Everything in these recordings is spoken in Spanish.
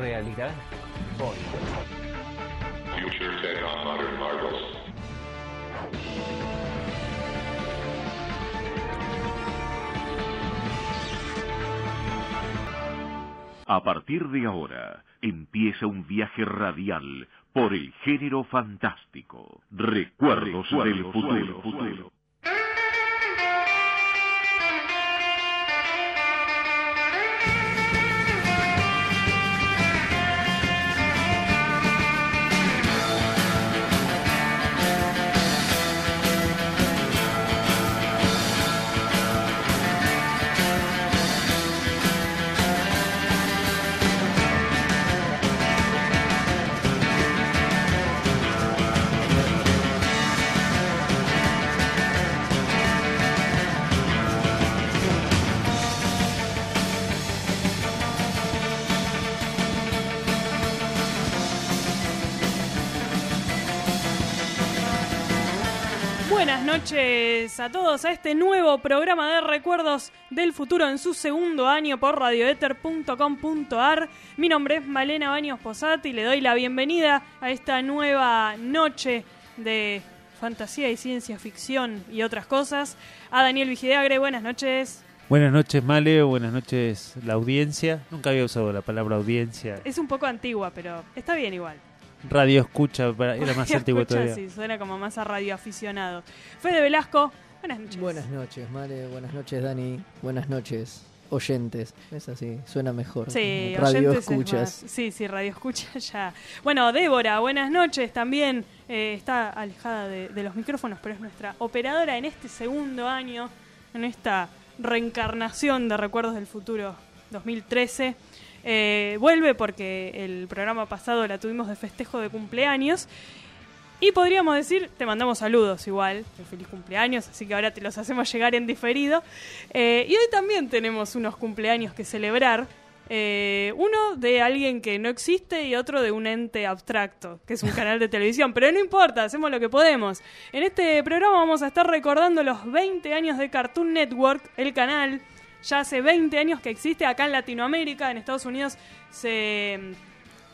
realidad hoy. A partir de ahora empieza un viaje radial por el género fantástico. Recuerdos, del futuro. Buenas noches a todos a este nuevo programa de recuerdos del futuro en su segundo año por radioether.com.ar. Mi nombre es Malena Baños Posati y le doy la bienvenida a esta nueva noche de fantasía y ciencia ficción y otras cosas. A Daniel Vigideagre, buenas noches. Buenas noches, Male. Buenas noches, la audiencia. Nunca había usado la palabra audiencia. Es un poco antigua, pero está bien igual. Radio escucha, para- era más antiguo todavía. Sí, suena como más a radio aficionado. Fede Velasco, buenas noches. Buenas noches, Male. Buenas noches, Dani. Buenas noches, oyentes. Es así, suena mejor. Sí, Radio oyentes es escuchas. más- Sí, sí, radio escucha ya. Bueno, Débora, buenas noches también. eh, está alejada de, de los micrófonos, pero es nuestra operadora en este segundo año, en esta reencarnación de Recuerdos del Futuro 2013. Eh, vuelve porque el programa pasado la tuvimos de festejo de cumpleaños. Y podríamos decir, te mandamos saludos igual, feliz cumpleaños, así que ahora te los hacemos llegar en diferido. Eh, y hoy también tenemos unos cumpleaños que celebrar. Eh, uno de alguien que no existe y otro de un ente abstracto, que es un canal de televisión. Pero no importa, hacemos lo que podemos. En este programa vamos a estar recordando los 20 años de Cartoon Network, el canal. Ya hace 20 años que existe acá en Latinoamérica, en Estados Unidos se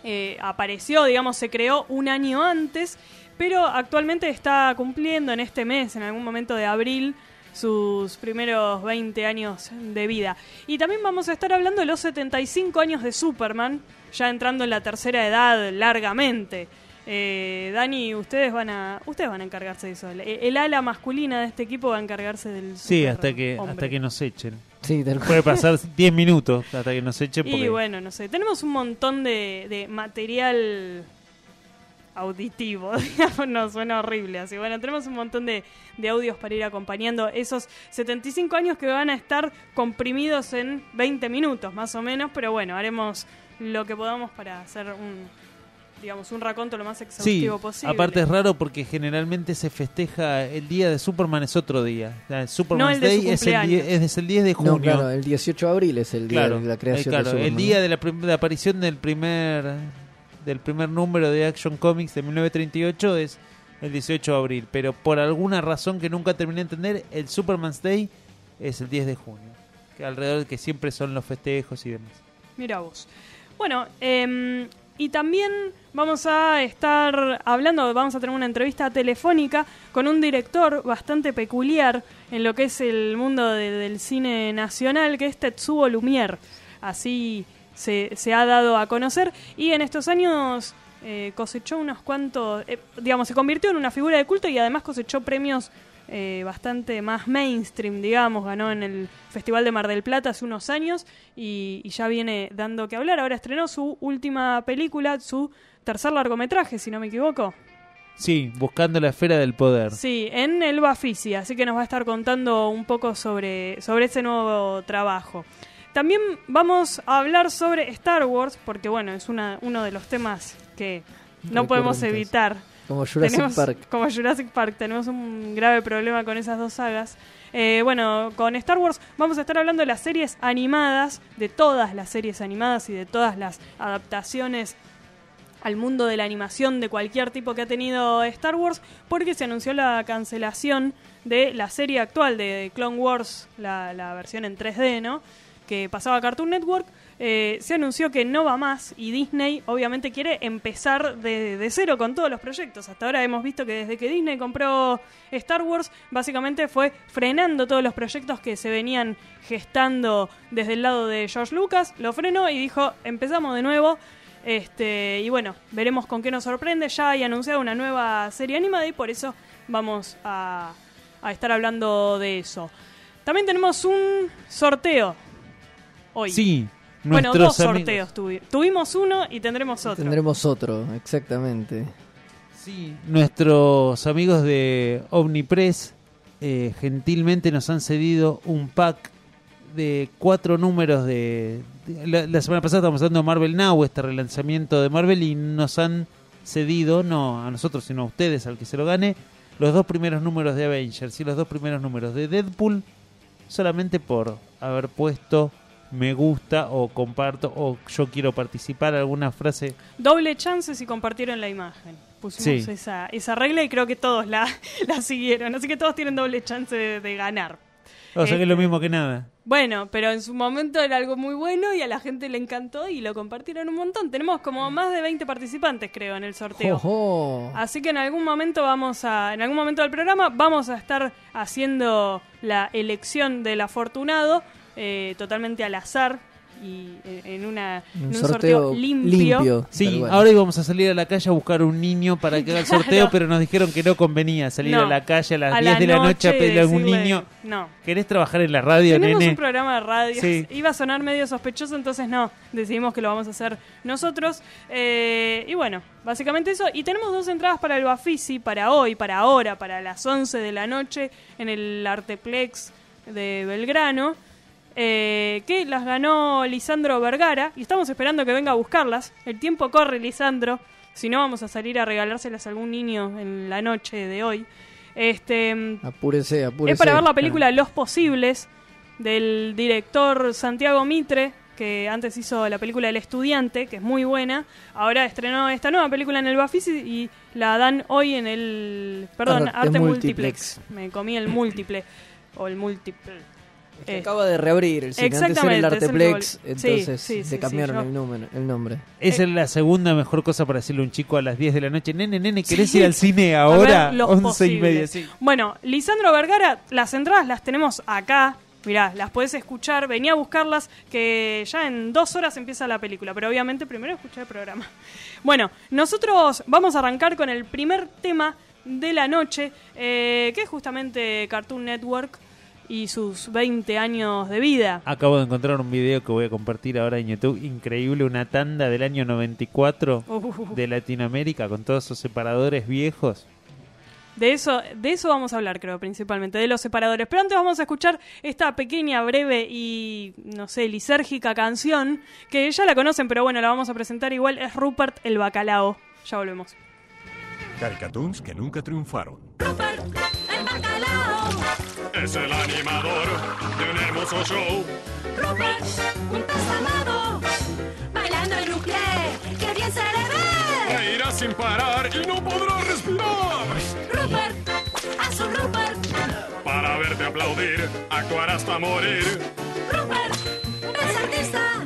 eh, apareció, digamos, se creó un año antes, pero actualmente está cumpliendo en este mes, en algún momento de abril, sus primeros 20 años de vida. Y también vamos a estar hablando de los 75 años de Superman, ya entrando en la tercera edad largamente. Eh, Dani, ustedes van a ustedes van a encargarse de eso. El, el ala masculina de este equipo va a encargarse del Sí, hasta que, hombre. hasta que nos echen. Sí, tal cual. Puede pasar 10 minutos hasta que nos echen Y porque bueno, no sé, tenemos un montón de, de material auditivo, digamos, no, suena horrible así. Bueno, tenemos un montón de, de audios para ir acompañando esos 75 años que van a estar comprimidos en 20 minutos, más o menos, pero bueno, haremos lo que podamos para hacer un, digamos, un raconto lo más Sí, exhaustivo posible. aparte es raro porque generalmente se festeja el día de Superman es otro día. Superman's No el de su Day es el, es, el 10 de junio. No, claro, el 18 de abril es el día Claro, de la creación eh, claro, de Superman. el día de la, aparición del primer del primer número de Action Comics de 1938 es el 18 de abril, pero por alguna razón que nunca terminé de entender, el Superman's Day es el 10 de junio, que alrededor de que siempre son los festejos y demás. Mira vos. Bueno, eh, y también vamos a estar hablando, vamos a tener una entrevista telefónica con un director bastante peculiar en lo que es el mundo de- del cine nacional, que es Tetsuo Lumière. Así se, se ha dado a conocer y en estos años eh, cosechó unos cuantos, eh, digamos, se convirtió en una figura de culto y además cosechó premios eh, bastante más mainstream, digamos, ganó en el Festival de Mar del Plata hace unos años y, y ya viene dando que hablar. Ahora estrenó su última película, su tercer largometraje, si no me equivoco. Sí, buscando la esfera del poder. Sí, en el Bafisi, así que nos va a estar contando un poco sobre, sobre ese nuevo trabajo. También vamos a hablar sobre Star Wars, porque bueno, es una, uno de los temas que no podemos evitar. Como Jurassic Tenemos- Park. Como Jurassic Park, tenemos un grave problema con esas dos sagas. Eh, bueno, con Star Wars vamos a estar hablando de las series animadas, de todas las series animadas y de todas las adaptaciones al mundo de la animación de cualquier tipo que ha tenido Star Wars, porque se anunció la cancelación de la serie actual de Clone Wars, la, la versión en 3D, ¿no? Que pasaba a Cartoon Network. Eh, se anunció que no va más y Disney obviamente quiere empezar de, cero con todos los proyectos. Hasta ahora hemos visto que desde que Disney compró Star Wars, básicamente fue frenando todos los proyectos que se venían gestando desde el lado de George Lucas, lo frenó y dijo, empezamos de nuevo. Este, y bueno, veremos con qué nos sorprende. Ya hay anunciado una nueva serie animada y por eso vamos a, a estar hablando de eso. También tenemos un sorteo hoy. Sí, bueno, dos amigos- sorteos tuvi- Tuvimos uno y tendremos otro. Tendremos otro, exactamente. Sí, nuestros amigos de Omnipress eh, gentilmente nos han cedido un pack de cuatro números de... de- la, la semana pasada estábamos dando Marvel Now, este relanzamiento de Marvel, y nos han cedido, no a nosotros, sino a ustedes, al que se lo gane, los dos primeros números de Avengers y los dos primeros números de Deadpool, solamente por haber puesto me gusta o comparto o yo quiero participar alguna frase Doble chance si compartieron la imagen. Pusimos Sí. esa, esa regla y creo que todos la, la siguieron. Así que todos tienen doble chance de, de ganar. o sea que es lo Este, mismo que nada Bueno, pero en su momento era algo muy bueno y a la gente le encantó y lo compartieron un montón. Tenemos como más de 20 participantes, creo, en el sorteo. Ojo. Así que en algún momento vamos a, en algún momento del programa vamos a estar haciendo la elección del afortunado eh, totalmente al azar y eh, en una en Un un sorteo sorteo, limpio. Sí, ahora íbamos a salir a la calle a buscar un niño para que haga el sorteo, Claro. pero nos dijeron que no convenía salir No, a la calle a las a 10 de la noche a pedirle a algún decirle, niño. No. ¿Querés trabajar en la radio, Tenemos nene? un programa de radio. Sí. Iba a sonar medio sospechoso, entonces no. Decidimos que lo vamos a hacer nosotros. Eh, y bueno, básicamente eso. Y tenemos dos entradas para el Bafisi para hoy, para ahora, para las 11 de la noche en el Arteplex de Belgrano. Eh, que las ganó Lisandro Vergara. Y estamos esperando que venga a buscarlas. El tiempo corre, Lisandro. Si no, vamos a salir a regalárselas a algún niño en la noche de hoy. Este. Apúrese, apúrese. Es para ver la película Los Posibles del director Santiago Mitre, que antes hizo la película El Estudiante, que es muy buena. Ahora estrenó esta nueva película en el Bafisi y la dan hoy en el. Perdón, Arte Arte, Multiplex. Multiplex. Me comí el múltiple. O el múltiple. Que Eh, acaba de reabrir el cine. Antes era el Exactamente, es el Arteplex, sí, entonces sí, le cambiaron yo- el, número, el nombre. Esa es la segunda mejor cosa para decirle a un chico a las 10 de la noche. Nene, nene, ¿querés ir al cine A ahora? ver los 11 y media, sí. Bueno, Lisandro Vergara, las entradas las tenemos acá. Mirá, las podés escuchar, venía a buscarlas, que ya en dos horas empieza la película, pero obviamente primero escuchar el programa. Bueno, nosotros vamos a arrancar con el primer tema de la noche, eh, que es justamente Cartoon Network y sus 20 años de vida. Acabo de encontrar un video que voy a compartir ahora en YouTube. Increíble, una tanda del año 94 Uh, de Latinoamérica con todos esos separadores viejos. De eso, de eso vamos a hablar, creo, principalmente, de los separadores. Pero antes vamos a escuchar esta pequeña, breve y, no sé, lisérgica canción, que ya la conocen, pero bueno, la vamos a presentar igual. Es Rupert el Bacalao. Ya volvemos. Caricatoons que nunca triunfaron. Rupert, el bacalao. Es el animador de un hermoso show. Rupert, un amado. Bailando en un pie, que bien se le ve. Reirá sin parar y no podrá respirar. Rupert, azul Rupert. Para verte aplaudir, actuar hasta morir. Rupert, es artista.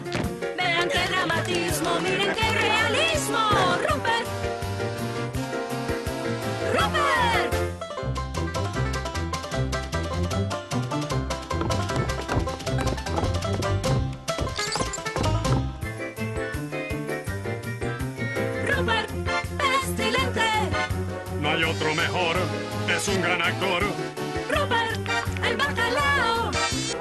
Es un gran actor. Rupert, el bacalao.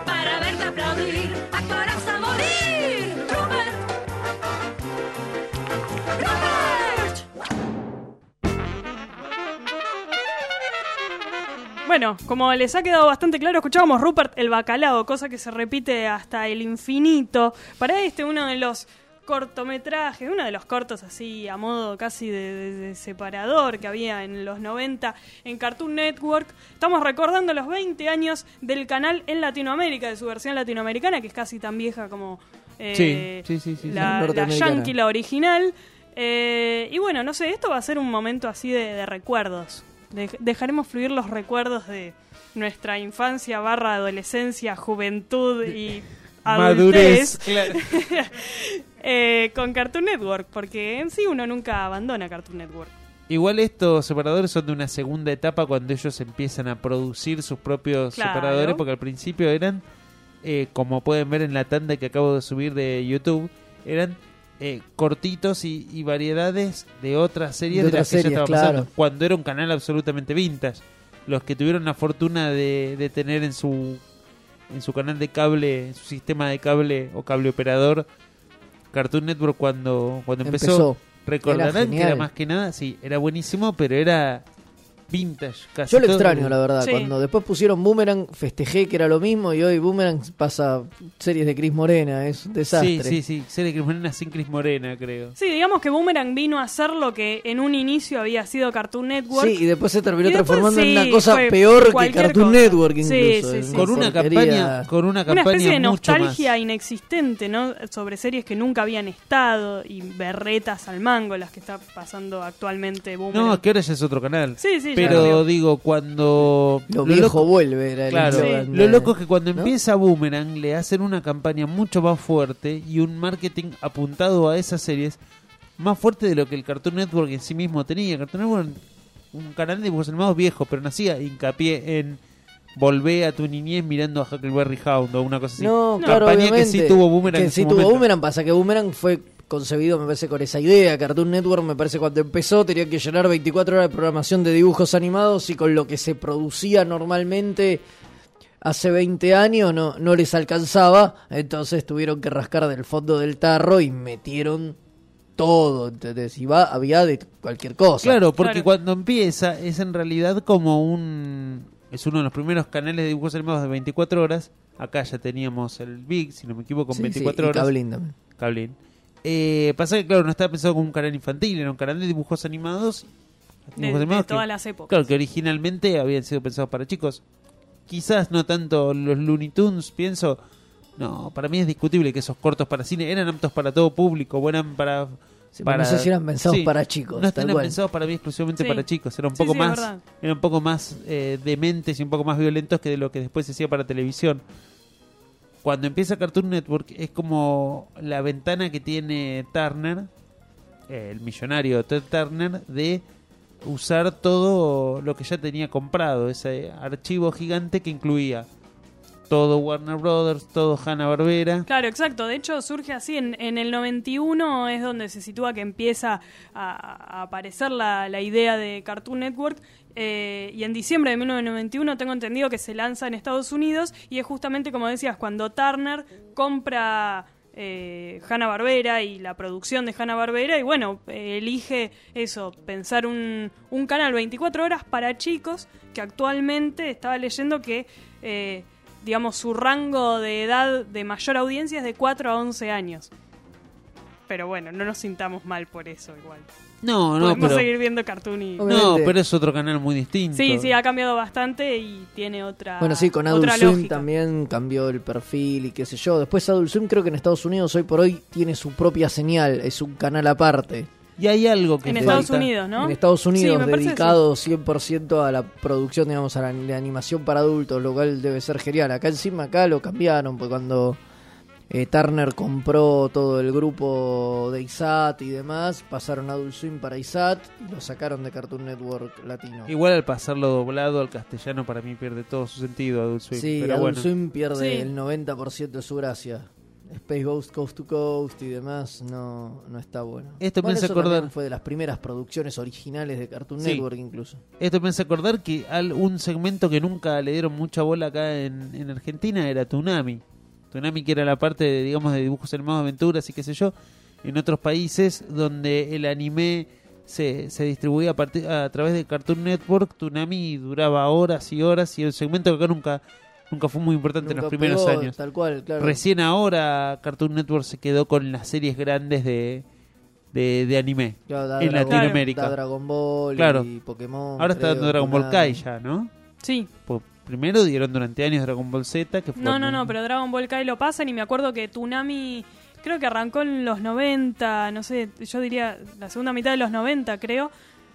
Para verte aplaudir, actuar hasta morir. Rupert. Rupert. Bueno, como les ha quedado bastante claro, escuchábamos Rupert el Bacalao, cosa que se repite hasta el infinito. Para este, uno de los cortometrajes, uno de los cortos así a modo casi de, de- de separador que había en los 90 en Cartoon Network. Estamos recordando los 20 años del canal en Latinoamérica, de su versión latinoamericana, que es casi tan vieja como eh, Sí, sí, sí, sí, sí. la, la. Yankee, la original. Eh, y bueno, no sé, esto va a ser un momento así de, de recuerdos. De- dejaremos fluir los recuerdos de nuestra infancia barra adolescencia, juventud y adultez, Madurez. Claro. eh, con Cartoon Network, porque en sí uno nunca abandona Cartoon Network. Igual estos separadores son de una segunda etapa cuando ellos empiezan a producir sus propios Claro. separadores, porque al principio eran, eh, como pueden ver en la tanda que acabo de subir de YouTube, eran eh, cortitos y, y variedades de otras series De de, las que ya estaban pasando, cuando era un canal absolutamente vintage. Los que tuvieron la fortuna de, de tener en su en su canal de cable, en su sistema de cable o cable operador, Cartoon Network cuando, cuando empezó, Empezó. recordarán Era que era más que nada, sí, era buenísimo, pero era vintage casi. Yo lo todo. extraño, la verdad. Sí. Cuando después pusieron Boomerang, festejé que era lo mismo y hoy Boomerang pasa series de Chris Morena, es un desastre. Sí, sí, sí, serie Chris Morena sin Chris Morena, creo. Sí, digamos que Boomerang vino a hacer lo que en un inicio había sido Cartoon Network. Sí, y después se terminó después transformando en una cosa peor que Cartoon cosa. Network incluso. sí. Con una porquería. campaña, con una una campaña especie de mucho nostalgia más. inexistente, ¿no? Sobre series que nunca habían estado y berretas al mango, las que está pasando actualmente Boomerang. No, que ahora ya es otro canal. Sí, sí, ya Pero digo, cuando Lo, lo viejo loco- vuelve, era el Claro, lo loco es que cuando ¿no? empieza Boomerang le hacen una campaña mucho más fuerte y un marketing apuntado a esas series más fuerte de lo que el Cartoon Network en sí mismo tenía. Cartoon Network un canal de dibujos animados viejo, pero no hacía hincapié en volver a tu niñez mirando a Huckleberry Hound o una cosa así. No, No. claro, campaña obviamente. que sí tuvo Boomerang Que en sí su tuvo momento. Boomerang, pasa que Boomerang fue concebido, me parece, con esa idea. Cartoon Network, me parece, cuando empezó, tenía que llenar 24 horas de programación de dibujos animados y con lo que se producía normalmente hace 20 años no, no les alcanzaba. Entonces tuvieron que rascar del fondo del tarro y metieron todo, ¿entendés? Y va, había de cualquier cosa. Claro, porque Claro. cuando empieza es en realidad como un... Es uno de los primeros canales de dibujos animados de 24 horas. Acá ya teníamos el Big, si no me equivoco, con Sí, sí, 24 y horas. Cablín también. Cablín. Eh, pasa que, claro, no estaba pensado como un canal infantil, era un canal de dibujos animados. de, dibujos de animados que- todas las épocas. Claro, que originalmente habían sido pensados para chicos. Quizás no tanto los Looney Tunes, pienso. No, para mí es discutible que esos cortos para cine eran aptos para todo público, o eran para. Sí, para no sé si eran pensados para chicos, No cual. pensados para mí exclusivamente Sí. para chicos. Eran un Sí, poco más. Eran un poco más eh, dementes y un poco más violentos que de lo que después se hacía para televisión. Cuando empieza Cartoon Network es como la ventana que tiene Turner, el millonario Ted Turner, de usar todo lo que ya tenía comprado, ese archivo gigante que incluía todo Warner Brothers, todo Hanna Barbera. Claro, exacto. De hecho, surge así. En, en el 91 es donde se sitúa que empieza a, aparecer la idea de Cartoon Network. Eh, y en diciembre de 1991 tengo entendido que se lanza en Estados Unidos. Y es justamente, como decías, cuando Turner compra eh, Hanna-Barbera y la producción de Hanna-Barbera. Y bueno, elige eso, pensar un, un canal 24 horas para chicos que actualmente estaba leyendo que... eh, digamos, su rango de edad de mayor audiencia es de 4 a 11 años. Pero bueno, no nos sintamos mal por eso igual. No, no, Podemos pero, seguir viendo cartoon y... No, Obviamente. pero es otro canal muy distinto. Sí, sí, ha cambiado bastante y tiene otra Bueno, sí, con Adult otra Swim lógica. también cambió el perfil y qué sé yo. Después Adult Swim creo que en Estados Unidos hoy por hoy tiene su propia señal, es un canal aparte. Y hay algo que En falta. Estados Unidos, ¿no? En Estados Unidos Sí, me parece dedicado 100% a la producción, digamos, a la, la animación para adultos, lo cual debe ser genial. Acá encima, acá lo cambiaron, pues cuando eh, Turner compró todo el grupo de ISAT y demás, pasaron Adult Swim para ISAT y lo sacaron de Cartoon Network Latino. Igual al pasarlo doblado al castellano para mí pierde todo su sentido Adult Swim. Sí, pero Adult bueno. Swim pierde Sí. el 90% de su gracia. Space Ghost Coast to Coast y demás no, no está bueno. Esto me hace acordar- fue de las primeras producciones originales de Cartoon Sí. Network incluso. Esto me hace acordar que al, un segmento que nunca le dieron mucha bola acá en, en Argentina era Tsunami. Tsunami que era la parte, de, digamos, de dibujos animados, aventuras y qué sé yo, en otros países donde el anime se, se distribuía a, partir, a través de Cartoon Network, Tsunami duraba horas y horas y el segmento que acá nunca, nunca fue muy importante en los primeros pegó, años. Tal cual, claro. Recién ahora Cartoon Network se quedó con las series grandes de, de, de anime Claro, da en Dragon- Latinoamérica. da Dragon Ball Claro. y Pokémon. Ahora está creo, dando Dragon Ball. Kai ya, ¿no? Sí. Pues primero dieron durante años Dragon Ball Z, que fue No, no, no, pero Dragon Ball Kai lo pasan y me acuerdo que Tsunami creo que arrancó en los 90, no sé, yo diría la segunda mitad de los 90, creo.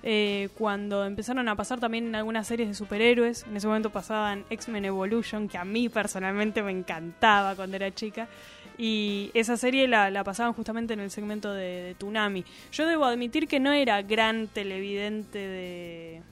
eh, cuando empezaron a pasar también algunas series de superhéroes. En ese momento pasaban X-Men Evolution, que a mí personalmente me encantaba cuando era chica. Y esa serie la, la pasaban justamente en el segmento de, de. Yo debo admitir que no era gran televidente de,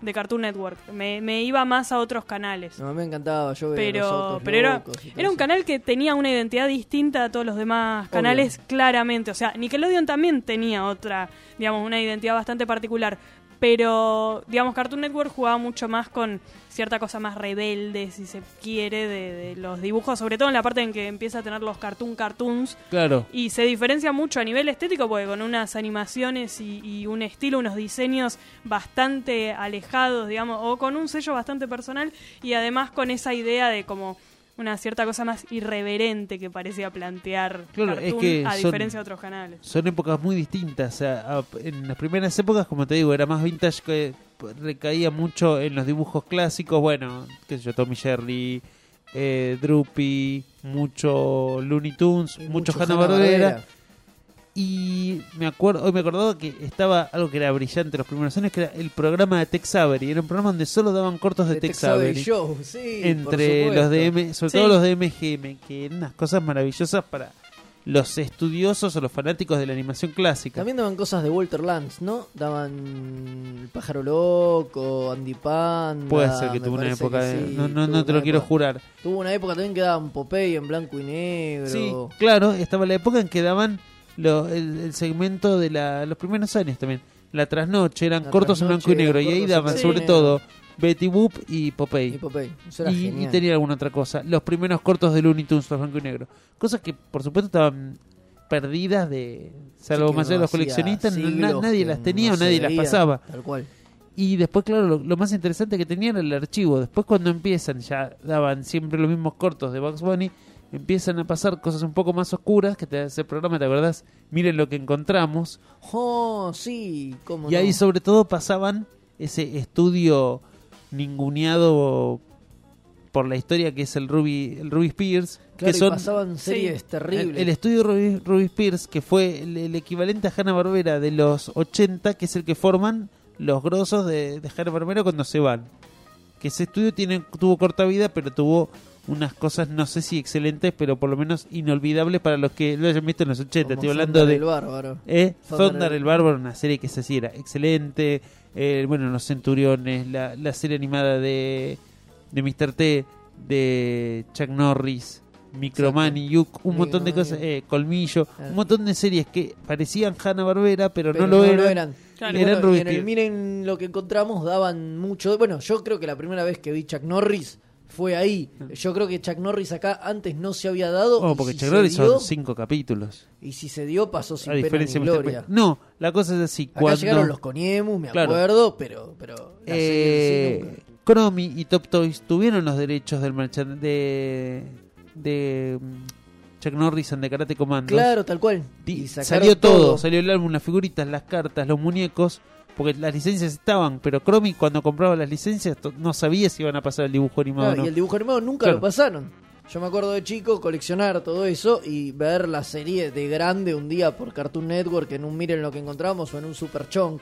de Cartoon Network. Me, me iba más a otros canales. No, me encantaba, yo veía los Pero, autos pero era, era un canal que tenía una identidad distinta a todos los demás Obvio. canales, claramente. O sea, Nickelodeon también tenía otra, digamos, una identidad bastante particular. Pero, digamos, Cartoon Network jugaba mucho más con cierta cosa más rebelde, si se quiere, de, de los dibujos, sobre todo en la parte en que empieza a tener los cartoon cartoons. Claro. Y se diferencia mucho a nivel estético porque con unas animaciones y, y un estilo, unos diseños bastante alejados, digamos, o con un sello bastante personal y además con esa idea de como una cierta cosa más irreverente que parecía plantear Claro, es Cartoon, que a son- diferencia de otros canales. son épocas muy distintas. O sea, a- en las primeras épocas, como te digo, era más vintage que recaía mucho en los dibujos clásicos. Bueno, qué sé yo, Tommy Jerry, eh, Droopy, mucho Looney Tunes, Y mucho, mucho Hanna-Barbera. Hanna-Barbera. Y me acuerdo, hoy me acordaba que estaba algo que era brillante los primeros años, que era el programa de Tex Avery. Era un programa donde solo daban cortos de, De Tex Avery. Show, sí, entre los de supuesto. M, sobre Sí. todo los de MGM, que eran unas cosas maravillosas para los estudiosos o los fanáticos de la animación clásica. También daban cosas de Walter Lantz, ¿no? Daban El Pájaro Loco, Andy Panda. Puede ser que tuvo una época de... sí, no, no, no te lo quiero jurar. Tuvo una época también que daban Popeye en blanco y negro. Sí, claro, estaba la época en que daban lo- el, el segmento de la, los primeros años también. La trasnoche eran La cortos en blanco y negro. Y ahí daban sobre todo Betty Boop y Popeye. Y Popeye. Tenía alguna otra cosa. Los primeros cortos de Looney Tunes, los blanco y negro. Cosas que, por supuesto, estaban perdidas de... Salvo Sí, más allá de los coleccionistas, na- nadie las tenía no o nadie las pasaba. Tal cual. Y después, claro, lo, lo más interesante que tenían era el archivo. Después, cuando empiezan, ya daban siempre los mismos cortos de Bugs Bunny, empiezan a pasar cosas un poco más oscuras. Que te hace el programa, ¿te acordás? Miren lo que encontramos. Oh, sí, cómo Y ahí, sobre todo, pasaban ese estudio ninguneado por la historia que es el Ruby, el Ruby Spears. Claro, que y son pasaban series terribles. el, el estudio Ruby, Ruby Spears, que fue el, el equivalente a Hanna-Barbera de los 80, que es el que forman los grosos de, de Hanna-Barbera cuando se van. Que ese estudio tiene, tuvo corta vida, pero tuvo unas cosas, no sé si excelentes, pero por lo menos inolvidables para los que lo hayan visto en los 80. Como Estoy hablando Thundar de el Bárbaro. eh, Thundar Thundar el- Bárbaro, una serie que se hacía era excelente. Eh, bueno, Los Centuriones, la, la serie animada de, de Mr. T, de Chuck Norris, Microman y Yuk, un montón de cosas, eh, Colmillo, Ah. un montón de series que parecían Hanna-Barbera, pero, Pero no, lo, eran. Claro. Y Eran bueno, y en Ruby el Miren lo que encontramos daban mucho. Bueno, yo creo que la primera vez que vi Chuck Norris fue ahí. Yo creo que Chuck Norris acá antes no se había dado. Oh, porque si Chuck Norris dio- son cinco capítulos. Y si se dio, pasó sin A pena diferencia ni gloria. No, la cosa es así. Acá cuando, llegaron los Coniemu, me Claro. acuerdo, pero, pero la eh. Cromi y Top Toys tuvieron los derechos del de de mm, Chuck Norris and the Karate Commandos. Claro, tal cual. Y salió todo. salió el álbum, las figuritas, las cartas, los muñecos, porque las licencias estaban, pero Cromi cuando compraba las licencias no sabía si iban a pasar el dibujo animado Claro, o no. Y el dibujo animado nunca Claro. lo pasaron. Yo me acuerdo de chico coleccionar todo eso y ver la serie de grande un día por Cartoon Network en un Miren lo que encontramos o en un Super Chunk.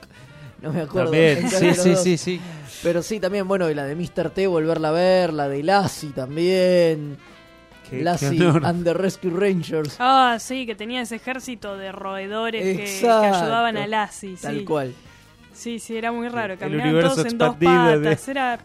No me acuerdo. También, sí, sí, dos. sí, sí. Pero sí, también, bueno, y la de Mr. T, volverla a ver, la de Lassie también. Qué- Lassie qué and the Rescue Rangers. Ah, sí, que tenía ese ejército de roedores que, ayudaban a Lassie. Tal sí. cual. Sí, sí, era muy raro. Caminaban todos en dos de- patas. Era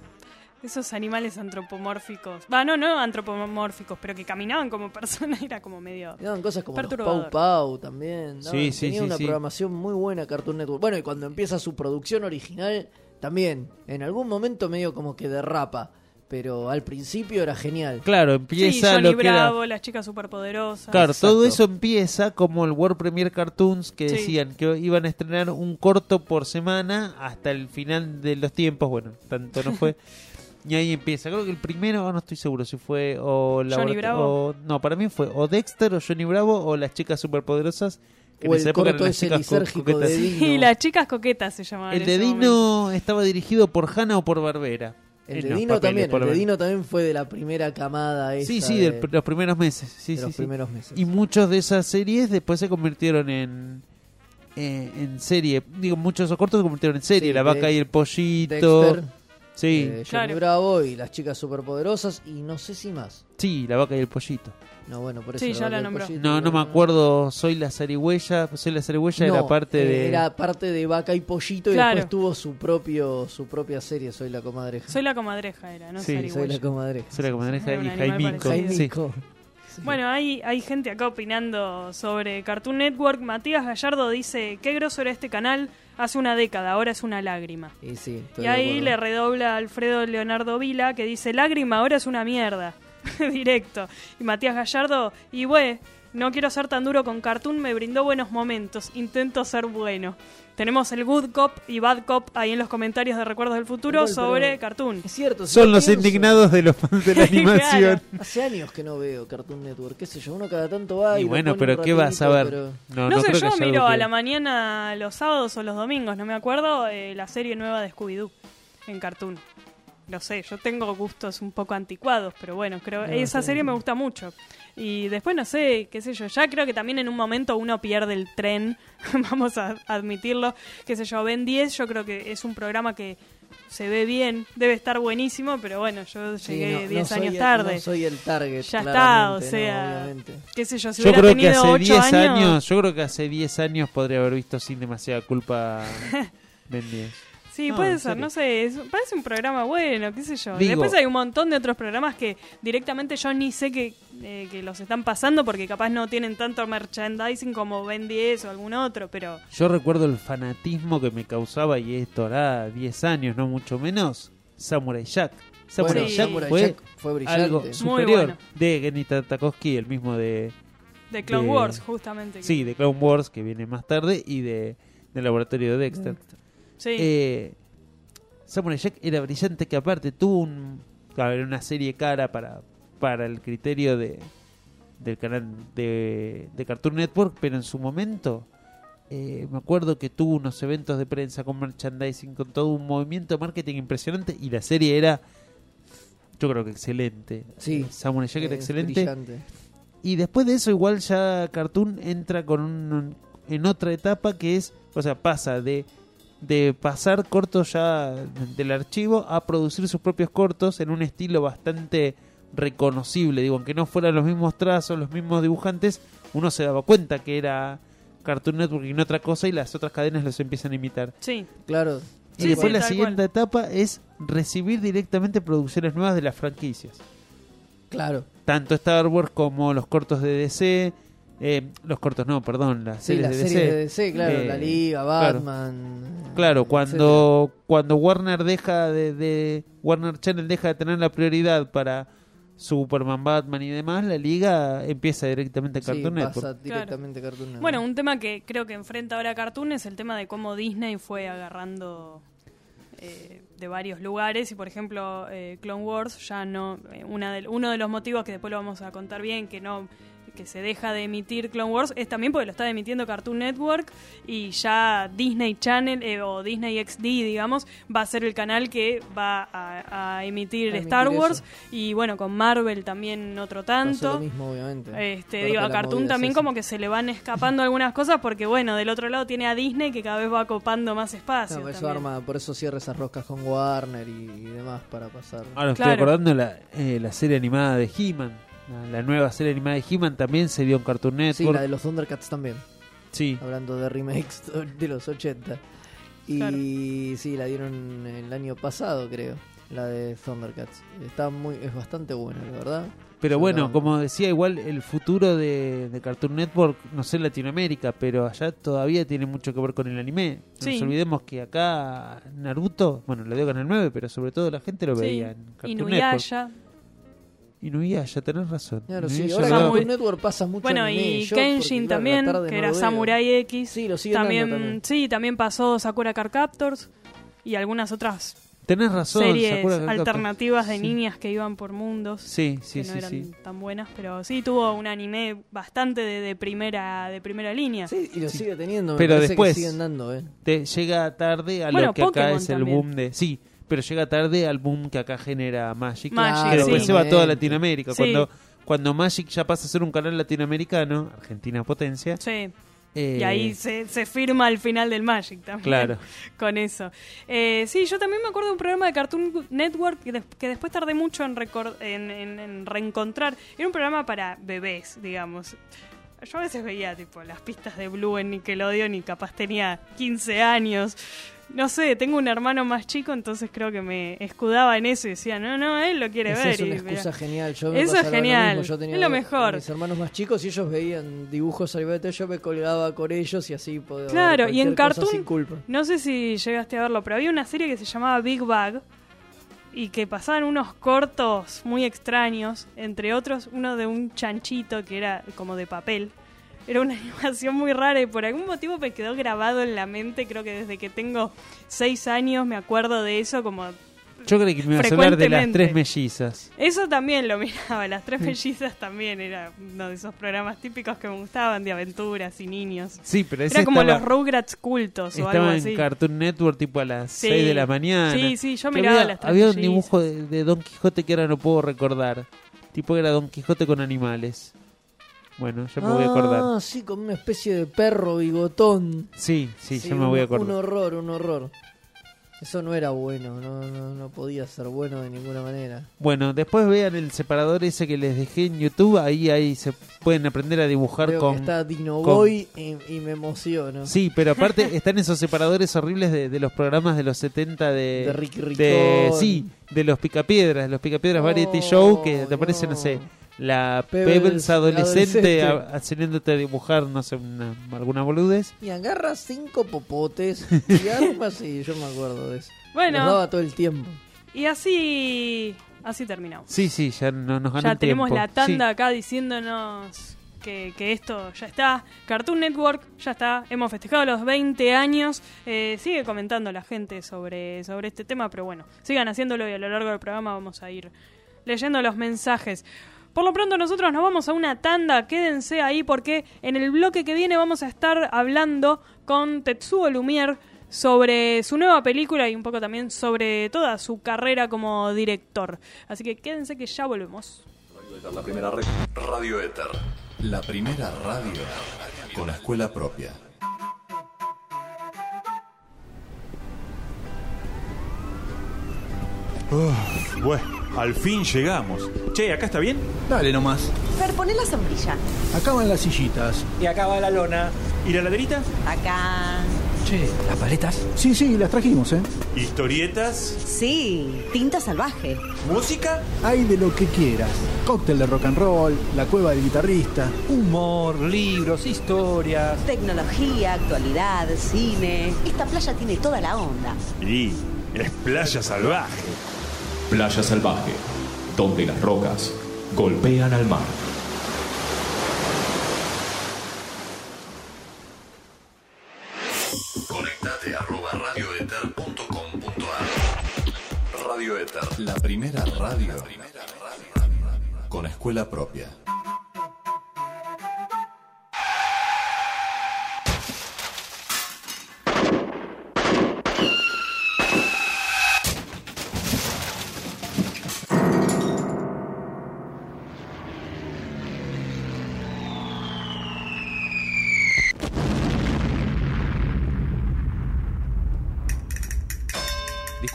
esos animales antropomórficos. Va, no, no antropomórficos, pero que caminaban como personas. Era como medio. Daban cosas como los. Pau Pau también. daban- Sí, sí, tenía sí, una sí. programación muy buena Cartoon Network. Bueno, y cuando empieza su producción original, también. En algún momento medio como que derrapa. Pero al principio era genial. Claro, Sí, empieza Johnny lo que era- Bravo, las chicas superpoderosas. Claro, Exacto. todo eso empieza como el World Premiere Cartoons que Sí. decían que iban a estrenar un corto por semana hasta el final de los tiempos. Bueno, tanto no fue. y ahí empieza. Creo que el primero, no estoy seguro si fue o la Johnny Bravo. o- no, para mí fue o Dexter o Johnny Bravo o las chicas superpoderosas. Que O en el esa época corto las ese chicas co- de Y Dino. las chicas coquetas se llamaban. El de momento. Dino estaba dirigido por Hanna o por Barbera. El de Dino papeles, también. El de. Dino también fue de la primera camada esa Sí, sí, de, de los primeros meses. Sí, de sí, los sí. primeros meses. Y muchos de esas series después se convirtieron en eh, en serie. Digo, muchos de esos cortos se convirtieron en serie. Sí, La vaca de- y el pollito. Dexter, Sí, eh, Claro. Bravo y las chicas superpoderosas y no sé si más. sí, la vaca y el pollito. No, bueno, por eso. Sí, la ya vaca la y el nombró. pollito, No, no me acuerdo. Soy la zarigüeya. Soy la zarigüeya No, era parte eh, de. Era parte de Vaca y Pollito y después tuvo su propio su propia serie, Soy la comadreja. Soy la comadreja, era, no Sí, Soy la comadreja. Soy la comadreja y Jaimico. parecido. Sí. Jaimico. Bueno, hay, hay gente acá opinando sobre Cartoon Network. Matías Gallardo dice, qué groso era este canal hace una década, ahora es una lágrima. Y sí, Y ahí le redobla Alfredo Leonardo Vila que dice, lágrima ahora es una mierda. Directo. Y Matías Gallardo, y güey, no quiero ser tan duro con Cartoon, me brindó buenos momentos, intento ser bueno. Tenemos el Good Cop y Bad Cop ahí en los comentarios de Recuerdos del Futuro Igual, sobre Cartoon. Es cierto, si Son lo los pienso, indignados de los fans de la animación. Claro. Hace años que no veo Cartoon Network, qué sé yo, uno cada tanto va y, Y bueno, pero ¿qué vas a ver? pero- No, No, no sé, yo miro a la mañana los sábados o los domingos, no me acuerdo, eh, la serie nueva de Scooby-Doo en Cartoon. Lo sé, yo tengo gustos un poco anticuados, pero bueno, creo No, esa sí. serie me gusta mucho. Y después no sé, qué sé yo, ya creo que también en un momento uno pierde el tren, vamos a admitirlo, qué sé yo, Ben 10, yo creo que es un programa que se ve bien, debe estar buenísimo, pero bueno, yo Sí, llegué no- no 10 soy años el- tarde. No soy el target. ya está, o no, sea, qué sé yo, si Yo hubiera creo que tenido hace 8 10 años, años, yo creo que hace 10 años podría haber visto sin demasiada culpa Ben 10. Sí, No, puede ser, serio. no sé, es- parece un programa bueno, qué sé yo. Digo- Después hay un montón de otros programas que directamente yo ni sé que, eh, que los están pasando porque capaz no tienen tanto merchandising como Ben 10 o algún otro, pero Yo recuerdo el fanatismo que me causaba, y esto hará 10 años, no mucho menos, Samurai Jack. Samurai Bueno. Jack Samurai fue Jack fue brillante. algo Muy superior bueno. de Geni Tartakovsky, el mismo de, de Clone De- Wars justamente. sí, de Clone Wars, que viene más tarde, y de del laboratorio de Dexter. Sí. Eh, Samurai Jack era brillante, que aparte tuvo un, claro, una serie cara para, para el criterio de del canal de, de Cartoon Network, pero en su momento eh, me acuerdo que tuvo unos eventos de prensa con merchandising, con todo un movimiento de marketing impresionante y la serie era, yo creo que excelente. Sí. Samurai Jack era excelente. brillante. Y después de eso igual ya Cartoon entra con un, en otra etapa que es, o sea, pasa de, de pasar cortos ya del archivo a producir sus propios cortos en un estilo bastante reconocible. Digo, aunque no fueran los mismos trazos, los mismos dibujantes, uno se daba cuenta que era Cartoon Network y no otra cosa y las otras cadenas los empiezan a imitar. sí. Claro. Y Sí, después sí, la siguiente etapa es recibir directamente producciones nuevas de las franquicias Claro. tanto Star Wars como los cortos de DC, eh, los cortos no, perdón, las Sí, series las de series DC. de DC, claro, Eh, la Liga, claro. Batman. Claro, cuando cuando Warner deja de, de- Warner Channel deja de tener la prioridad para Superman, Batman y demás, la liga empieza directamente a. Cartoon Sí, Network. pasa directamente a Cartoon Network. Bueno, un tema que creo que enfrenta ahora Cartoon es el tema de cómo Disney fue agarrando eh, de varios lugares y por ejemplo eh, Clone Wars ya no eh, una de- uno de los motivos que después lo vamos a contar bien que no que se deja de emitir Clone Wars es también porque lo está emitiendo Cartoon Network y ya Disney Channel eh, o Disney XD digamos va a ser el canal que va a, a emitir A emitir Star Wars eso. y bueno con Marvel también otro tanto lo mismo, obviamente. este, digo, a Cartoon es también como que se le van escapando algunas cosas porque bueno, del otro lado tiene a Disney que cada vez va copando más espacio. No, por eso también. arma, por eso cierra esas roscas con Warner y, y demás para pasar. Ahora Claro. estoy acordando la, eh, la serie animada de He-Man. La, nueva serie animada de He-Man también se dio en Cartoon Sí, Network. la de los Thundercats también, Sí. hablando de remakes de los 80. Y Claro. sí, la dieron el año pasado, creo, la de Thundercats. Está muy es bastante buena, la verdad. Pero bueno, como decía, igual el futuro de, de Cartoon Network, no sé en Latinoamérica, pero allá todavía tiene mucho que ver con el anime. No Sí. nos olvidemos que acá Naruto, bueno, lo dio Canal 9, pero sobre todo la gente lo Sí, veía en Cartoon Network. Inuyasha. Tenés razón. Claro, sí, ahora Samurai- Network pasa mucho Bueno, anime. y Kenshin claro, también, que no era. Samurai X. Sí, lo siguen también, también. Sí, también pasó Sakura Card Captors y algunas otras Tenés razón. series Sakura Card Captors. alternativas de Sí. niñas que iban por mundos. Sí, sí, que no sí, eran sí. tan buenas, pero sí tuvo un anime bastante de, de primera de primera línea. Sí, y lo sigue teniendo. Pero después- que siguen dando, ¿eh? Te llega tarde a Bueno, lo que acá es el también. boom de... Sí, pero llega tarde al boom que acá genera Magic. Magic, que después sí. se va a toda. Latinoamérica. Sí. Cuando, cuando Magic ya pasa a ser un canal latinoamericano, Argentina potencia, Sí, Eh, Y ahí se, se firma al final del Magic también. Claro. Con eso. Eh, sí, yo también me acuerdo de un programa de Cartoon Network que, des- que después tardé mucho en, en, en- en reencontrar. Era un programa para bebés, digamos. Yo a veces veía tipo las pistas de Blue en Nickelodeon y capaz tenía 15 años. No sé, tengo un hermano más chico, entonces creo que me escudaba en eso y decía, no, no, él lo quiere Esa ver. es una y excusa mira. genial. Yo me Eso es lo genial. Yo tenía Es lo mejor. Mis hermanos más chicos y ellos veían dibujos animados, yo me colgaba con ellos y así podía Claro, y en Cartoon, sin culpa. no sé si llegaste a verlo, pero había una serie que se llamaba Big Bag y que pasaban unos cortos muy extraños, entre otros uno de un chanchito que era como de papel. Era una animación muy rara y por algún motivo me quedó grabado en la mente, creo que desde que tengo seis años me acuerdo de eso como... Yo creí que me ibas a hablar de las tres mellizas. Eso también lo miraba, las tres mellizas también era uno de esos programas típicos que me gustaban de aventuras y niños. Sí, pero ese Era como estaba, los Rugrats cultos o algo estaba así. en Cartoon Network tipo a las Sí. 6 de la mañana. Sí, sí, yo Que miraba había, las tres Había un dibujo de, de Don Quijote que ahora no puedo recordar. Tipo era Don Quijote con animales. Bueno, ya me voy a acordar. Ah, sí, como una especie de perro bigotón. Sí, sí, ya me un- voy a Un acordar. horror, un horror. Eso no era bueno, no, no, no podía ser bueno de ninguna manera. Bueno, después vean el separador ese que les dejé en YouTube. Ahí ahí se pueden aprender a dibujar con... que está con- y, y me emociono. Sí, pero aparte están esos separadores horribles de, de los programas de los 70 de... De Ricky Ricón. de- sí, de los Picapiedras, los Picapiedras No, Variety Show, que te aparece, no no. sé, la Pebbles Pebbles adolescente, adolescente. a- haciéndote a dibujar, no sé, una- alguna boludez. Y agarra cinco popotes y arma así, yo me acuerdo de eso. Bueno. Los daba todo el tiempo. Y así así terminamos. Sí, sí, ya no nos ya el tenemos tiempo. la tanda Sí. acá diciéndonos que, que esto ya está. Cartoon Network ya está. Hemos festejado los 20 años. Eh, sigue comentando la gente sobre, sobre este tema, pero bueno, sigan haciéndolo y a lo largo del programa vamos a ir leyendo los mensajes. Por lo pronto nosotros nos vamos a una tanda, quédense ahí porque en el bloque que viene vamos a estar hablando con Tetsuo Lumière sobre su nueva película y un poco también sobre toda su carrera como director. Así que quédense que ya volvemos. La primera red. Radio Éter. La primera radio con escuela propia. Bueno, al fin llegamos. Che, ¿acá está bien? Dale nomás. Fer, poné la sombrilla. Acá van las sillitas. Y acá va la lona. ¿Y la laderita? Acá. Che, ¿las paletas? Sí, sí, las trajimos, ¿eh? ¿Historietas? Sí, tinta salvaje. ¿Música? Hay de lo que quieras. Cóctel de rock and roll, la cueva del guitarrista. Humor, libros, historias. Tecnología, actualidad, cine. Esta playa tiene toda la onda. Y es playa salvaje. Playa Salvaje, donde las rocas golpean al mar. Conectate arroba radioeter.com.ar Radio Éter. La primera radio con escuela propia.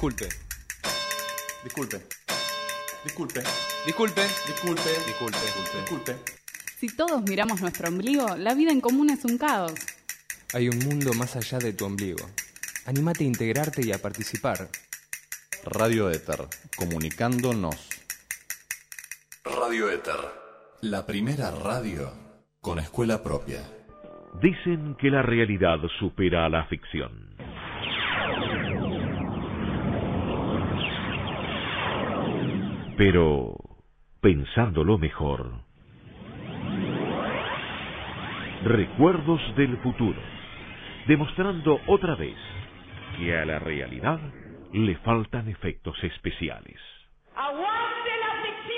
Disculpe. Disculpe. Disculpe. Disculpe. Disculpe. Disculpe. Disculpe. Si todos miramos nuestro ombligo, la vida en común es un caos. Hay un mundo más allá de tu ombligo. Anímate a integrarte y a participar. Radio Éter. Comunicándonos. Radio Éter. La primera radio con escuela propia. Dicen que la realidad supera a la ficción. Pero, pensándolo mejor, recuerdos del futuro, demostrando otra vez que a la realidad le faltan efectos especiales. ¡Aguante la ficción,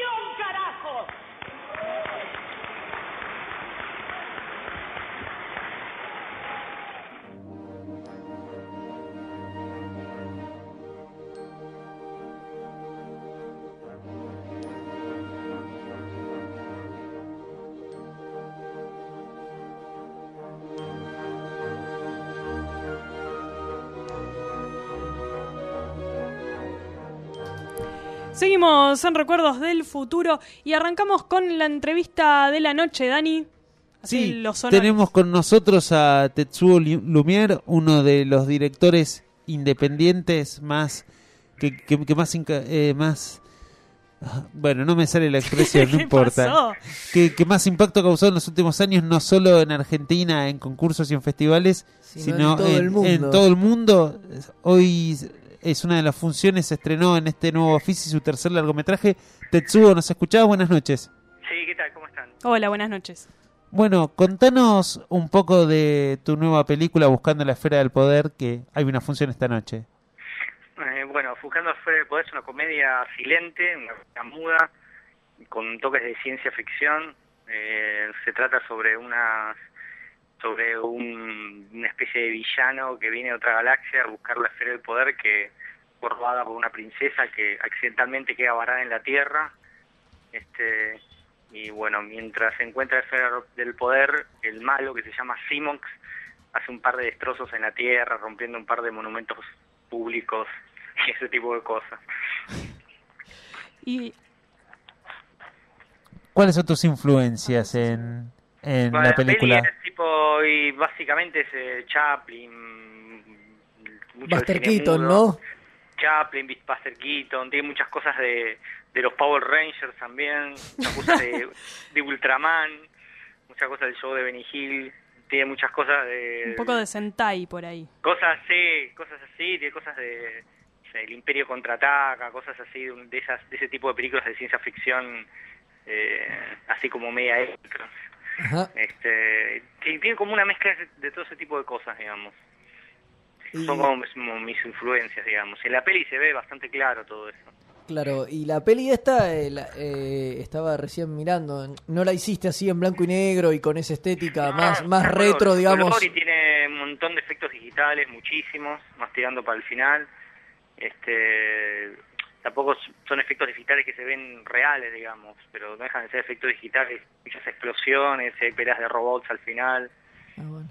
Seguimos en Recuerdos del Futuro y arrancamos con la entrevista de la noche, Dani. Así Sí, los tenemos con nosotros a Tetsuo Lu- Lumière, uno de los directores independientes más que, que- que más eh, más ah, bueno, no me sale la expresión, no ¿Qué importa. pasó? Que, que más impacto ha causado en los últimos años, no solo en Argentina, en concursos y en festivales, Sino sino, en todo el mundo. en todo el mundo. Hoy es una de las funciones, se estrenó en este nuevo oficio su tercer largometraje. Tetsuo, ¿nos escuchás? Buenas noches. Sí, ¿qué tal? ¿Cómo están? Hola, buenas noches. Bueno, contanos un poco de tu nueva película Buscando la Esfera del Poder, que hay una función esta noche. Eh, bueno, Buscando fuera del poder es una comedia silente, una comedia muda, con toques de ciencia ficción. Eh, se trata sobre una sobre un- una especie de villano que viene de otra galaxia a buscar la esfera del poder que fue robada por una princesa que accidentalmente queda varada en la Tierra. Este y bueno, mientras se encuentra la esfera del poder, el malo que se llama Simox hace un par de destrozos en la Tierra, rompiendo un par de monumentos públicos y ese tipo de cosas. Y ¿Cuáles son tus influencias en, en Bueno, la película? peli es tipo, y básicamente es eh, Chaplin, mucho Buster Keaton. ¿no? Chaplin, Buster Keaton, tiene muchas cosas de, de los Power Rangers también, muchas cosas de, de Ultraman, muchas cosas del show de Benny Hill, tiene muchas cosas de... un poco de Sentai por ahí. Cosas así, cosas así, tiene cosas de... o sea, el Imperio contraataca, cosas así, de, un- de esas, de ese tipo de películas de ciencia ficción, eh, así como media épicas. Ajá. Este, que tiene como una mezcla de, todo ese tipo de cosas, digamos. Y- Son como, mis- como mis influencias, digamos. En la peli se ve bastante claro todo eso. Claro, y la peli esta eh, la- eh, estaba recién mirando, no la hiciste así en blanco y negro y con esa estética más, más retro, digamos. color y tiene un montón de efectos digitales, muchísimos, más tirando para el final. Este, tampoco son efectos digitales que se ven reales, digamos, pero no dejan de ser efectos digitales, muchas explosiones, hay peleas de robots al final.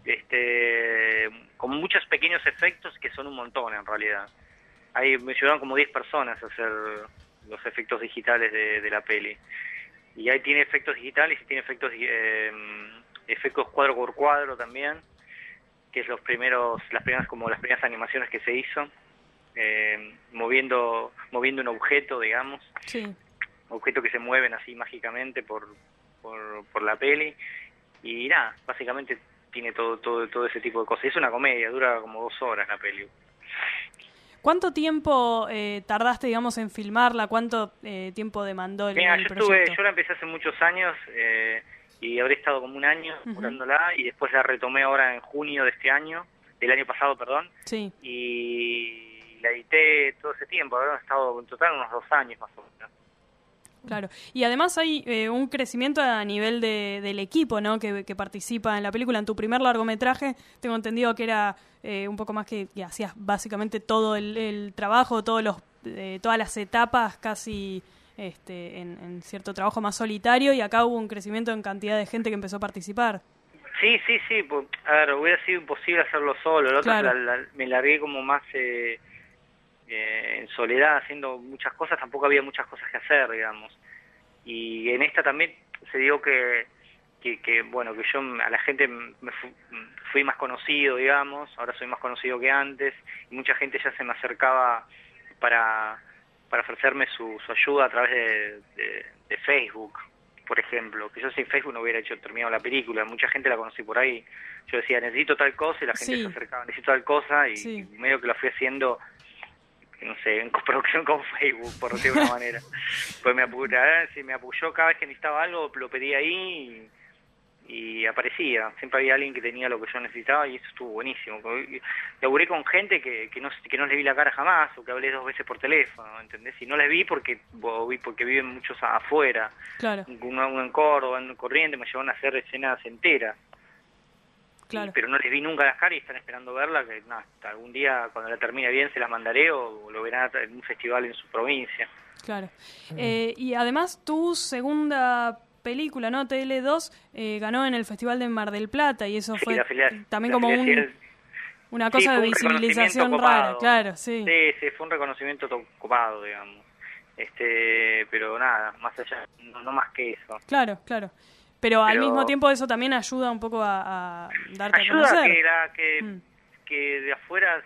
Este, con muchos pequeños efectos que son un montón en realidad. Ahí me ayudaron como 10 personas a hacer los efectos digitales de, de la peli. Y ahí tiene efectos digitales y tiene efectos eh, efectos cuadro por cuadro también, que es los primeros las primeras como las primeras animaciones que se hizo, eh, moviendo moviendo un objeto, digamos, Sí. objetos que se mueven así mágicamente por, por, por la peli y nada, básicamente tiene todo todo todo ese tipo de cosas. Es una comedia, dura como dos horas la peli. ¿Cuánto tiempo eh, tardaste, digamos, en filmarla? ¿Cuánto eh, tiempo demandó el, Mira, el yo proyecto? estuve, yo la empecé hace muchos años eh, y habré estado como un año curándola y después la retomé ahora en junio de este año, del año pasado, perdón, Sí. y la edité todo ese tiempo, habrán estado en total unos dos años más o menos. Claro. Y además hay eh, un crecimiento a nivel de, del equipo, ¿no? Que, que participa en la película. En tu primer largometraje, tengo entendido que era eh, un poco más que, que hacías básicamente todo el, el trabajo, todos los, eh, todas las etapas casi este, en, en cierto trabajo más solitario y acá hubo un crecimiento en cantidad de gente que empezó a participar. Sí, sí, sí, pues, a ver, hubiera sido imposible hacerlo solo, la otra Claro. la- la- me largué como más eh, eh, en soledad haciendo muchas cosas, tampoco había muchas cosas que hacer, digamos. Y en esta también se dio que, que, que, bueno, que yo a la gente me fu- fui más conocido, digamos, ahora soy más conocido que antes, y mucha gente ya se me acercaba para, para ofrecerme su, su ayuda a través de, de- de Facebook, por ejemplo, que yo sin Facebook no hubiera hecho terminado la película, mucha gente la conocí por ahí, yo decía necesito tal cosa y la gente Sí. se acercaba, necesito tal cosa y, Sí. y medio que la fui haciendo no sé, en coproducción con Facebook, por decirlo de una manera. Pues me apoyó, si me apoyó cada vez que necesitaba algo, lo pedí ahí y, y aparecía. Siempre había alguien que tenía lo que yo necesitaba y eso estuvo buenísimo. Laburé con gente que, que, no, que no les vi la cara jamás o que hablé dos veces por teléfono, ¿entendés? Y no les vi porque, vi porque viven muchos afuera. Claro, Uno, uno en Córdoba, en Corriente, me llevaron a hacer escenas enteras. Claro. Pero no les vi nunca las caras y están esperando verla, que nada, hasta algún día cuando la termine bien se las mandaré o lo verán en un festival en su provincia. Claro. Eh, y además tu segunda película, ¿no? TL2, eh, ganó en el Festival de Mar del Plata y eso Sí, fue también como un, una cosa de un visibilización rara, claro, sí. Sí, sí, fue un reconocimiento to- copado, digamos. Este, pero nada, más allá, no, no más que eso. Claro, claro. Pero, al mismo tiempo eso también ayuda un poco a, a darte a Ayuda a conocer. que, la, que, Mm. que de afuera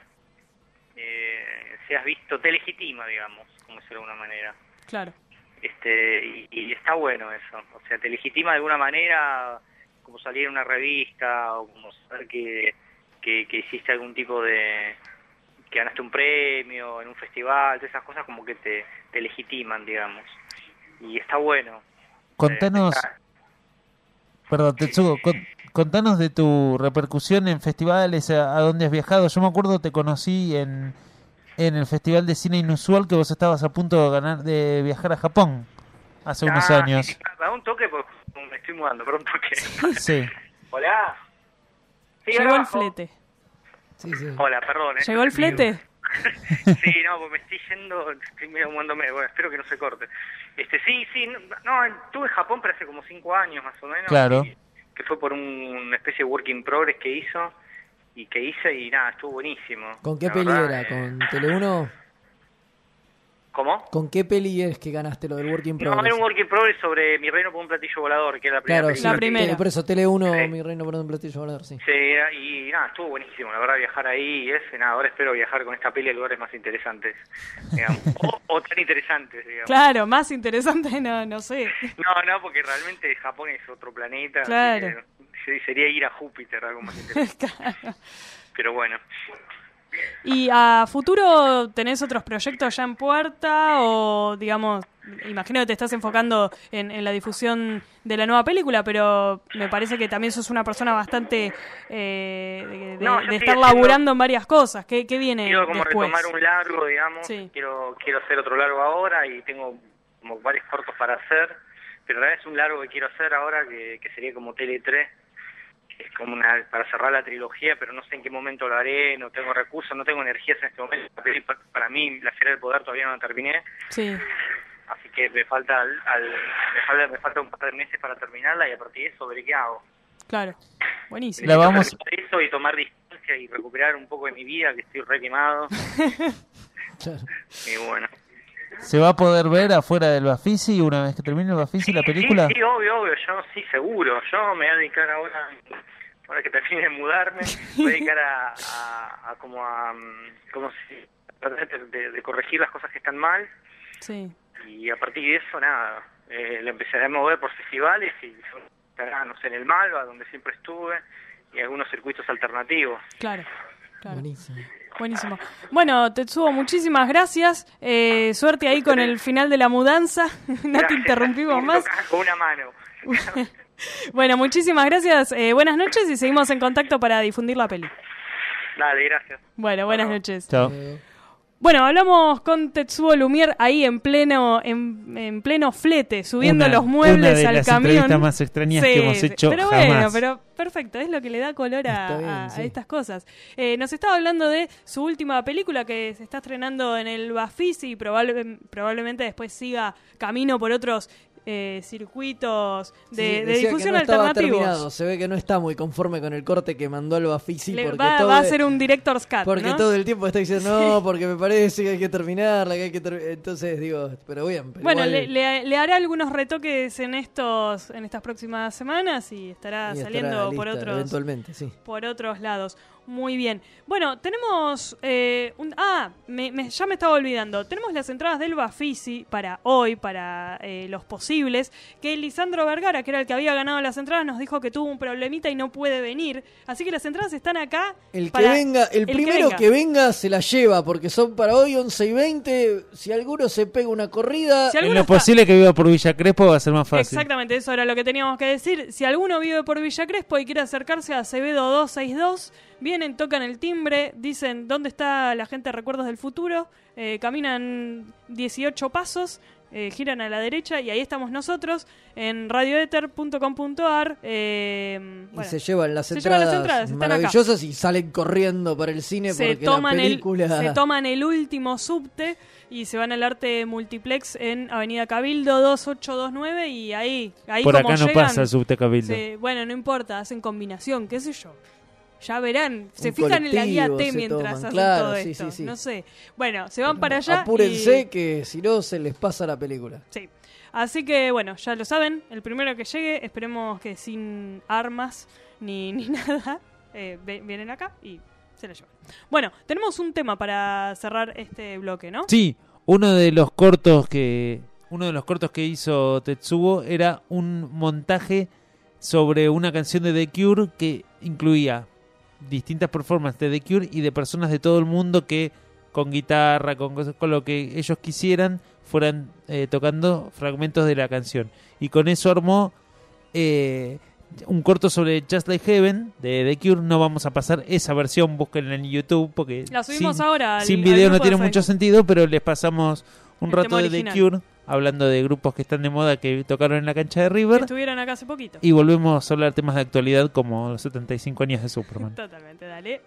eh, seas visto, te legitima, digamos, como decirlo de alguna manera. Claro. este y, y está bueno eso o sea te legitima de alguna manera como salir en una revista o como saber que, que, que hiciste algún tipo de que ganaste un premio en un festival todas esas cosas como que te, te legitiman digamos y está bueno Contanos, Está- perdón, Tetsugo, con- contanos de tu repercusión en festivales, a, a dónde has viajado. Yo me acuerdo, te conocí en, en el Festival de Cine Inusual, que vos estabas a punto de ganar de viajar a Japón hace unos Ah, años. da un toque porque me estoy mudando pero un toque Sí. hola Sí, Llegó el flete. hola perdón ¿eh? ¿Llegó el flete? Sí, no, porque me estoy yendo, estoy medio mudándome, bueno, espero que no se corte. Este, sí, sí, no, no, estuve en Japón pero hace como cinco años más o menos. Claro. y- que fue por un- una especie de work in progress que hizo y que hice y nada, estuvo buenísimo. ¿Con qué peli era? eh, ¿Con Tele1? ¿Cómo? ¿Con qué peli es que ganaste lo del Working No, Progress? era un work in progress sobre Mi reino por un platillo volador, que era la primera Claro, sí, película. que- Tele- por eso Tele1, Mi Reino por un platillo volador, sí. Sí, y nada, estuvo buenísimo, la verdad, viajar ahí y ese, nada, ahora espero viajar con esta peli a lugares más interesantes, digamos, o, o tan interesantes, digamos. Claro, más interesante, no, no sé. No, no, porque realmente Japón es otro planeta. Claro. que sí, sería ir a Júpiter, algo más interesante. Pero bueno. ¿Y a futuro tenés otros proyectos ya en puerta o, digamos, imagino que te estás enfocando en, en la difusión de la nueva película, pero me parece que también sos una persona bastante eh, de, No, de estar laburando en varias cosas. ¿Qué, qué viene Quiero como después? retomar un largo, digamos. Sí. Quiero quiero hacer otro largo ahora y tengo como varios cortos para hacer. Pero la verdad es un largo que quiero hacer ahora que, que sería como Tele 3. Es como una para cerrar la trilogía, pero no sé en qué momento lo haré, no tengo recursos, no tengo energías en este momento. Para mí, la Feria del Poder todavía no la terminé. Sí. Así que me falta, al, al- me falta me falta un par de meses para terminarla y a partir de eso veré qué hago. Claro. Buenísimo. La vamos- Eso y tomar distancia y recuperar un poco de mi vida, que estoy re quemado. y bueno. ¿Se va a poder ver afuera del Bafisi una vez que termine el Bafisi la película? Sí, sí, obvio, obvio, yo sí, seguro. Yo me voy a dedicar ahora, ahora que termine de mudarme, me voy a dedicar a, a, a como a, mm, como si, tratar de, de- de corregir las cosas que están mal Sí. y a partir de eso, nada, eh, le empezaré a mover por festivales y estará, no sé, en el Malva, donde siempre estuve, y algunos circuitos alternativos. Claro. claro. Buenísimo. Buenísimo. Bueno, Tetsuo, muchísimas gracias. Eh, suerte ahí con el final de la mudanza. no te interrumpimos más. Con una mano. Bueno, muchísimas gracias. Eh, buenas noches y seguimos en contacto para difundir la peli. Dale, gracias. Bueno, buenas noches. Chao. Bueno, hablamos con Tetsuo Lumier ahí en pleno en, en pleno flete, subiendo Una- los muebles una de al las camión. más extrañas que hemos hecho Pero bueno, pero perfecto, es lo que le da color a, Está bien, a- a sí. estas cosas. Eh, nos estaba hablando de su última película que se está estrenando en el Bafisi y probable- probablemente después siga camino por otros eh, circuitos de, Sí, de difusión no alternativos. terminado. Se ve que no está muy conforme con el corte que mandó el Bafisi. Le- porque va, todo va a ser un director's cut, Porque ¿no? todo el tiempo está diciendo, no, porque me parece que hay que terminarla, que hay que ter-". Entonces digo, pero bien. pero Bueno, igual- le, le- le hará algunos retoques en estos en estas próximas semanas y estará y estará saliendo por lista otros Eventualmente, sí. por otros lados. Muy bien. Bueno, tenemos eh, un ah, me- me- ya me estaba olvidando. Tenemos las entradas del Bafisi para hoy, para eh, los posibles. Que Lisandro Vergara, que era el que había ganado las entradas, nos dijo que tuvo un problemita y no puede venir. Así que las entradas están acá. El que venga, el, primero venga. que venga se la lleva, porque son para hoy 11 y 20. Si alguno se pega una corrida, Si En lo está- posible que viva por Villa Crespo va a ser más fácil. Exactamente, eso era lo que teníamos que decir. Si alguno vive por Villa Crespo y quiere acercarse a Acevedo 262, vienen, tocan el timbre, dicen dónde está la gente de Recuerdos del Futuro, eh, caminan 18 pasos, eh, giran a la derecha y ahí estamos nosotros en radioether.com.ar. Eh, y bueno, se llevan las se llevan entradas, las entradas, están acá. maravillosas y salen corriendo para el cine se porque toman, la película... el, se toman el último subte y se van al arte multiplex en Avenida Cabildo 2829 y ahí, ahí Por como acá no llegan, pasa el subte Cabildo. se- bueno, no importa, hacen combinación, qué sé yo. Ya verán, se Un fijan en la guía T mientras toman, hacen claro, todo sí, esto. sí, sí. No sé. Bueno, se van para allá. Apúrense y- que si no se les pasa la película. Sí. Así que bueno, ya lo saben, el primero que llegue, esperemos que sin armas ni, ni nada, eh, vienen acá y se la llevan. Bueno, tenemos un tema para cerrar este bloque, ¿no? Sí, uno de los cortos que uno de los cortos que hizo Tetsubo era un montaje sobre una canción de The Cure que incluía distintas performances de The Cure y de personas de todo el mundo que con guitarra, con, cosas- con lo que ellos quisieran, fueran eh, tocando fragmentos de la canción. Y con eso armó eh, un corto sobre Just Like Heaven de The Cure. No vamos a pasar esa versión, búsquenla en YouTube porque La subimos sin, ahora al- sin video no tiene mucho sentido, pero les pasamos un El rato de The. Cure hablando de grupos que están de moda que tocaron en la cancha de River. Estuvieron acá hace poquito. Y volvemos a hablar temas de actualidad como los 75 años de Superman. Totalmente, dale.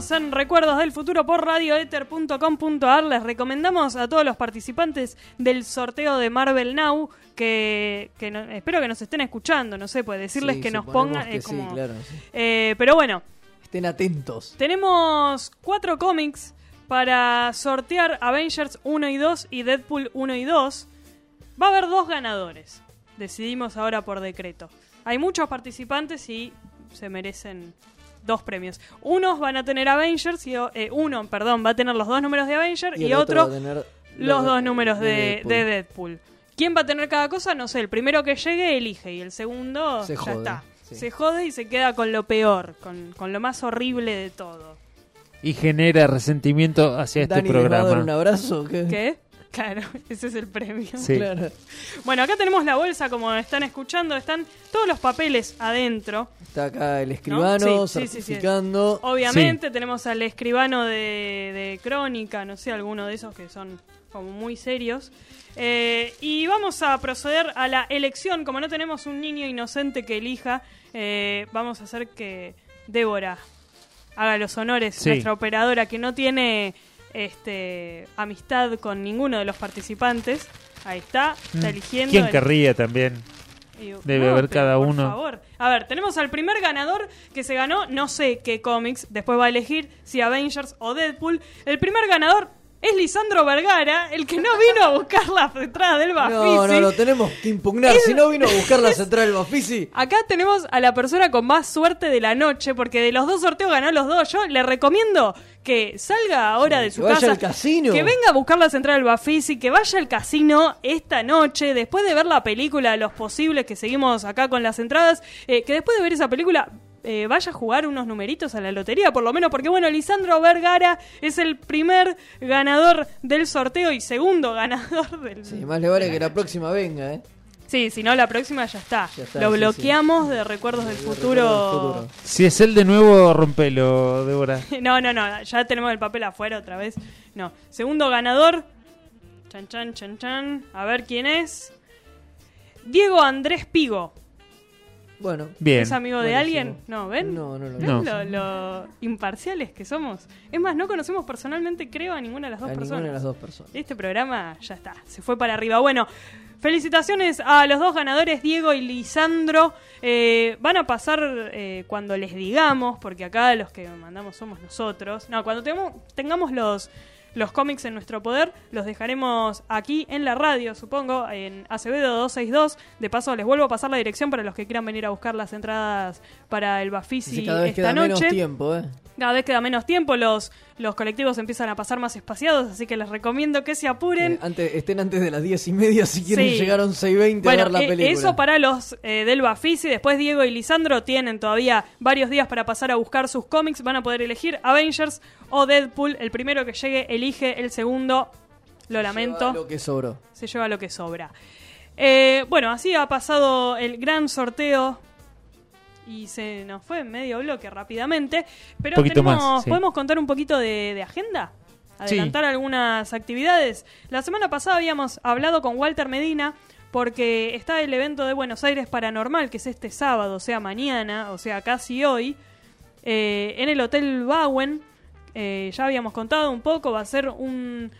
Seguimos en Recuerdos del Futuro por radioether.com.ar. Les recomendamos a todos los participantes del sorteo de Marvel Now que, que no- espero que nos estén escuchando, no sé, pues decirles Sí, que nos pongan. es sí, claro, sí. Eh, pero bueno, Estén atentos. Tenemos cuatro cómics para sortear Avengers 1 y 2 y Deadpool 1 y 2. Va a haber dos ganadores. Decidimos ahora por decreto. Hay muchos participantes y se merecen dos premios. Unos van a tener Avengers y eh, uno, perdón, va a tener los dos números de Avengers y, el otro otro va a tener los lo- dos números de de, Deadpool. de Deadpool. ¿Quién va a tener cada cosa? No sé, el primero que llegue elige y el segundo Se ya jode, está. sí. Se jode y se queda con lo peor, con, con lo más horrible de todo. Y genera resentimiento hacia este Dani les va a dar programa. un abrazo. ¿qué? ¿Qué? Claro, ese es el premio. Sí. Claro. Bueno, acá tenemos la bolsa, como están escuchando, están todos los papeles adentro. Está acá el escribano Sí, sí, sí, sí. certificando. Obviamente tenemos al escribano de, de Crónica, no sé, alguno de esos que son como muy serios. Eh, y vamos a proceder a la elección. Como no tenemos un niño inocente que elija, eh, vamos a hacer que Débora haga los honores. Sí. Nuestra operadora que no tiene este amistad con ninguno de los participantes. Ahí está, está Mm. eligiendo. ¿Quién el- querría también? Debe no, haber cada por uno. favor. A ver, tenemos al primer ganador que se ganó, no sé qué cómics, después va a elegir si Avengers o Deadpool. El primer ganador es Lisandro Vergara, el que no vino a buscar la entrada del Bafisi. No, no, lo tenemos que impugnar. Si no vino a buscar la central del Bafisi. Acá tenemos a la persona con más suerte de la noche, porque de los dos sorteos ganó los dos. Yo le recomiendo que salga ahora de su que vaya casa. al casino. Que venga a buscar la central del Bafisi, que vaya al casino esta noche, después de ver la película Los Posibles, que seguimos acá con las entradas, eh, que después de ver esa película... eh, vaya a jugar unos numeritos a la lotería, por lo menos, porque bueno, Lisandro Vergara es el primer ganador del sorteo y segundo ganador del, Sí, más le vale que la próxima venga, ¿eh? Sí, si no, la próxima ya está. está, Lo sí, bloqueamos de recuerdos del futuro. Si es él de nuevo, rompelo, Débora. No, no, no, ya tenemos el papel afuera otra vez. No. Segundo ganador. Chan, chan, chan, chan. A ver quién es. Diego Andrés Pigo. Bueno. Bien. ¿Es amigo de Buenísimo. alguien? No, ¿ven? No, no lo ¿Ven No. Lo, lo imparciales que somos? Es más, no conocemos personalmente, creo, a ninguna de las dos A personas. ninguna de las dos personas. Este programa ya está, se fue para arriba. Bueno, felicitaciones a los dos ganadores, Diego y Lisandro. Eh, van a pasar eh, cuando les digamos, porque acá los que mandamos somos nosotros. No, cuando tengamos, tengamos los, los cómics en nuestro poder, los dejaremos aquí en la radio, supongo, en Acevedo 262. De paso, les vuelvo a pasar la dirección para los que quieran venir a buscar las entradas para el Bafisi esta noche. menos tiempo, ¿eh? Cada vez queda menos tiempo, los, los colectivos empiezan a pasar más espaciados, así que les recomiendo que se apuren. Eh, antes, estén antes de las diez y media si quieren Sí. llegar a 11.20 Bueno, a ver la eh, película. eso para los eh, del Bafisi. Después Diego y Lisandro tienen todavía varios días para pasar a buscar sus cómics. Van a poder elegir Avengers o Deadpool. El primero que llegue elige, el segundo, lo lamento, Lo que sobró. se lleva lo que sobra. Eh, bueno, así ha pasado el gran sorteo y se nos fue medio bloque rápidamente. Pero tenemos, más, sí. podemos contar un poquito de, de agenda. Adelantar algunas actividades. La semana pasada habíamos hablado con Walter Medina porque está el evento de Buenos Aires Paranormal, que es este sábado, o sea, mañana, o sea, casi hoy, eh, en el Hotel Bowen. Eh, ya habíamos contado un poco, va a ser un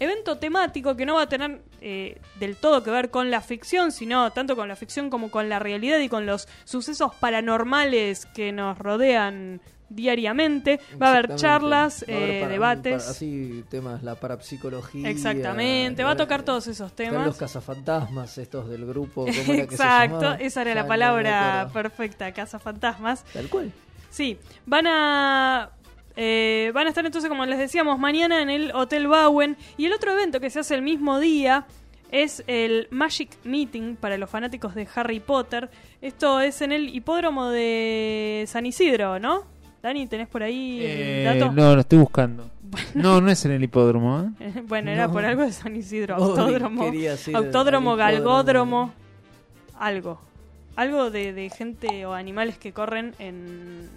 evento temático que no va a tener eh, del todo que ver con la ficción, sino tanto con la ficción como con la realidad y con los sucesos paranormales que nos rodean diariamente. Va a haber charlas, Va a haber eh, para- debates. para- así temas, la parapsicología. Exactamente, va a tocar todos esos temas. los cazafantasmas estos del grupo. ¿cómo era que se Exacto, esa era Ya la no palabra acuerdo. perfecta, Casa Fantasmas. Tal cual. Sí, van a eh, van a estar entonces, como les decíamos, mañana en el Hotel Bowen. Y el otro evento que se hace el mismo día es el Magic Meeting para los fanáticos de Harry Potter. Esto es en el hipódromo de San Isidro, ¿no? Dani, ¿tenés por ahí el Eh, dato? no, lo estoy buscando. No, no es en el hipódromo. ¿eh? bueno, era No. por algo de San Isidro. Autódromo, ir autódromo galgódromo, algo. Algo de, de gente o animales que corren en,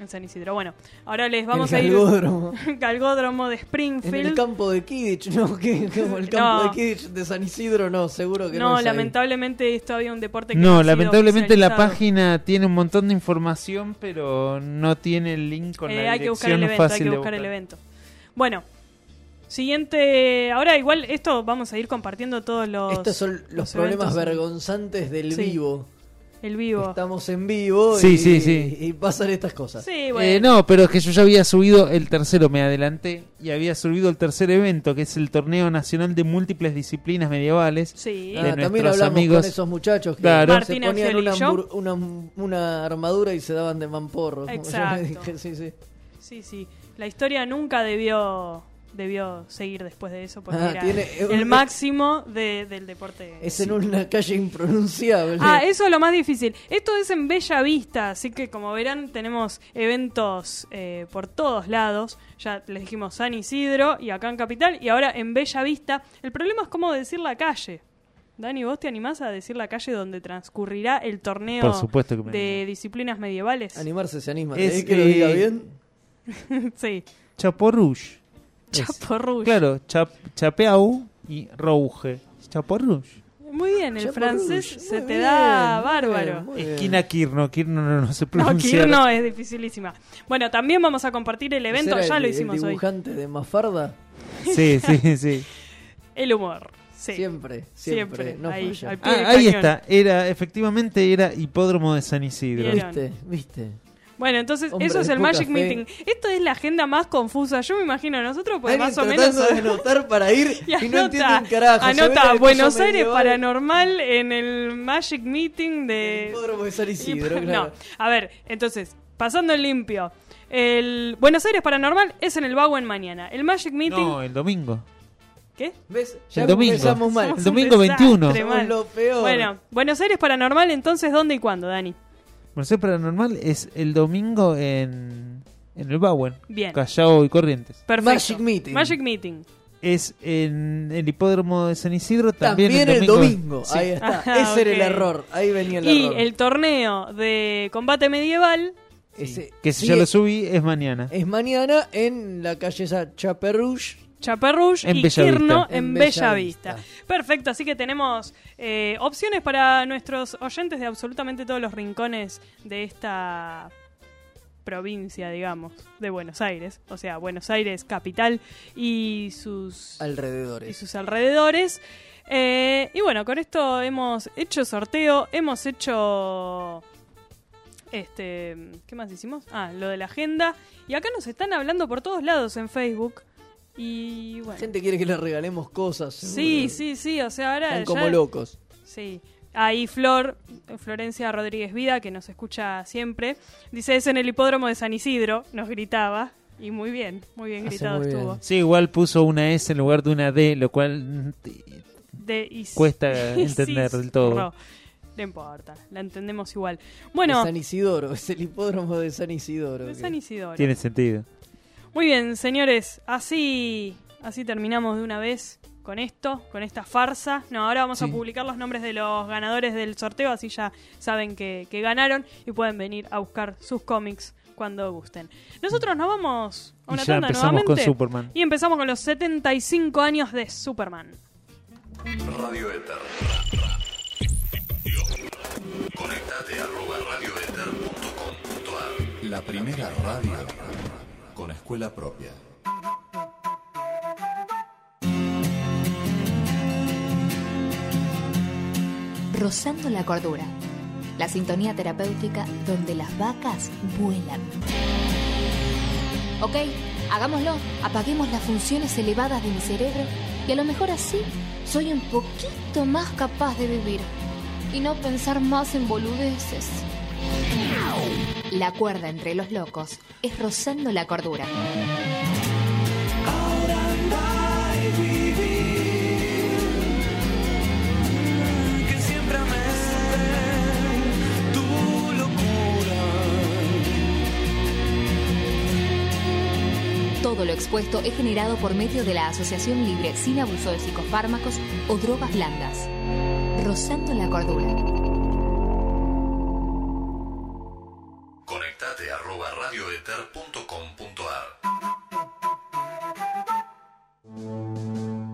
en San Isidro. Bueno, ahora les vamos El a ir... galgódromo. Galgódromo de En Springfield. el campo de Kidditch, ¿no? ¿Qué? Como el campo No. de Kidditch de San Isidro, no, seguro que no. no, es ahí. lamentablemente es todavía un deporte que No, sido lamentablemente la página tiene un montón de información, pero no tiene el link con Eh, la hay que buscar el evento, hay fácil que de buscar el evento. Bueno, siguiente. Ahora, igual, esto vamos a ir compartiendo todos los. Estos son los, los problemas eventos. vergonzantes del Sí. vivo. El vivo. Estamos en vivo Sí, y, sí, sí. y pasan estas cosas. Sí, Eh, no, pero es que yo ya había subido el tercero, me adelanté, y había subido el tercer evento, que es el Torneo Nacional de Múltiples Disciplinas Medievales. Sí. Ah, de también nuestros hablamos amigos. con esos muchachos que Claro. se ponían una, una, una armadura y se daban de mamporro. como yo le Exacto. dije, sí, sí. Sí, sí. La historia nunca debió debió seguir después de eso porque Ah, era tiene- el máximo de- del deporte. Es en una calle impronunciable. Ah, eso es lo más difícil. Esto es en Bella Vista, así que como verán tenemos eventos eh, por todos lados. Ya les dijimos San Isidro y acá en Capital y ahora en Bella Vista. El problema es cómo decir la calle. Dani, ¿vos te animás a decir la calle donde transcurrirá el torneo Por supuesto que me de disciplinas medievales? Animarse se anima. Es, ¿Querés que lo diga eh, bien? sí. Chaporrush. Chaporrush. Claro, chap, chapeau y rouge. Chaporrush. Muy bien, el Chaporrush, francés muy se te bien, da bárbaro. bien, muy bien. Esquina Kirno. Kirno no, no se No, pronuncia. Kirno es dificilísima. Bueno, también vamos a compartir el evento, ¿Ese era ya el, lo el hicimos hoy. dibujante de Mafarda? Sí, sí, sí. El humor. Sí. Siempre, siempre. no ahí, Ah, ahí está. Era, efectivamente era hipódromo de San Isidro. Vieron. ¿Viste? ¿Viste? Bueno, entonces Hombre eso es el Magic fe. Meeting. Esto es la agenda más confusa. Yo me imagino, nosotros pues más o menos... de anotar para ir Y y, no anota, entienden carajo. Anota Buenos Aires medieval. Paranormal en el Magic Meeting de... De San Isidro, Y- claro. No, a ver, entonces, pasando en limpio. El Buenos Aires Paranormal es en el Bowen mañana. El Magic Meeting... No, el domingo. ¿Qué? ¿Ves? El domingo. empezamos mal. El domingo Un desastre, 21. Somos mal. lo peor. Bueno, Buenos Aires Paranormal, entonces, ¿dónde y cuándo, Dani? Merced Paranormal es el domingo en, en el Bowen. Bien. Callao y Corrientes. Perfecto. Magic Meeting. Magic Meeting. Es en el hipódromo de San Isidro también, También el domingo. Sí. Ahí está. Ese era el error. Ahí venía el Y error. el torneo de combate medieval Ese- Que si sí, ya lo subí es mañana. Es mañana en la calle esa Chaperrouge. Chaperrouge En y Bella Quirno Vista. en, En Bella, Bella Vista. Vista. Perfecto, así que tenemos eh, opciones para nuestros oyentes de absolutamente todos los rincones de esta provincia, digamos, de Buenos Aires, o sea, Buenos Aires capital y sus y Alrededores. sus alrededores. Eh, y bueno, con esto hemos hecho sorteo, hemos hecho este, ¿qué más hicimos? Ah, lo de la agenda y acá nos están hablando por todos lados en Facebook y bueno. Gente quiere que le regalemos cosas. Sí, seguro. sí, sí, o sea, ahora Están ya- como locos. Sí. Ahí Flor, Florencia Rodríguez Vida, que nos escucha siempre, dice es en el hipódromo de San Isidro, nos gritaba. Y muy bien, muy bien Hace gritado muy estuvo. bien. Sí, igual puso una S en lugar de una D, lo cual De Is- Cuesta entender del todo. No importa, la entendemos igual. Bueno, De San Isidoro. Es el hipódromo de San Isidoro. de San Isidoro. tiene sentido. Muy bien, señores, así, así terminamos de una vez con esto, con esta farsa. No, ahora vamos a publicar los nombres de los ganadores del sorteo, así ya saben que, que ganaron y pueden venir a buscar sus cómics cuando gusten. Nosotros nos vamos a Y una ya tanda empezamos nuevamente con Superman. y empezamos con los 75 años de Superman. Radio Éter. Conectate arroba radioeter.com.ar La primera radio con escuela propia. Rozando la cordura. La sintonía terapéutica donde las vacas vuelan. Ok, hagámoslo. Apaguemos las funciones elevadas de mi cerebro y a lo mejor así soy un poquito más capaz de vivir y no pensar más en boludeces. La cuerda entre los locos es rozando la cordura. Todo lo expuesto es generado por medio de la Asociación Libre sin abuso de psicofármacos o drogas blandas. Rozando la cordura. Conectate arroba radioeter.com.ar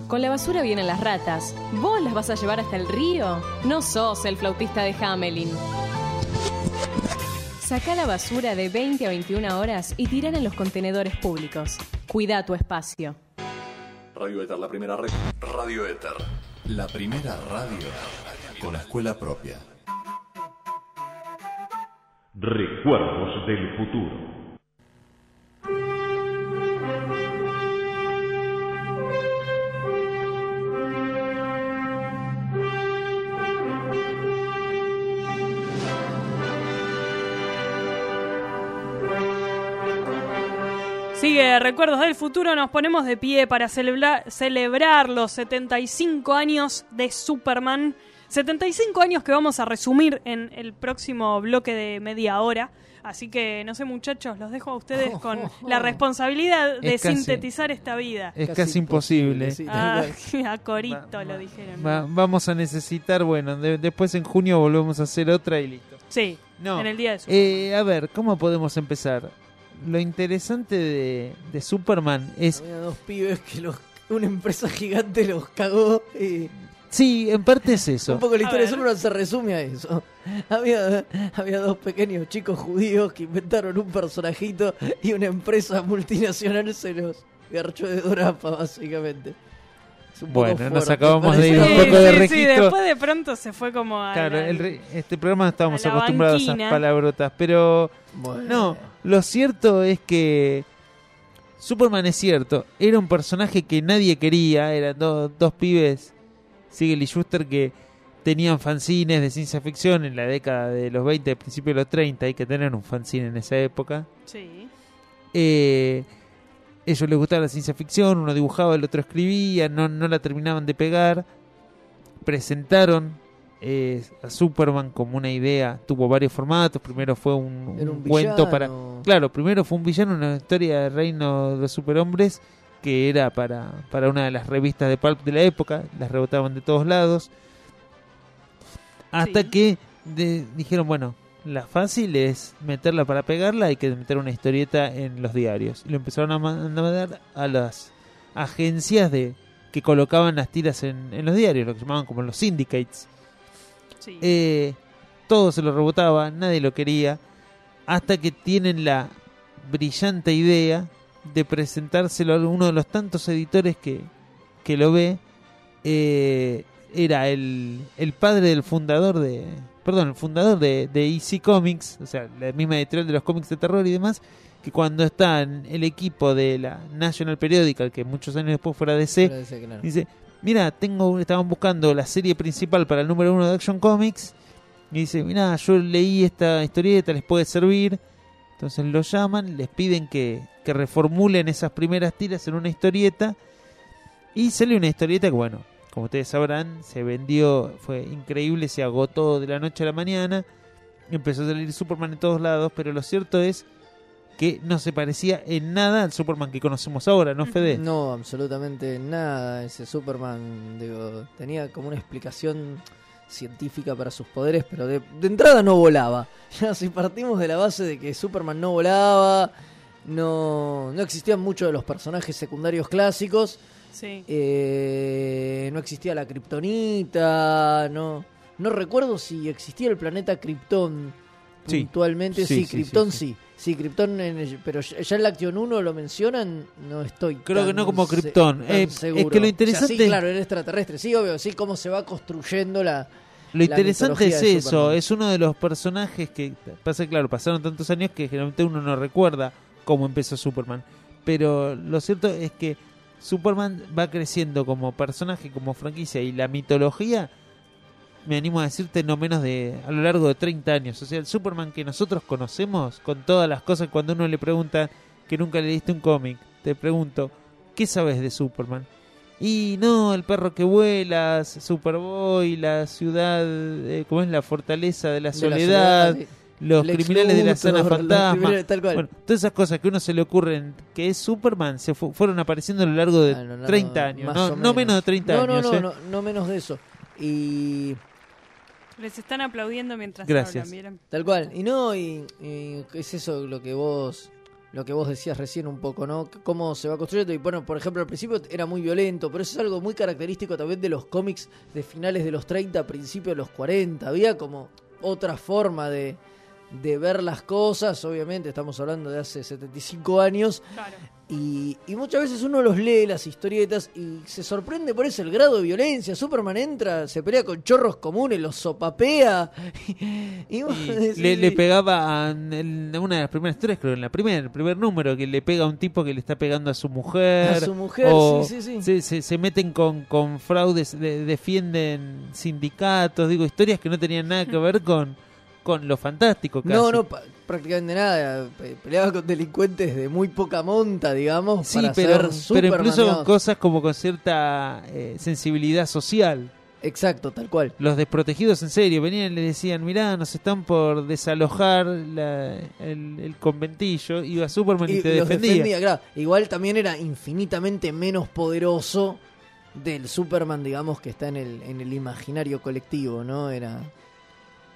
Con la basura vienen las ratas. ¿Vos las vas a llevar hasta el río? No sos el flautista de Hamelin. Saca la basura de 20 a 21 horas y tirala en los contenedores públicos. Cuida tu espacio. Radio Éter, la primera red. Radio Éter. La primera radio con escuela propia. Recuerdos del futuro. Sigue Recuerdos del Futuro, nos ponemos de pie para celebra- celebrar los 75 años de Superman. 75 años que vamos a resumir en el próximo bloque de media hora. Así que, no sé muchachos, los dejo a ustedes con la responsabilidad de Es casi- sintetizar esta vida. Es casi, imposible. Ah, a Corito lo dijeron. Va- vamos a necesitar, bueno, de- después en junio volvemos a hacer otra y listo. Sí, No. en el día de Superman. Eh, a ver, ¿cómo podemos empezar? Lo interesante de, de Superman es... Había dos pibes que los, una empresa gigante los cagó y... Sí, en parte es eso. Un poco la historia de. Superman se resume a eso. Había, había dos pequeños chicos judíos que inventaron un personajito y una empresa multinacional se los garchó de dorapa, básicamente. Bueno, nos fuerte, acabamos de ir un poco de sí, registro. después de pronto se fue como a... Claro, la- el re- este programa no estábamos a acostumbrados a esas palabrotas, pero no, lo cierto es que Superman es cierto, era un personaje que nadie quería, eran do- dos pibes, Siegel y Schuster, que tenían fanzines de ciencia ficción en la década de los 20, principios de los 30, hay que tener un fanzine en esa época. Sí. Eh, ellos les gustaba la ciencia ficción, uno dibujaba, el otro escribía, no, no la terminaban de pegar. Presentaron eh, a Superman como una idea, tuvo varios formatos. Primero fue un, Era un un cuento villano. para. Claro, primero fue un villano, una historia de reino de los superhombres que era para, para una de las revistas de pulp de la época, las rebotaban de todos lados. Hasta que de- dijeron, bueno, la fácil es meterla para pegarla, hay que meter una historieta en los diarios. Y lo empezaron a mandar a las agencias de que colocaban las tiras en, en los diarios, lo que llamaban como los syndicates. Sí. Eh, todo se lo rebotaba, nadie lo quería, hasta que tienen la brillante idea de presentárselo a uno de los tantos editores que, que lo ve. Eh, era el, el padre del fundador de. Perdón, el fundador de, de EC Comics, o sea, la misma editorial de los cómics de terror y demás, que cuando está en el equipo de la National Periodical, que muchos años después fuera DC, Fuera DC, claro. dice, mira, tengo, estaban buscando la serie principal para el número uno de Action Comics, y dice, mira, yo leí esta historieta, les puede servir. Entonces lo llaman, les piden que, que reformulen esas primeras tiras en una historieta, y sale una historieta que, bueno, como ustedes sabrán, se vendió, fue increíble, se agotó de la noche a la mañana, empezó a salir Superman en todos lados, pero lo cierto es que no se parecía en nada al Superman que conocemos ahora, ¿no, Fede? No, absolutamente nada. Ese Superman, digo, tenía como una explicación científica para sus poderes, pero de, de entrada no volaba. Ya si partimos de la base de que Superman no volaba, no, no existían muchos de los personajes secundarios clásicos, Sí. eh, no existía la Kryptonita, no, no recuerdo si existía el planeta Krypton. Puntualmente. Sí, Sí, sí, sí, Krypton sí. sí. Krypton, en el- pero ya en la Action 1 lo mencionan, no estoy Creo que no como se- Krypton. tan Eh, es seguro. que lo O sea, interesante- sí, claro, era extraterrestre, sí, obvio, sí, cómo se va construyendo la Lo la interesante es eso, es uno de los personajes que pasa claro, pasaron tantos años que generalmente uno no recuerda cómo empezó Superman, pero lo cierto es que Superman va creciendo como personaje, como franquicia y la mitología me animo a decirte no menos de a lo largo de 30 años, o sea, el Superman que nosotros conocemos con todas las cosas cuando uno le pregunta que nunca le diste un cómic, te pregunto, ¿qué sabes de Superman? Y no, el perro que vuela, Superboy, la ciudad, eh, ¿cómo es? La fortaleza de la De la soledad, soledad, sí. los Lex criminales de la zona fantasma. criminales, tal cual. Bueno, todas esas cosas que a uno se le ocurren que es Superman se fu- fueron apareciendo a lo largo de Ah, no, no, 30 años, no, o no menos de 30 no, no, años. No, ¿eh? no, no menos de eso. Y Les están aplaudiendo mientras Gracias. hablan, ¿vieron? Tal cual. Y no, y, y es eso lo que vos lo que vos decías recién un poco, ¿no? Cómo se va construyendo. Y bueno, por ejemplo, al principio era muy violento, pero eso es algo muy característico también de los cómics de finales de los 30, principios de los 40. Había como otra forma de, de ver las cosas, obviamente estamos hablando de hace 75 años, y, y muchas veces uno los lee, las historietas, y se sorprende por eso el grado de violencia. Superman entra, se pelea con chorros comunes, los sopapea, y, vos decís, Le, le pegaba a, en una de las primeras historias, creo, en la primera, el primer número, que le pega a un tipo que le está pegando a su mujer. A su mujer, o sí, sí, sí. Se, se- se meten con, con fraudes, de- defienden sindicatos, digo, historias que no tenían nada que ver con, con lo fantástico. Casi. No, no, prácticamente nada. pe- Peleaba con delincuentes de muy poca monta, digamos, Sí, para pero, ser pero incluso con cosas como con cierta eh, sensibilidad social. Exacto, tal cual. Los desprotegidos en serio venían y le decían, mirá, nos están por desalojar la- el, el conventillo, iba Superman y, Y te los defendía. defendía, claro. Igual también era infinitamente menos poderoso del Superman, digamos, que está en el, en el imaginario colectivo, ¿no? Era,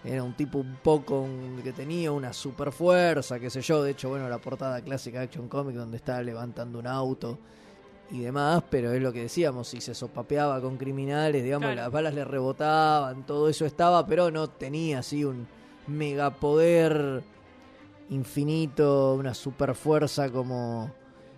era un tipo un poco un- que tenía una super fuerza, qué sé yo. De hecho, bueno, la portada clásica de Action Comic donde está levantando un auto y demás, pero es lo que decíamos, si se sopapeaba con criminales, digamos, Claro. las balas le rebotaban, todo eso estaba, pero no tenía así un megapoder infinito, una super fuerza como,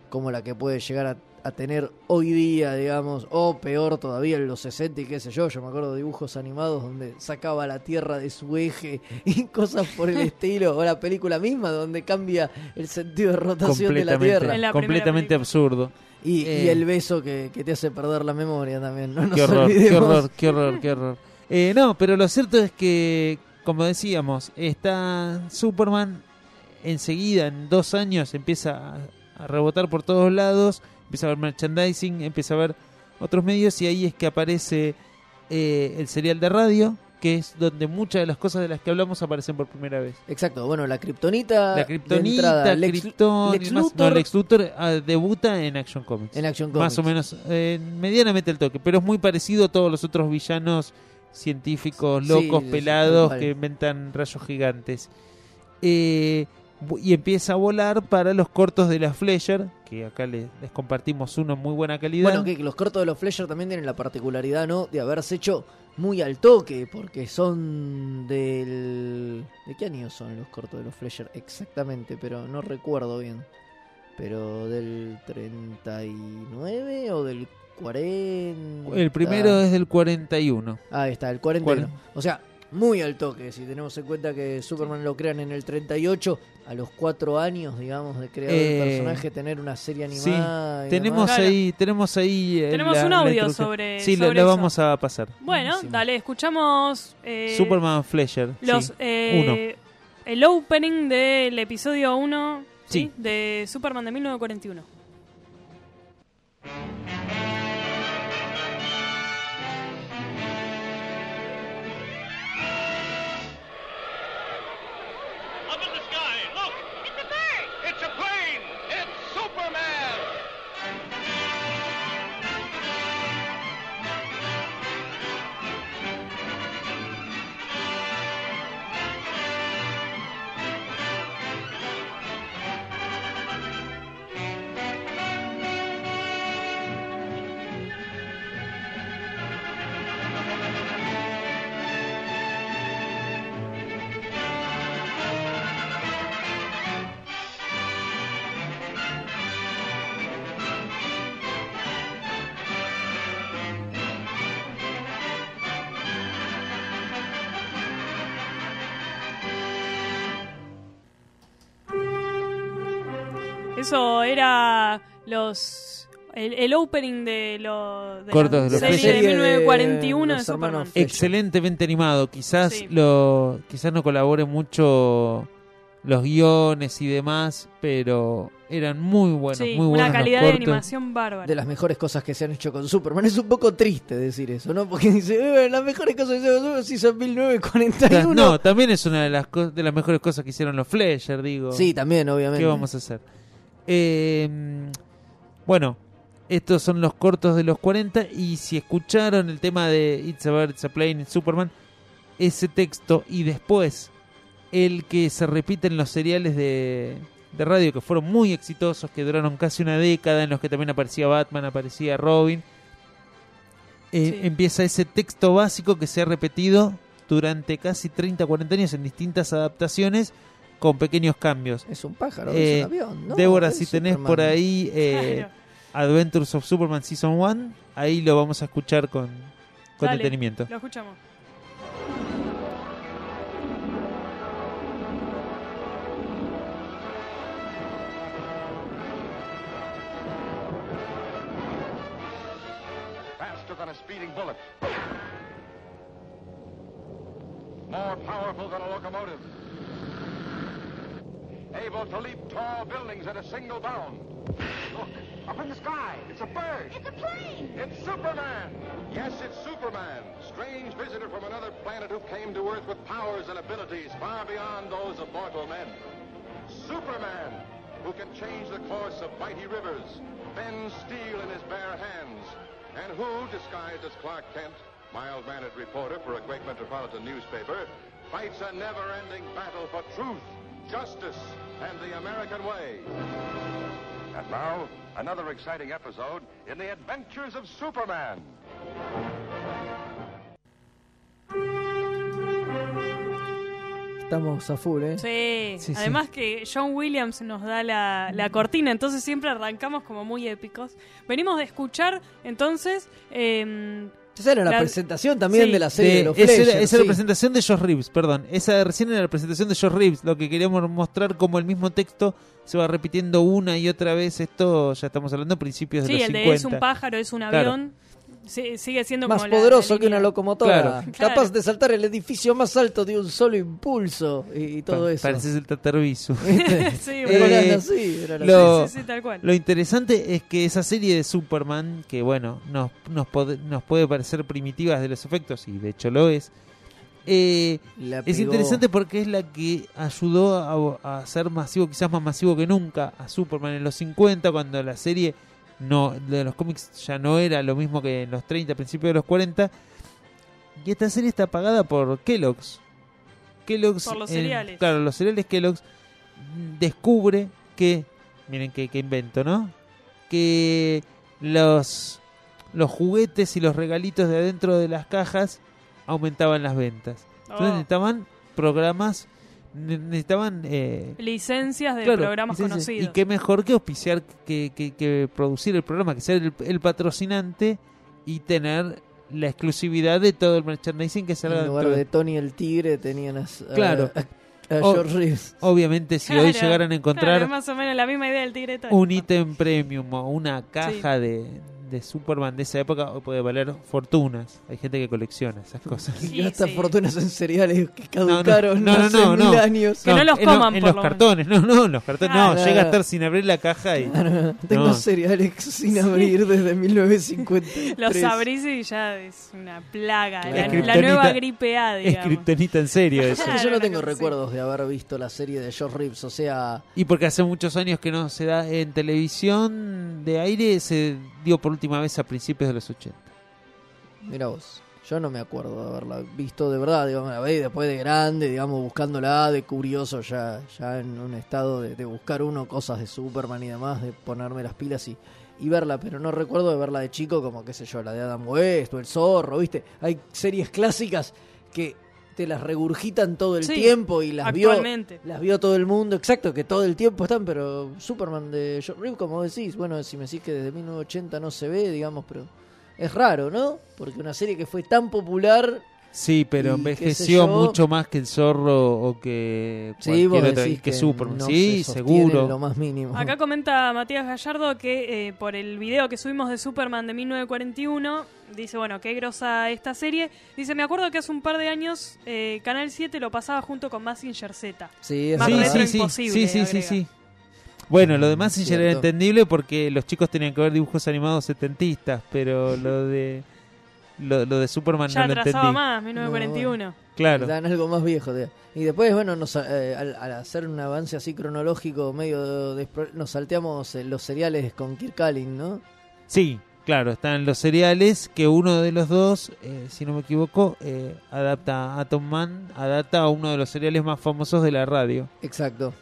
como la que puede llegar a, a tener hoy día, digamos, o peor todavía en los 60 y qué sé yo, yo me acuerdo de dibujos animados donde sacaba la Tierra de su eje y cosas por el estilo, o la película misma donde cambia el sentido de rotación de la Tierra. completamente absurdo. Y, y Eh, el beso que, que te hace perder la memoria también, no nos qué horror, qué horror, qué horror, qué horror. Eh, no, pero lo cierto es que, como decíamos, está Superman enseguida, en dos años, empieza a, a rebotar por todos lados, empieza a ver merchandising, empieza a ver otros medios y ahí es que aparece eh, el serial de radio, que es donde muchas de las cosas de las que hablamos aparecen por primera vez. Exacto, bueno, la kriptonita. La kriptonita, Lex- Krypton demás. No, Luthor. Lex Luthor ah, debuta en Action Comics. En Action Más o Comics. menos, eh, medianamente el toque, pero es muy parecido a todos los otros villanos científicos, locos, sí, pelados, que inventan rayos gigantes. Eh, y empieza a volar para los cortos de la Fleischer, que acá les, les compartimos uno en muy buena calidad. Bueno, que los cortos de los Fleischer también tienen la particularidad, ¿no? De haberse hecho muy al toque, porque son del... ¿De qué año son los cortos de los Fleischer exactamente? Pero no recuerdo bien. Pero del 39 o del 40... El primero es del 41. Ahí está, el 41. Cuaren- O sea, muy al toque. Si tenemos en cuenta que Superman lo crean en el 38, a los cuatro años, digamos, de crear Eh, el personaje, tener una serie Sí, animada. y tenemos demás. ahí, tenemos ahí eh, Tenemos la- un audio sobre- Sí, lo- sobre lo, eso. vamos a pasar. Bueno, dale, escuchamos eh, Superman Fleischer. los, sí, eh, el opening del episodio 1 ¿sí? Sí. de Superman de 1941. Eso era los el, el opening de, lo, de Cortos la de los serie de 1941 de, los Superman. Excelentemente animado. Quizás Sí. lo quizás no colabore mucho los guiones y demás, pero eran muy buenos, Sí, muy buenos una los calidad de animación bárbara. de las mejores cosas que se han hecho con Superman. Es un poco triste decir eso, ¿no? Porque dice, eh, las mejores cosas que se han hecho con Superman sí son 1941. No, también es una de las co- de las mejores cosas que hicieron los Fleischer, digo. Sí, también, obviamente. ¿Qué vamos a hacer? Eh, bueno, estos son los cortos de los 40 y si escucharon el tema de It's a Bird, It's a Plane, It's Superman, ese texto y después el que se repite en los seriales de, de radio que fueron muy exitosos, que duraron casi una década, en los que también aparecía Batman, aparecía Robin, eh, Sí. empieza ese texto básico que se ha repetido durante casi 30, 40 años en distintas adaptaciones con pequeños cambios. Es un pájaro, Eh, es un avión. No, Débora, si tenés Superman. por ahí eh, Adventures of Superman Season 1, ahí lo vamos a escuchar con, con Dale, detenimiento. Lo escuchamos. faster than a speeding bullet, more powerful than a locomotive, able to leap tall buildings at a single bound. Look, up in the sky, it's a bird. It's a plane. It's Superman. Yes, it's Superman, strange visitor from another planet who came to Earth with powers and abilities far beyond those of mortal men. Superman, who can change the course of mighty rivers, bend steel in his bare hands, and who, disguised as Clark Kent, mild-mannered reporter for a great metropolitan newspaper, fights a never-ending battle for truth, justice, and the American way. And now, another exciting episode in the adventures of Superman. Estamos a full, ¿eh? Sí, Sí, sí. además que John Williams nos da la, la cortina, entonces siempre arrancamos como muy épicos. Venimos de escuchar, entonces... eh, Esa era la, la- presentación también sí. de la serie de, De- los esa era, esa era sí. la presentación de Josh Reeves, perdón. Esa recién era la presentación de Josh Reeves. Lo que queríamos mostrar como el mismo texto se va repitiendo una y otra vez. Esto ya estamos hablando de principios de sí, los el 50. de es un pájaro, es un Claro. Sí, sigue siendo Más como poderoso la que una locomotora. Claro. Capaz Claro. de saltar el edificio más alto de un solo impulso. Y, y todo Pa- eso. Pareces el tatarbisu. Sí, bueno. Así, lo, Sí, sí, sí, tal cual. lo interesante es que esa serie de Superman, que bueno, nos, nos, nos puede parecer primitiva de los efectos, y de hecho lo es, eh, es interesante porque es la que ayudó a, a ser masivo, quizás más masivo que nunca, a Superman en los 50, cuando la serie no de los cómics ya no era lo mismo que en los 30, principios de los 40. Y esta serie está pagada por Kellogg's. Kellogg's Por los en- cereales. claro, los cereales Kellogg's descubre que, miren qué, invento, ¿no? Que los, los juguetes y los regalitos de adentro de las cajas aumentaban las ventas. Entonces Oh. necesitaban programas, necesitaban... Eh, Licencias de claro, programas licencias. conocidos. Y qué mejor que auspiciar, que, que, que producir el programa, que ser el, el patrocinante y tener la exclusividad de todo el merchandising que salga En lugar de Tony el Tigre tenían a, Claro. a, a O- George Reeves. Obviamente, si hoy llegaran a encontrar más o menos la misma idea del tigre un ítem premium o una caja de, de Superman de esa época, hoy puede valer fortunas. Hay gente que colecciona esas cosas. Y gasta fortunas en cereales que No, no, caducaron no, no, hace no, mil no. años. Que no los en coman, en por los lo cartones, no, no, en los cartones, no, Claro. llega a estar sin abrir la caja y Tengo no. cereales sin abrir desde 1950. Los abrís y ya es una plaga. Claro. La, Es la nueva gripe A, es digamos. kriptonita en serio eso. Sí, yo no tengo recuerdos de haber visto la serie de George Reeves, o sea, Y porque hace muchos años que no se da en televisión de aire, se dio por última vez a principios de los 80. mira vos, yo no me acuerdo de haberla visto de verdad, digamos, la vi después de grande, digamos, buscándola de curioso, ya, ya en un estado de, de buscar uno cosas de Superman y demás, de ponerme las pilas y, y verla, pero no recuerdo de verla de chico como, qué sé yo, la de Adam West o El Zorro, ¿viste? Hay series clásicas que te las regurgitan todo el Sí, tiempo y las vio las vio todo el mundo, exacto, que todo el tiempo están, pero Superman de George Reeves, como decís, bueno, si me decís que desde 1980 no se ve, digamos, pero es raro, ¿no? Porque una serie que fue tan popular, Sí, pero Y envejeció mucho más que el zorro o que sí, otra- que, que Superman. no sí, se seguro. lo más mínimo. Acá comenta Matías Gallardo que eh, por el video que subimos de Superman de 1941, dice, bueno, qué grosa esta serie. Dice, me acuerdo que hace un par de años eh, Canal 7 lo pasaba junto con Mazinger Z. Sí, es Más sí, sí, sí, imposible, sí, sí, sí. Bueno, lo demás sí ya era entendible porque los chicos tenían que ver dibujos animados setentistas, pero lo de lo, lo de Superman Ya no lo entendí. más, 1941. Claro. Dan algo más viejo. de- Y después, bueno, nos, eh, al, al hacer un avance así cronológico, medio despro- nos salteamos eh, los seriales con Kirk Calling, ¿no? Sí, claro, están los cereales que uno de los dos, eh, si no me equivoco, eh, adapta a Atom Man, adapta a uno de los cereales más famosos de la radio. Exacto.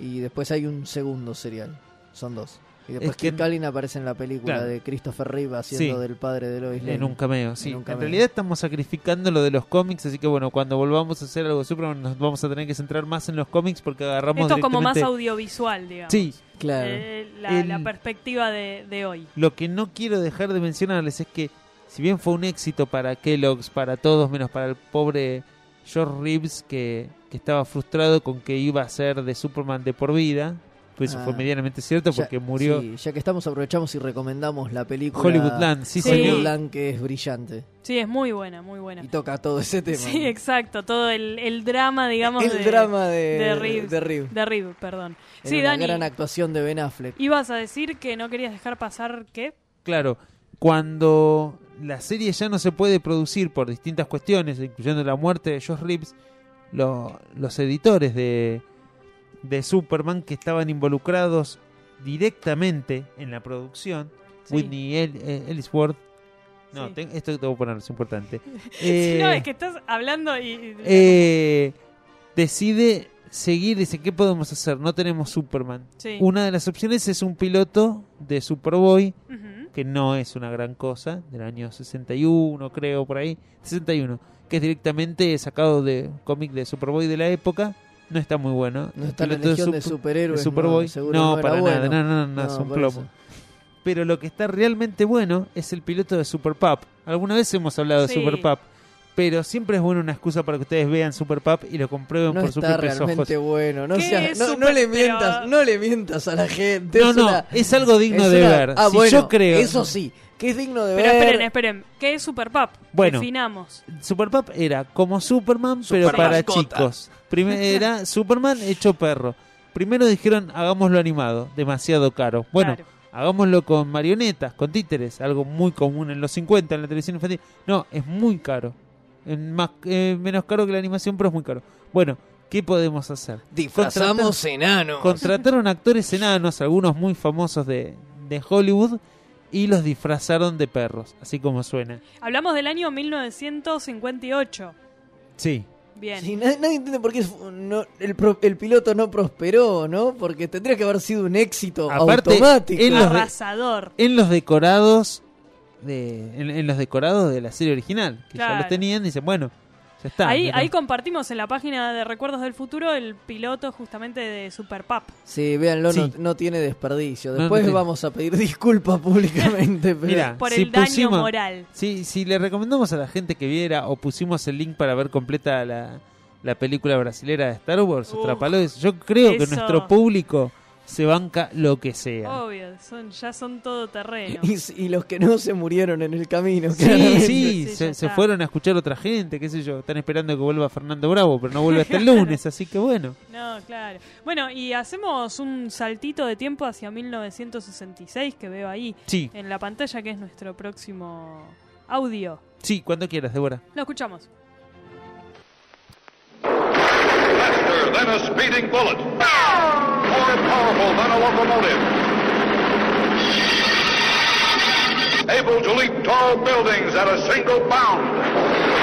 Y después hay un segundo serial. Son dos. Y después es que Kit Kalin aparece en la película Claro. de Christopher Reeve haciendo Sí. del padre de Lois Lane. En un cameo, sí. En un En, realidad estamos sacrificando lo de los cómics, así que bueno, cuando volvamos a hacer algo de Superman nos vamos a tener que centrar más en los cómics porque agarramos Esto es como más directamente- audiovisual, digamos. Sí, claro. Eh, la, El- la perspectiva de, de hoy. Lo que no quiero dejar de mencionarles es que si bien fue un éxito para Kellogg's, para todos, menos para el pobre George Reeves que, que estaba frustrado con que iba a ser de Superman de por vida, pues eso Ah. fue medianamente cierto Ya- porque murió sí, ya que estamos, aprovechamos y recomendamos la película Hollywoodland, sí, Hollywoodland, señor. que es brillante. Sí, es muy buena, muy buena. Y toca todo ese tema. Sí, exacto, todo el, el drama, digamos, El de, drama de- de Reeves. de Reeves. De Reeves, perdón. En Sí, una Dani, gran actuación de Ben Affleck. ibas a decir que no querías dejar pasar, ¿qué? Claro, cuando la serie ya no se puede producir por distintas cuestiones, incluyendo la muerte de Josh Reeves, lo- los editores de, de Superman que estaban involucrados directamente en la producción, Sí. Whitney El- eh, no, Sí. te- esto te voy a poner, es importante. Eh, no, es que estás hablando y... eh, decide seguir, dice, ¿qué podemos hacer? No tenemos Superman. Sí. Una de las opciones es un piloto de Superboy, que no es una gran cosa, del año 61 creo, por ahí, 61, que es directamente sacado de cómic de Superboy de la época. No está muy bueno. No está la piloto legión de Super- superhéroes, de Superboy. no, no, no para bueno. nada, no, no, no, No, es un plomo. eso. Pero lo que está realmente bueno es el piloto de Super Pup. Alguna vez hemos hablado Sí. de Super Pup, pero siempre es bueno una excusa para que ustedes vean Super Pup y lo comprueben No por sus propios realmente ojos. bueno. No, ¿Qué seas- no, no le mientas, pero- no le mientas a la gente. No, es no, una- es algo digno es de una- ver. Ah, Si bueno, yo creo- Eso sí, que es digno de Pero ver. esperen, esperen, ¿qué es Super Pup? Bueno. Definamos. Super Pup era como Superman, pero para mascota. chicos. Primero era Superman hecho perro. Primero dijeron, hagámoslo animado, demasiado caro. Bueno, Claro. hagámoslo con marionetas, con títeres, algo muy común en los 50 en la televisión infantil. No, es muy caro. Más, eh, menos caro que la animación, pero es muy caro. Bueno, ¿qué podemos hacer? Disfrazamos Contratar- enanos. Contrataron actores enanos, algunos muy famosos de, de Hollywood, y los disfrazaron de perros, así como suena. Hablamos del año 1958. Sí. Bien. Sí, nadie, nadie entiende por qué no- el, pro- el piloto no prosperó, ¿no? Porque tendría que haber sido un éxito Aparte, automático. en los de- Arrasador. en los decorados de en, en los decorados de la serie original que ya los tenían dicen bueno ya está Ahí, compartimos en la página de Recuerdos del Futuro el piloto justamente de Super Pup. Sí, véanlo, Sí. No, no tiene desperdicio. No, no Después tiene. vamos a pedir disculpas públicamente. pero- Mira, Por si el daño pusimos- moral. si, si le recomendamos a la gente que viera o pusimos el link para ver completa la, la película brasilera de Star Wars Uf, yo creo que nuestro público se banca lo que sea Obvio, son, ya son todo terreno. y, y los que no se murieron en el camino. Sí, claramente. sí, Sí, se, fueron a escuchar otra gente, qué sé yo, están esperando que vuelva Fernando Bravo, pero no vuelve hasta el lunes, así que bueno. No, claro. Bueno, y hacemos un saltito de tiempo hacia 1966 que veo ahí Sí. en la pantalla, que es nuestro próximo audio. Sí, cuando quieras, Débora. Lo escuchamos. Faster than a speeding bullet. More powerful than a locomotive. Able to leap tall buildings at a single bound.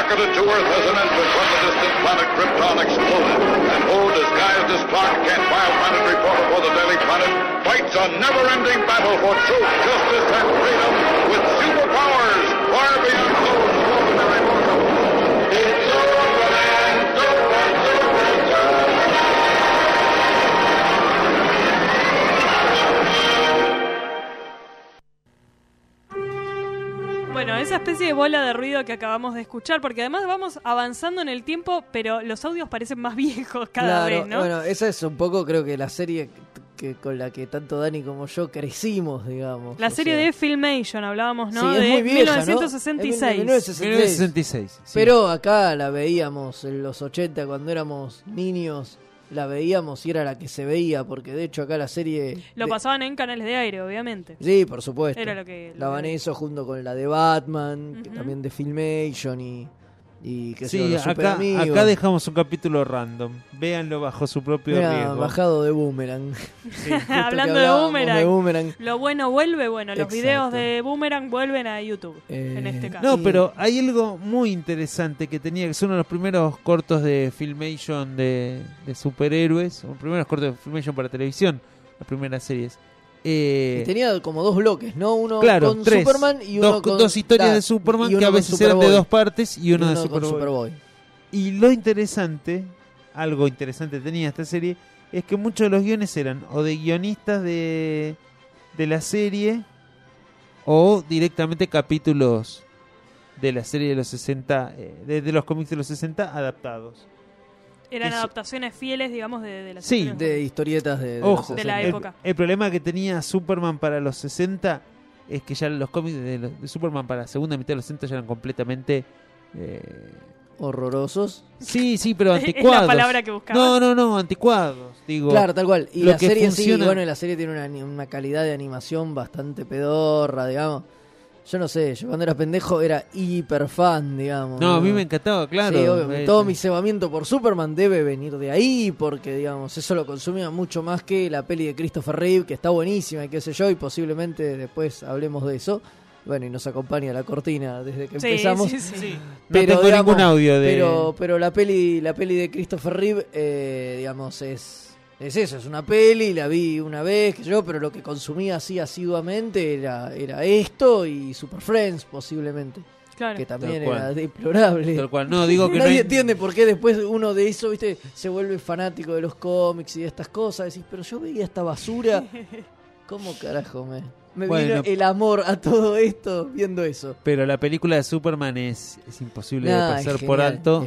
Rocketed to Earth as an infant when the distant planet Krypton exploded. And who, disguised as Clark Kent, bioplanetary reporter for the Daily Planet, fights a never-ending battle for truth, justice, and freedom with superpowers far beyond those esa especie de bola de ruido que acabamos de escuchar, porque además vamos avanzando en el tiempo, pero los audios parecen más viejos cada Claro, vez, ¿no? Bueno, esa es un poco, creo que la serie que, con la que tanto Dani como yo crecimos, digamos. la serie sea, de Filmation, hablábamos, ¿no? Sí, es de muy vieja, ¿no? 1966. Es de 1966. 1966. sí. Pero acá la veíamos en los 80 cuando éramos niños. La veíamos y era la que se veía, porque de hecho acá la serie. Lo de- pasaban en canales de aire, obviamente. Sí, por supuesto. Era lo que- lo que- eso junto con la de Batman, que también de Filmation y, Y que Sí, los acá, acá dejamos un capítulo random. Véanlo bajo su propio Mira, riesgo. bajado de Boomerang. Sí. Hablando de boomerang, de Boomerang. lo bueno vuelve, bueno, los Exacto. videos de Boomerang vuelven a YouTube, en este caso. No, pero hay algo muy interesante que tenía, que son uno de los primeros cortos de Filmation de, de superhéroes, los primeros cortos de Filmation para televisión, las primeras series. Eh, tenía como dos bloques, ¿no? Uno claro, con tres. Superman y uno dos, con... dos historias de Superman que a veces eran de dos partes y uno, Y de uno con Superboy. Superboy. Y lo interesante, algo interesante tenía esta serie, es que muchos de los guiones eran o de guionistas de, de la serie o directamente capítulos de la serie de los 60, eh, de, de los cómics de los 60 adaptados. Eran adaptaciones fieles, digamos, de, de las Sí. historias. De historietas de, de Ojo, los De la 60. el- época. El, problema que tenía Superman para los 60 es que ya los cómics de, los- de Superman para la segunda mitad de los 60 ya eran completamente... eh, Horrorosos. Sí, sí, pero Es la anticuados. palabra que buscabas. No, no, no, anticuados. Digo, Claro, tal cual. Y lo la que serie sí, funciona- bueno, y la serie tiene una, una calidad de animación bastante pedorra, digamos. Yo no sé, yo cuando era pendejo era hiper fan, digamos. No, a mí me encantaba, claro. Sí, obvio, todo mi cebamiento por Superman debe venir de ahí, porque, digamos, eso lo consumía mucho más que la peli de Christopher Reeve, que está buenísima y qué sé yo, y posiblemente después hablemos de eso. Bueno, y nos acompaña la cortina desde que Sí, empezamos. sí, sí. No tengo ningún audio de- Pero, pero la peli la peli de Christopher Reeve, eh, digamos, es, es eso, es una peli, la vi una vez, que yo, pero lo que consumía así asiduamente era, era esto y Super Friends, posiblemente. Claro. Que también Tal era deplorable. Tal cual. No, digo que no Nadie hay- entiende por qué después uno de eso, viste, se vuelve fanático de los cómics y de estas cosas. Decís, pero yo veía esta basura. ¿Cómo carajo me, me Bueno. vino el amor a todo esto viendo eso? Pero la película de Superman es, es imposible Nah, de pasar es por alto.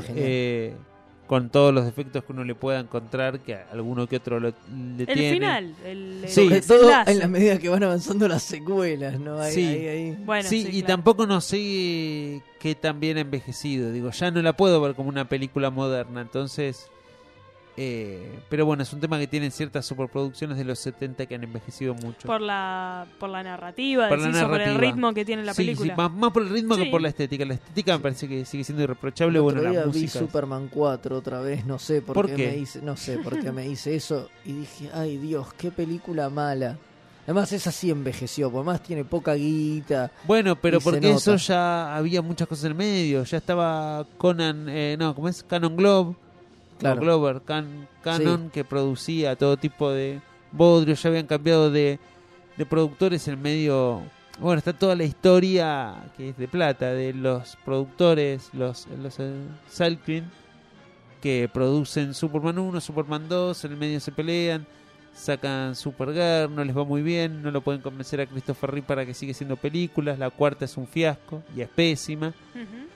Con todos los defectos que uno le pueda encontrar, que alguno que otro lo, le El tiene. final, el, Sí. Sobre todo en la medida que van avanzando las secuelas, ¿no? Ahí, Sí. ahí, ahí. Bueno, sí, sí, y claro. tampoco no sé qué tan bien ha envejecido. Digo, ya no la puedo ver como una película moderna, entonces. Eh, pero bueno, es un tema que tienen ciertas superproducciones de los 70 que han envejecido mucho. Por la, por la narrativa, Por la decís, o por el narrativa. ritmo que tiene la Sí, película. sí, más, más por el ritmo Sí. que por la estética. La estética me parece que sigue siendo irreprochable. El Bueno, otro la día vi música. es- Superman 4 otra vez, no sé por, ¿Por qué, qué? me hice, no sé por qué me hice eso y dije, ay Dios, qué película mala. Además esa sí envejeció, por más tiene poca guita. Bueno, pero porque eso ya había muchas cosas en el medio. Ya estaba Conan, eh, no, ¿cómo es? Canon Globe. Claro. Glover, Can- Canon, que producía todo tipo de bodrios. Ya habían cambiado de, de productores en medio. Bueno, está toda la historia que es de plata de los productores, los, los eh, Salkin, que producen Superman 1, Superman 2, en el medio se pelean, sacan Supergirl, no les va muy bien, no lo pueden convencer a Christopher Reeve para que siga haciendo películas, la cuarta es un fiasco y es pésima. Ujú.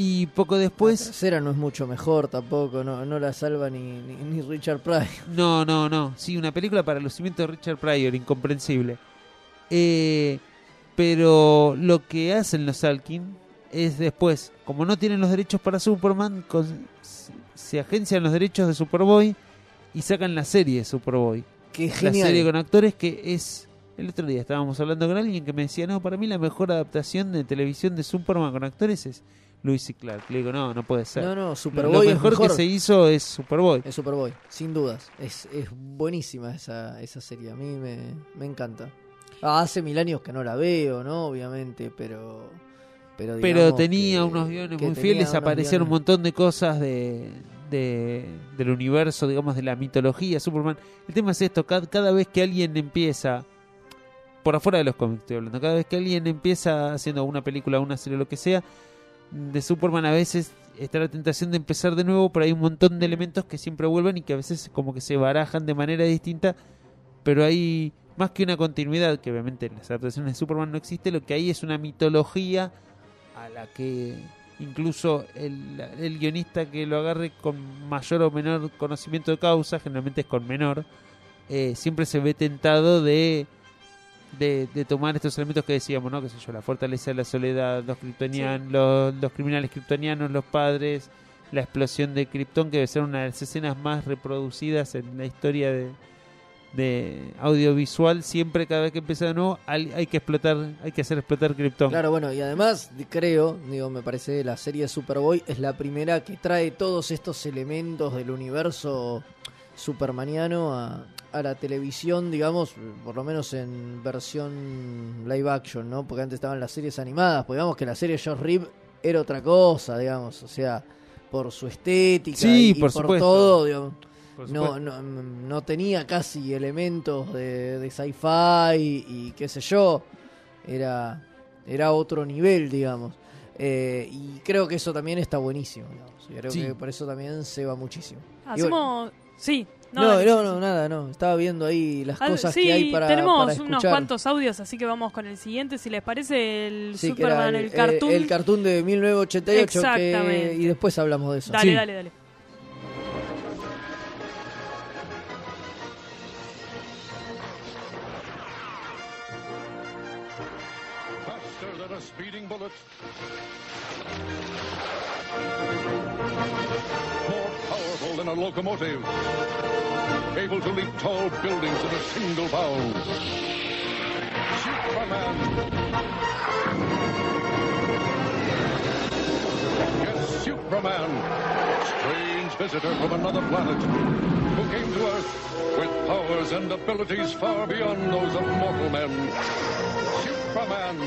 Y poco La después... tercera no es mucho mejor tampoco, no, no la salva ni, ni, ni Richard Pryor. No, no, no. Sí, una película para lucimiento de Richard Pryor, incomprensible. Eh, pero lo que hacen los Alkin es después, como no tienen los derechos para Superman, con- se agencian los derechos de Superboy y sacan la serie de Superboy. Qué La genial. serie con actores que es... El otro día estábamos hablando con alguien que me decía, no, para mí la mejor adaptación de televisión de Superman con actores es Luis y Clark. Le digo, no, no puede ser. No, no, Lo Superboy es mejor, que se hizo es Superboy. Es Superboy, sin dudas. Es, es buenísima esa, esa serie, a mí me, me encanta. Ah, hace mil años que no la veo, ¿no? Obviamente, pero... Pero, pero tenía que- unos guiones muy fieles, aparecieron un montón de cosas de, de- del universo, digamos, de la mitología Superman. El tema es esto, cada, cada vez que alguien empieza, por afuera de los cómics estoy hablando, cada vez que alguien empieza haciendo una película, una serie, lo que sea, de Superman a veces está la tentación de empezar de nuevo, pero hay un montón de elementos que siempre vuelven y que a veces como que se barajan de manera distinta, pero hay más que una continuidad, que obviamente en las adaptaciones de Superman no existe, lo que hay es una mitología a la que incluso el, el guionista que lo agarre con mayor o menor conocimiento de causa, generalmente es con menor, eh, siempre se ve tentado de, de, de tomar estos elementos que decíamos, ¿no? Que sé yo, la fortaleza de la soledad, los los, los criminales kryptonianos, los padres, la explosión de Krypton, que debe ser una de las escenas más reproducidas en la historia de, de audiovisual, siempre cada vez que empieza de nuevo hay, hay que explotar, hay que hacer explotar Krypton. Claro, bueno, y además creo, digo, me parece la serie Superboy es la primera que trae todos estos elementos del universo supermaniano a, a la televisión, digamos, por lo menos en versión live action, ¿no? Porque antes estaban las series animadas, pues digamos que la serie Josh Reed era otra cosa, digamos, o sea, por su estética Sí, y, por por, supuesto. todo, digamos. Por No, no, no tenía casi elementos de, de sci-fi y, y qué sé yo. Era, era otro nivel, digamos. Eh, y creo que eso también está buenísimo. digamos. Creo Sí. que por eso también se va muchísimo. Y Hacemos. bueno, Sí. No, dale. no, no, nada, no. Estaba viendo ahí las cosas sí, que hay para, tenemos para unos cuantos audios, así que vamos con el siguiente. Si les parece, el Sí, que era Superman, el, eh, cartoon. el cartoon de 1988 que- Exactamente. y después hablamos de eso. Dale, dale, dale. Faster than a speeding bullet. A locomotive. Able to leap tall buildings in a single bound. Superman. Yes, Superman. Strange visitor from another planet who came to Earth with powers and abilities far beyond those of mortal men. Superman.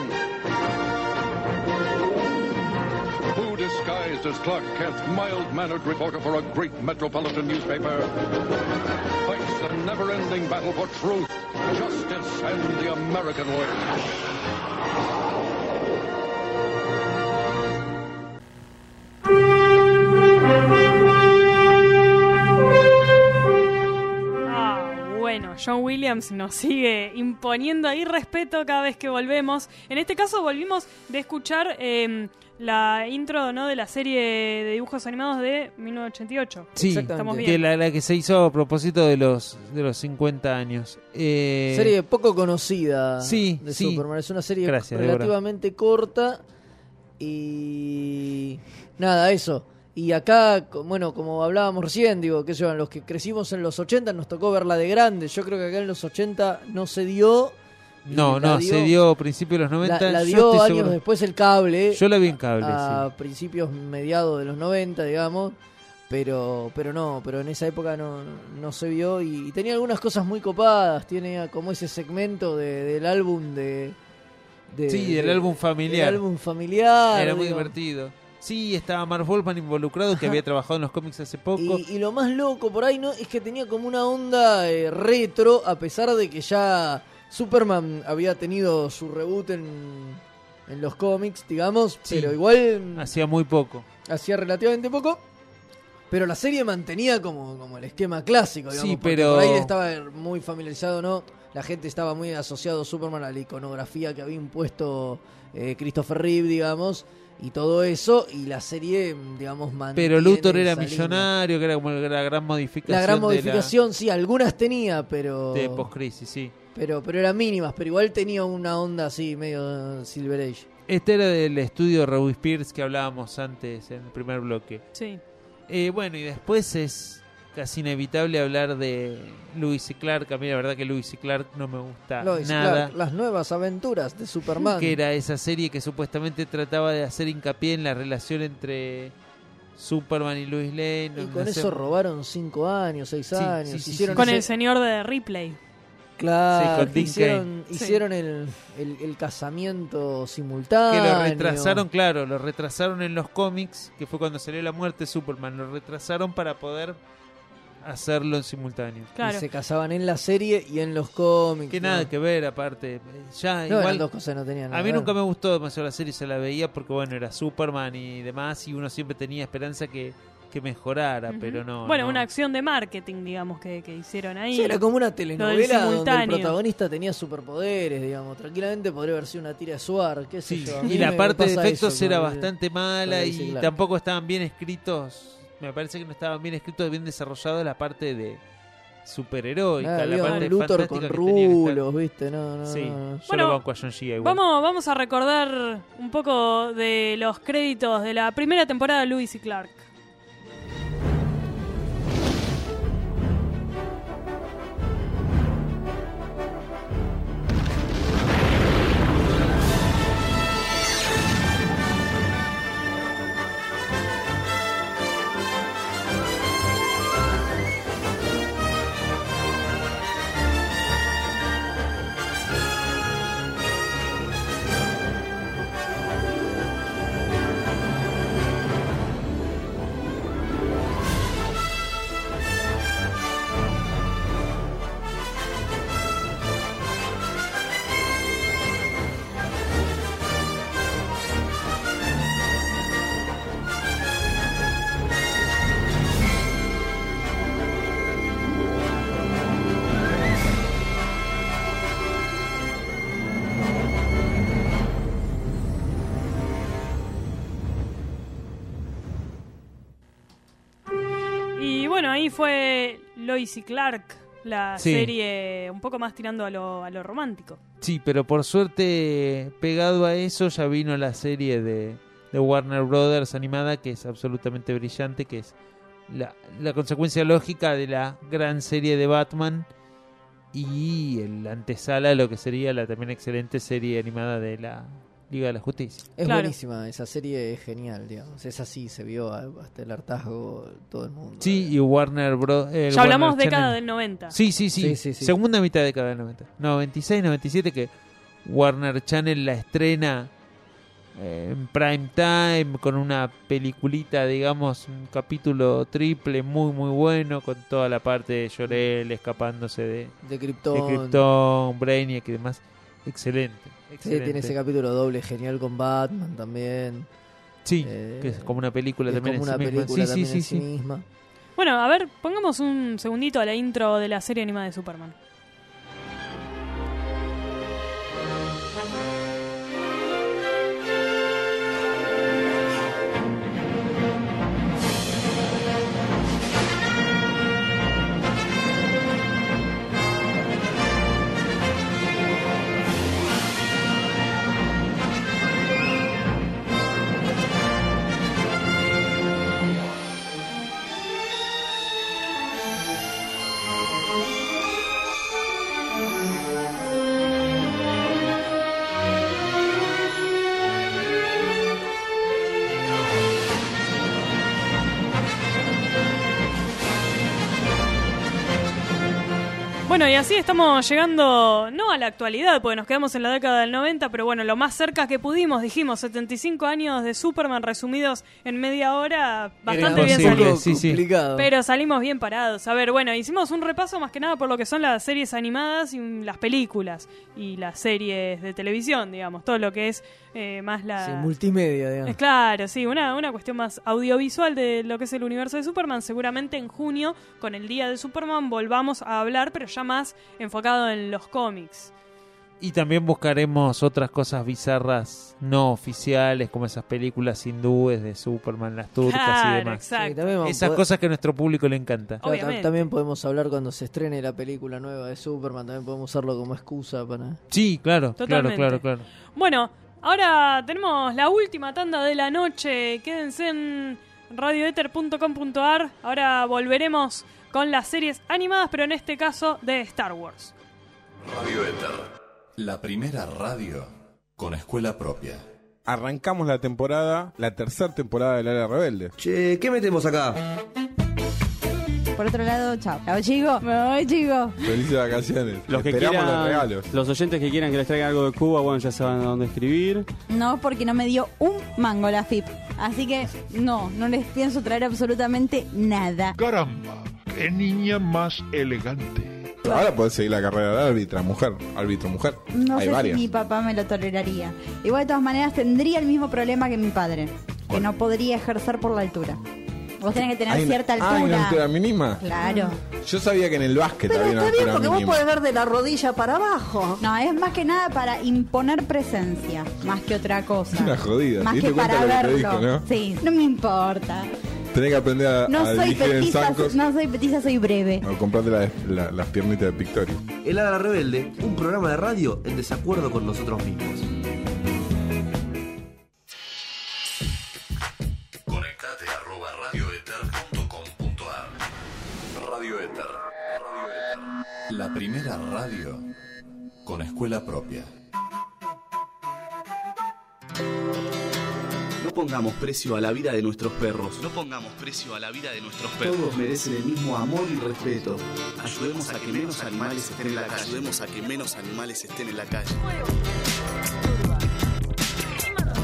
Who disguised as Clark Kent, mild-mannered reporter for a great metropolitan newspaper, fights the never-ending battle for truth, justice, and the American way. Ah, John Williams nos sigue imponiendo ahí respeto cada vez que volvemos. En este caso volvimos de escuchar eh, la intro ¿no? de la serie de dibujos animados de 1988. Sí, Estamos que bien. la, la que se hizo a propósito de los de los 50 años. Eh, Serie poco conocida Sí, de sí. Superman. Es una serie Gracias, relativamente corta y nada, eso. Y acá, bueno, como hablábamos recién, digo, que yo, los que crecimos en los 80 nos tocó verla de grande. Yo creo que acá en los 80 no se dio. No, no, se dio a principios de los 90. La, la dio años seguro- después el cable. Yo la vi en cable, A principios mediados de los 90, digamos. Pero, pero no, pero en esa época no, no se vio y, y tenía algunas cosas muy copadas. Tiene como ese segmento de- del álbum de, de- Sí, del de- álbum familiar. del álbum familiar. Era muy divertido. Sí, estaba Marv Wolfman involucrado, que había trabajado en los cómics hace poco. Y, y lo más loco por ahí no es que tenía como una onda eh, retro, a pesar de que ya Superman había tenido su reboot en, en los cómics, digamos, Sí. pero igual Hacía muy poco. hacía relativamente poco. Pero la serie mantenía como, como el esquema clásico, digamos, Sí, pero- por ahí estaba muy familiarizado, ¿no? La gente estaba muy asociado Superman a la iconografía que había impuesto eh, Christopher Reeve, digamos, y todo eso, y la serie, digamos, Pero Luthor era millonario, que era como la gran modificación. La gran modificación, sí, algunas tenía, pero. De, post-crisis, sí. Pero, pero eran mínimas, pero igual tenía una onda así, medio Silver Age. Este era del estudio Raúl Spears que hablábamos antes en el primer bloque. Sí. Eh, bueno, y después es casi inevitable hablar de Lewis y Clark. A mí la verdad que Lewis y Clark no me gusta Lois nada. Clark, las nuevas aventuras de Superman. Que era esa serie que supuestamente trataba de hacer hincapié en la relación entre Superman y Lois Lane. Y no con sé. eso robaron cinco años, seis Sí, años. sí, sí, hicieron Con ese- el señor de Ripley. Claro, Sí, con Dean hicieron, hicieron el, el, el casamiento simultáneo. Que lo retrasaron, claro, lo retrasaron en los cómics, que fue cuando salió la muerte de Superman. Lo retrasaron para poder hacerlo en simultáneo. Y se casaban en la serie y en los cómics. Que ¿no? nada que ver, aparte. Ya, No, igual. dos cosas, no tenían nada A mí nunca me gustó demasiado la serie, se la veía porque, bueno, era Superman y demás, y uno siempre tenía esperanza que, que mejorara, pero no. bueno, no. una acción de marketing, digamos, que, que hicieron ahí. Sí, era como una telenovela donde el protagonista tenía superpoderes, digamos. Tranquilamente podría haber sido una tira de Suar, qué sé Sí, yo. Y la parte de efectos eso era el- bastante mala y tampoco estaban bien escritos. Me parece que no estaban bien escritos, bien desarrollados la parte de superheroica, Ah, la parte Luthor con que que rulos, ¿viste? No, no, Sí, no. yo Bueno, lo banco a John Giga igual. Vamos, vamos a recordar un poco de los créditos de la primera temporada de Lewis y Clark. Fue Lois y Clark, la Sí. serie un poco más tirando a lo, a lo romántico. Sí, pero por suerte, pegado a eso, ya vino la serie de, de Warner Brothers animada, que es absolutamente brillante, que es la, la consecuencia lógica de la gran serie de Batman y el antesala a lo que sería la también excelente serie animada de la Liga de la Justicia. Es buenísima, esa serie es genial, digamos. Es así, se vio hasta el hartazgo todo el mundo. Sí, y Warner Bros. Ya hablamos década del 90. Sí, sí, sí, Sí, sí, sí. Segunda mitad de década del 90. 96, 97 que Warner Channel la estrena eh, en prime time con una peliculita, digamos, un capítulo triple muy muy bueno con toda la parte de Llorel escapándose de De Krypton. de Krypton, Brainiac y demás. Excelente. Sí, excelente. tiene ese capítulo doble genial con Batman también. Sí, Eh, que es como una película es también como en una sí misma. película Sí, también sí, en sí, sí sí. misma. Bueno, a ver, pongamos un segundito a la intro de la serie animada de Superman. Así estamos llegando, no a la actualidad, porque nos quedamos en la década del 90, pero bueno, lo más cerca que pudimos, dijimos, 75 años de Superman resumidos en media hora, bastante bien salidos. sí, sí. Pero salimos bien parados. A ver, bueno, hicimos un repaso más que nada por lo que son las series animadas y las películas y las series de televisión, digamos, todo lo que es eh, más la... Sí, multimedia, Eh, digamos. Claro, sí, una, una cuestión más audiovisual de lo que es el universo de Superman. Seguramente en junio, con el día de Superman, volvamos a hablar, pero ya más enfocado en los cómics. Y también buscaremos otras cosas bizarras no oficiales, como esas películas hindúes de Superman, las turcas y demás. exacto. Sí, Esas poder- cosas que a nuestro público le encanta. Obviamente. también podemos hablar cuando se estrene la película nueva de Superman, también podemos usarlo como excusa para... Sí, claro, Totalmente. claro, claro, claro. Bueno, ahora tenemos la última tanda de la noche. Quédense en radioether.com.ar. Ahora volveremos con las series animadas, pero en este caso de Star Wars. Radio Éter. La primera radio con escuela propia. Arrancamos la temporada, la tercera temporada del Área Rebelde. Che, ¿qué metemos acá? Por otro lado, chao. Chao, chicos. Me voy, chicos. Felices vacaciones. Los que Esperamos quieran, los regalos. los oyentes que quieran que les traigan algo de Cuba, bueno, ya saben a dónde escribir. No, porque no me dio un mango la FIP. Así que no, no les pienso traer absolutamente nada. Caramba, qué niña más elegante. Ahora podés seguir la carrera de árbitra, mujer, árbitro mujer. No Hay sé varias. si mi papá me lo toleraría. Igual de todas maneras tendría el mismo problema que mi padre, que no podría ejercer por la altura. Vos tenés que tener Hay- cierta Ah, ¿hay una altura. altura mínima? Claro. Yo sabía que en el básquet Pero había una está bien, altura porque vos mínima. podés ver de la rodilla para abajo. No, es más que nada para imponer presencia, más que otra cosa. Una jodida. Más ¿Te que diste cuenta para lo que te verlo. dijo, no? Sí, no me importa. Tenés que aprender a, No a soy dirigir en petiza, zancos no soy petiza, soy breve. o comprarte la- la- las piernitas de Pictorio. El Ala Rebelde, un programa de radio en desacuerdo con nosotros mismos. La primera radio con escuela propia. No pongamos precio a la vida de nuestros perros. No pongamos precio a la vida de nuestros perros. Todos merecen el mismo amor y respeto. Ayudemos a que menos animales estén en la calle. Ayudemos a que menos animales estén en la calle.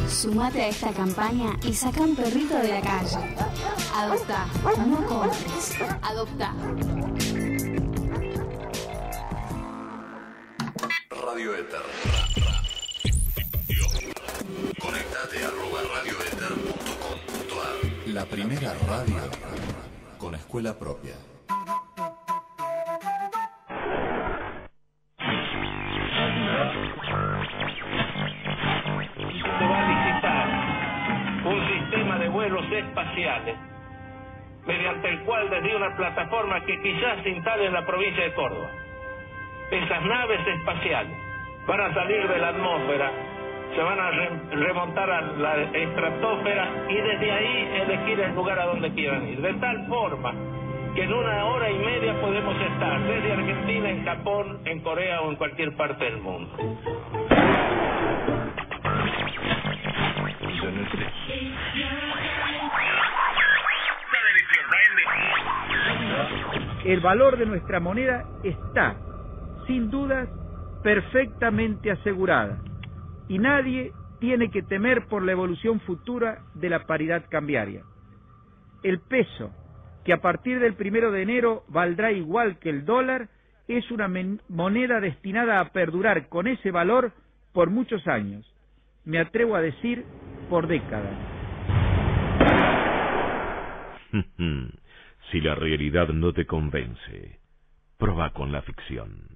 Sumate a esta campaña y saca un perrito de la calle. Adopta, no compres. Adopta. Radio Éter. Conectate arroba radioeter.com.ar La primera radio con escuela propia. se va a licitar un sistema de vuelos espaciales mediante el cual desde una plataforma que quizás se instale en la provincia de Córdoba, esas naves espaciales van a salir de la atmósfera, se van a re- remontar a la estratosfera y desde ahí elegir el lugar a donde quieran ir. De tal forma que en una hora y media podemos estar desde Argentina, en Japón, en Corea o en cualquier parte del mundo. El valor de nuestra moneda está, sin dudas, perfectamente asegurada y nadie tiene que temer por la evolución futura de la paridad cambiaria. El peso, que a partir del primero de enero valdrá igual que el dólar, es una moneda destinada a perdurar con ese valor por muchos años. Me atrevo a decir por décadas. si la realidad no te convence, proba con la ficción.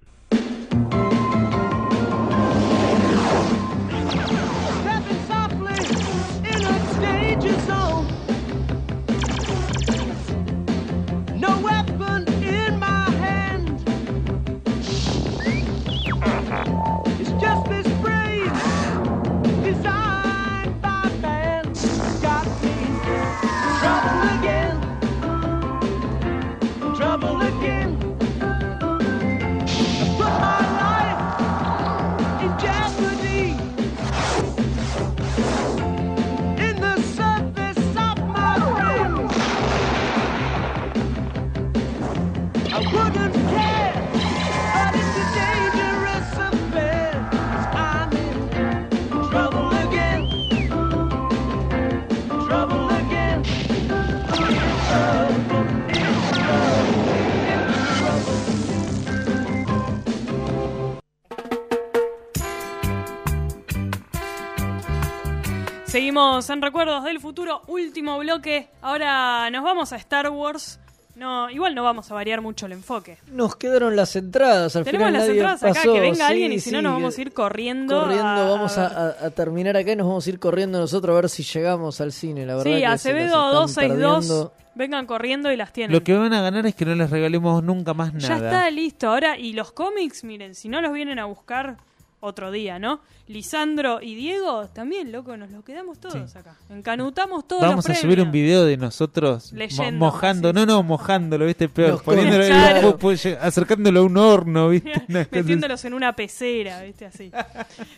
Seguimos en Recuerdos del Futuro, último bloque. Ahora nos vamos a Star Wars. No, igual no vamos a variar mucho el enfoque. Nos quedaron las entradas. Al Tenemos final las nadie entradas acá, que venga Sí, alguien y si no nos vamos a ir corriendo. corriendo. a- vamos a, a- terminar acá y nos vamos a ir corriendo nosotros a ver si llegamos al cine. La verdad Sí, Acevedo están 262. perdiendo. Vengan corriendo y las tienen. Lo que van a ganar es que no les regalemos nunca más Ya nada. está listo. Ahora, y los cómics, miren, si no los vienen a buscar otro día, ¿no? Lisandro y Diego, también, loco, nos lo quedamos todos acá. Encanutamos todos Vamos los a subir un video de nosotros mo- Leyendo, mojando, no, no, mojándolo, ¿viste? Peor, Los poniéndolo, Claro. acercándolo a un horno, ¿viste? Metiéndolos en una pecera, ¿viste? Así.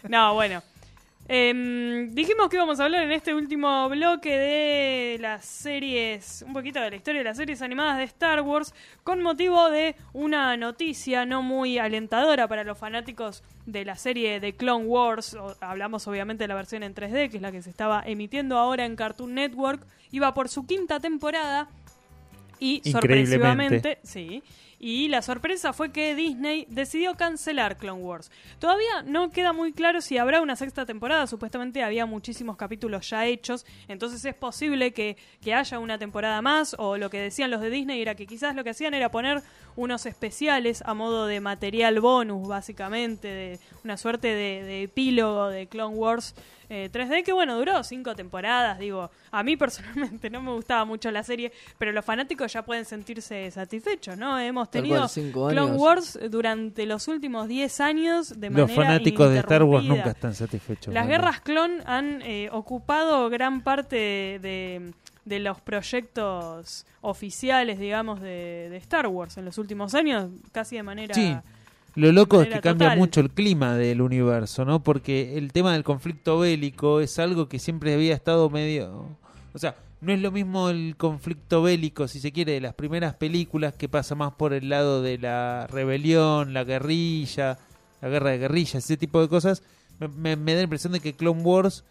No, bueno. Em, dijimos que íbamos a hablar en este último bloque de las series, un poquito de la historia de las series animadas de Star Wars, con motivo de una noticia no muy alentadora para los fanáticos de la serie de Clone Wars. O- hablamos obviamente de la versión en 3D, que es la que se estaba emitiendo ahora en Cartoon Network. Iba por su quinta temporada y sorpresivamente, sí. Y la sorpresa fue que Disney decidió cancelar Clone Wars. Todavía no queda muy claro si habrá una sexta temporada. Supuestamente había muchísimos capítulos ya hechos. Entonces es posible que, que haya una temporada más. O lo que decían los de Disney era que quizás lo que hacían era poner unos especiales a modo de material bonus, básicamente. De una suerte de, de epílogo de Clone Wars eh, 3D. Que bueno, duró cinco temporadas. Digo, a mí personalmente no me gustaba mucho la serie. Pero los fanáticos ya pueden sentirse satisfechos, ¿no? Hemos tenido cual, cinco Clone. Wars durante los últimos 10 años de Los manera fanáticos de Star Wars nunca están satisfechos. Las ¿no? guerras clon han eh, ocupado gran parte de, de los proyectos oficiales, digamos, de, de Star Wars en los últimos años, casi de manera... Sí. Lo loco es que cambia total. mucho el clima del universo, ¿no? Porque el tema del conflicto bélico es algo que siempre había estado medio... O sea, no es lo mismo el conflicto bélico, si se quiere, de las primeras películas que pasa más por el lado de la rebelión, la guerrilla, la guerra de guerrillas, ese tipo de cosas. Me, me- me da la impresión de que Clone Wars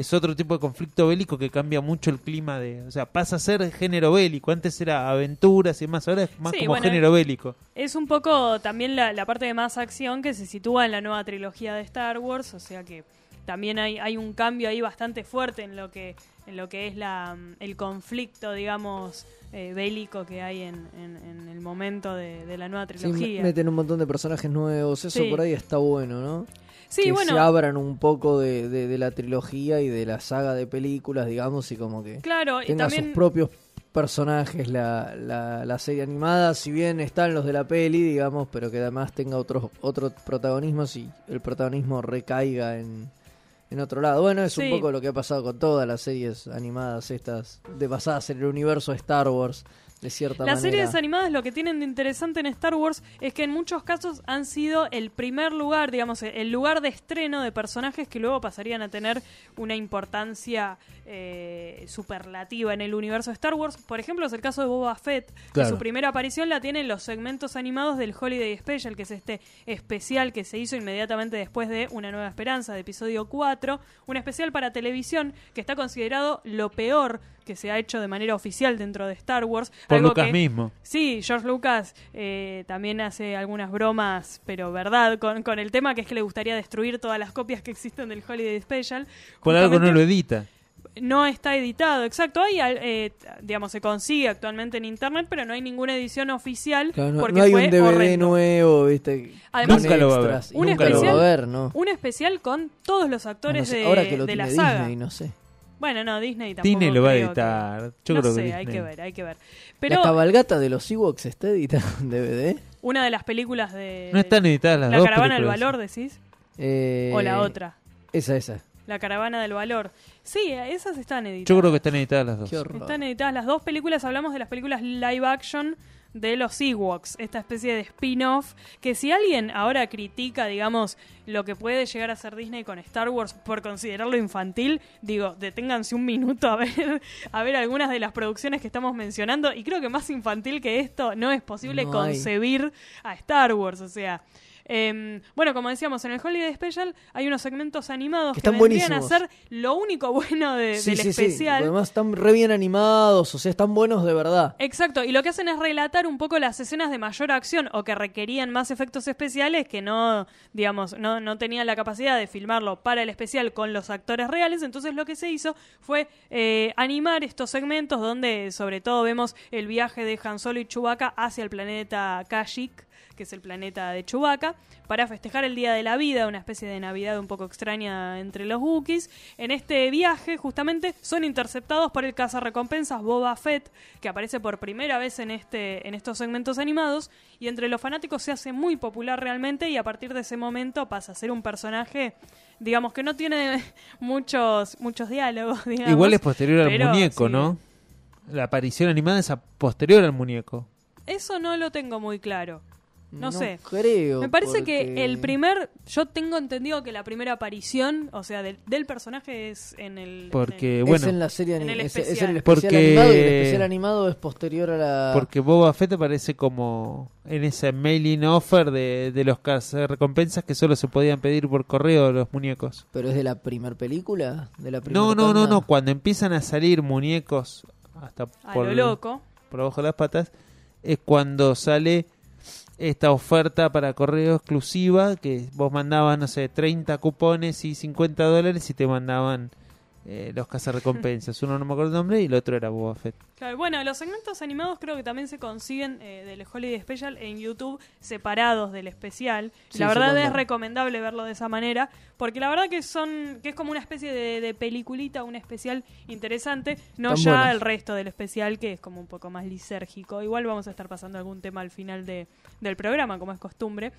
es otro tipo de conflicto bélico que cambia mucho el clima de... O sea, pasa a ser género bélico. Antes era aventuras y más, ahora es más Sí, como bueno, género bélico. Es un poco también la, la parte de más acción que se sitúa en la nueva trilogía de Star Wars, o sea que también hay, hay un cambio ahí bastante fuerte en lo que en lo que es la, el conflicto, digamos, eh, bélico que hay en, en- en el momento de, de la nueva Sí, trilogía. meten un montón de personajes nuevos. Eso Sí. por ahí está bueno, ¿no? Sí, que bueno. se abran un poco de, de- de la trilogía y de la saga de películas, digamos, y como que Claro, y tenga también- sus propios personajes la, la, la serie animada, si bien están los de la peli, digamos, pero que además tenga otros otro protagonismo y el protagonismo recaiga en, en otro lado. Bueno, es Sí. un poco lo que ha pasado con todas las series animadas estas de basadas en el universo de Star Wars, de cierta Las manera. series animadas lo que tienen de interesante en Star Wars es que en muchos casos han sido el primer lugar, digamos, el lugar de estreno de personajes que luego pasarían a tener una importancia eh, superlativa en el universo de Star Wars. Por ejemplo, es el caso de Boba Fett, que su primera aparición la tiene en los segmentos animados del Holiday Special, que es este especial que se hizo inmediatamente después de Una Nueva Esperanza, de episodio 4, un especial para televisión que está considerado lo peor que se ha hecho de manera oficial dentro de Star Wars. Por algo Lucas que- mismo. Sí, George Lucas eh, también hace algunas bromas, pero verdad, con, con el tema que es que le gustaría destruir todas las copias que existen del Holiday Special. Por algo no Justamente lo edita. no está editado, exacto. Hay, eh, digamos, se consigue actualmente en internet, pero no hay ninguna edición oficial Claro, no, porque no hay fue un DVD horrendo. nuevo, ¿viste? Además, Nunca lo va a ver. Un especial, va a ver, ¿no? un especial con todos los No actores sé, de, ahora que lo de la tiene saga. Disney, no sé. Bueno, no, Disney tampoco. Disney lo va a editar. que- Yo no creo que sé, hay Disney. que ver, hay que ver. ¿La cabalgata de los Ewoks está editada en DVD? una de las películas de. No están editadas las La dos caravana del valor, decís. Eh, O la otra. Esa, esa. La caravana del valor. Sí, esas están editadas. Yo creo que están editadas las dos. Están editadas las dos películas. Hablamos de las películas live action de los Ewoks, esta especie de spin-off que si alguien ahora critica, digamos, lo que puede llegar a ser Disney con Star Wars por considerarlo infantil, digo, deténganse un minuto a ver a ver algunas de las producciones que estamos mencionando y creo que más infantil que esto no es posible No concebir a Star Wars, o sea, em, bueno, como decíamos, en el Holiday Special hay unos segmentos animados Que que, están vendrían buenísimos. a ser lo único bueno de- Sí, del sí, sí. especial. Además están re bien animados, o sea, están buenos de verdad. Exacto, y lo que hacen es relatar un poco las escenas de mayor acción o que requerían más efectos especiales que no, digamos, no, no tenían la capacidad de filmarlo para el especial con los actores reales. Entonces lo que se hizo fue eh, animar estos segmentos donde sobre todo vemos el viaje de Han Solo y Chewbacca hacia el planeta Kashyyyk que es el planeta de Chewbacca, para festejar el Día de la Vida, una especie de Navidad un poco extraña entre los Wookiees. En este viaje, justamente, son interceptados por el cazarrecompensas Boba Fett, que aparece por primera vez en, este, en estos segmentos animados, y entre los fanáticos se hace muy popular realmente, y a partir de ese momento pasa a ser un personaje, digamos, que no tiene muchos, muchos diálogos, digamos. Igual es posterior al pero muñeco, sí. ¿no? La aparición animada es a- posterior al muñeco. Eso no lo tengo muy claro. No, No sé. creo, Me parece porque- que el primer. Yo tengo entendido que la primera aparición, o sea, del, del personaje es en el. Porque, en el- bueno. es en la serie en el es, es especial. el especial Porque- animado y el especial animado es posterior a la Porque Boba Fett aparece como en ese mailing offer de, de los recompensas que solo se podían pedir por correo los muñecos. pero es de la primer película, de la primera No, no, no, no. Cuando empiezan a salir muñecos hasta A por, lo loco. por abajo de las patas, es cuando sale esta oferta para correo exclusiva que vos mandabas, no sé, 30 cupones y 50 dólares y te mandaban eh, los cazarrecompensas. Uno no me acuerdo el nombre y el otro era Boba Fett. Claro, bueno, los segmentos animados creo que también se consiguen eh, del Holiday Special en YouTube separados del especial. Sí, la verdad es recomendable verlo de esa manera, porque la verdad que son que es como una especie de, de peliculita, un especial interesante, no ya buenos. el resto del especial que es como un poco más lisérgico. Igual vamos a estar pasando algún tema al final de, del programa, como es costumbre.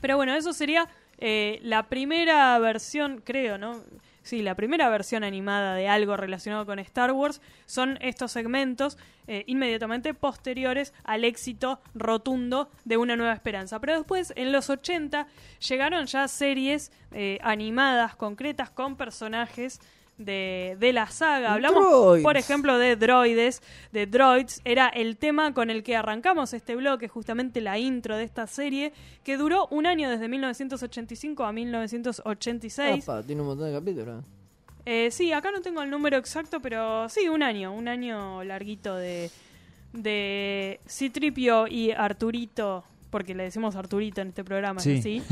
Pero bueno, eso sería eh, la primera versión, creo, ¿no? Sí, la primera versión animada de algo relacionado con Star Wars son estos segmentos eh, inmediatamente posteriores al éxito rotundo de Una Nueva Esperanza. Pero después, en los 80, llegaron ya series eh, animadas concretas con personajes de, de la saga. Hablamos, Droids. por ejemplo, de droides, de droids. Era el tema con el que arrancamos este bloque, justamente la intro de esta serie, que duró un año desde 1985 a 1986. Apa, tiene un montón de capítulos. Eh, sí, acá no tengo el número exacto, pero sí, un año, un año larguito de, de Citripio y Arturito, porque le decimos Arturito en este programa, Sí. ¿es así?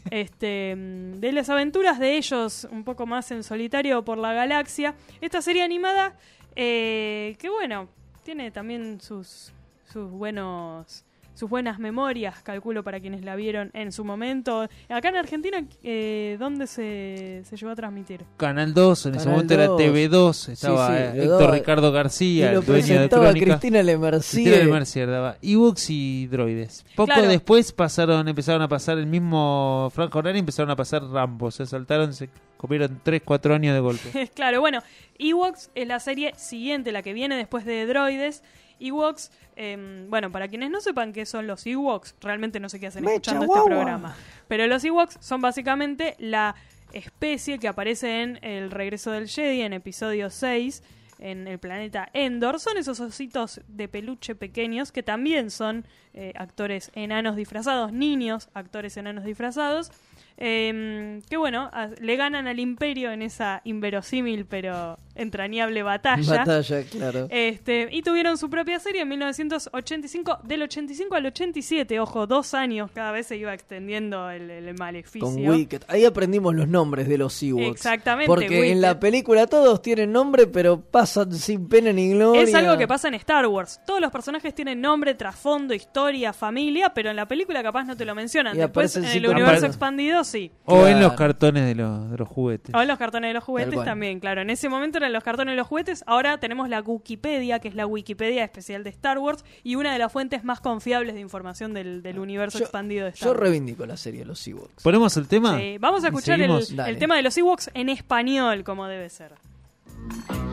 este, de las aventuras de ellos, un poco más en solitario por la galaxia. Esta serie animada, eh, que bueno, tiene también sus, sus buenos sus buenas memorias, calculo para quienes la vieron en su momento. Acá en Argentina, eh, ¿dónde se, se llegó a transmitir? Canal 2, en ese momento era 2. TV2, estaba Sí, sí, eh, Héctor Ricardo y García, lo el dueño de Crónica. Cristina Lemercier. Cristina Lemercier daba ebooks y droides. Poco Claro. después pasaron, empezaron a pasar el mismo franja horaria y empezaron a pasar Rambo. Se saltaron, se comieron 3, 4 años de golpe. claro, bueno, Ewoks es la serie siguiente, la que viene después de Droides. Ewoks, em, bueno, para quienes no sepan qué son los Ewoks, realmente no sé qué hacen escuchando este programa. Pero los Ewoks son básicamente la especie que aparece en El regreso del Jedi, en episodio 6, en el planeta Endor. Son esos ositos de peluche pequeños que también son eh, actores enanos disfrazados, niños actores enanos disfrazados. Em, que bueno, le ganan al imperio en esa inverosímil pero entrañable batalla. Batalla, claro. Este, y tuvieron su propia serie en 1985, del 85 al 87, ojo, dos años, cada vez se iba extendiendo el, el maleficio. Con Wicked. Ahí aprendimos los nombres de los Ewoks. Exactamente, Porque Wicked. en la película todos tienen nombre, pero pasan sin pena ni gloria. Es algo que pasa en Star Wars. Todos los personajes tienen nombre, trasfondo, historia, familia, pero en la película capaz no te lo mencionan. Y Después en el universo expandido sí. O en los cartones de los, de los juguetes. O en los cartones de los juguetes también, claro. En ese momento eran los cartones de los juguetes. Ahora tenemos la Wikipedia, que es la Wikipedia especial de Star Wars y una de las fuentes más confiables de información del, del universo expandido de Star Yo Wars. reivindico la serie de los Ewoks. ¿Ponemos el tema? Sí, vamos a ¿Y escuchar el, tema de los Ewoks en español, como debe ser.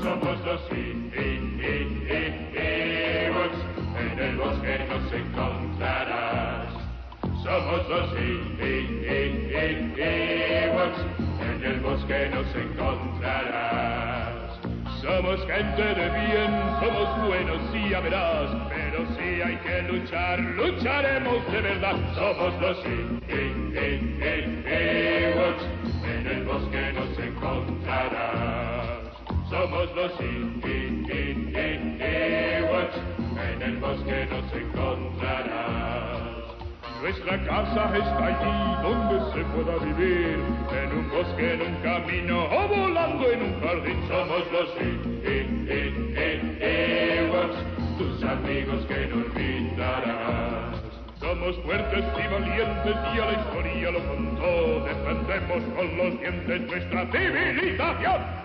Somos los Ewoks, en el bosque nos encontrarás. Somos los Ewoks, en el bosque nos encontrarás. Somos gente de bien, somos buenos y ya verás, pero si hay que luchar, lucharemos de verdad. Somos los Ewoks, en el bosque nos encontrarás. Somos los Ewoks, en el bosque nos encontrarás. Nuestra casa está allí donde se pueda vivir, en un bosque, en un camino o volando en un jardín. Somos los Ewoks, tus amigos que no olvidarás. Somos fuertes y valientes y a la historia lo contó. Defendemos con los dientes nuestra civilización.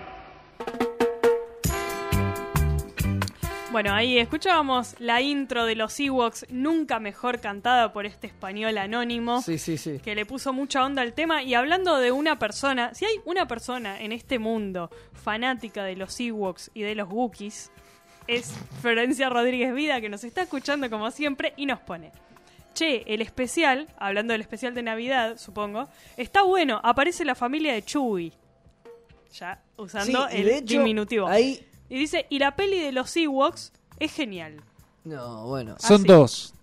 Bueno, ahí escuchábamos la intro de los Ewoks, nunca mejor cantada por este español anónimo. Sí, sí, sí. que le puso mucha onda al tema. Y hablando de una persona, si hay una persona en este mundo fanática de los Ewoks y de los Wookiees, es Florencia Rodríguez Vida, que nos está escuchando como siempre y nos pone. Che, el especial, hablando del especial de Navidad, supongo, está bueno, aparece la familia de Chewie. Ya, usando Sí, el de hecho, diminutivo. ahí- Y dice, y la peli de los Ewoks es genial. No, bueno. Son Así. dos.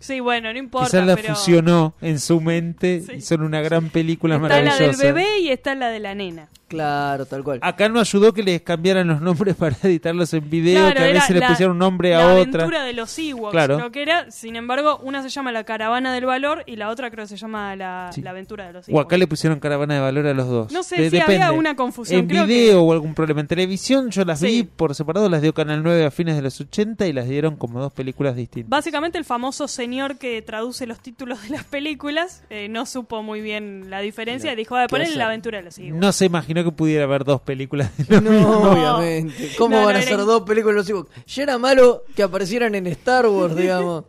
Sí, bueno, no importa. Quizás la pero fusionó en su mente Sí. y son una gran película Está la maravillosa. del bebé y está la de la nena. Claro, tal cual. Acá no ayudó que les cambiaran los nombres para editarlos en video, Claro, que a veces le la- pusieron un nombre la a otra. aventura de los Ewoks, Claro. creo que era. Sin embargo, una se llama La Caravana del Valor y la otra creo que se llama La, Sí. la Aventura de los O Ewoks. acá le pusieron caravana de valor a los dos. No sé De- si había depende. una confusión, En creo video o algún problema. En televisión yo las Sí. vi por separado, las dio Canal 9 a fines de los 80 y las dieron como dos películas distintas. Básicamente el famoso señor que traduce los títulos de las películas eh, no supo muy bien la diferencia y dijo de ¿Qué ponerle? La Aventura de los Ewoks. No se imaginó que pudiera haber dos películas de No, mismo. obviamente. ¿Cómo No, van no, a ser dos películas de los Ewoks? Ya era malo que aparecieran en Star Wars, digamos.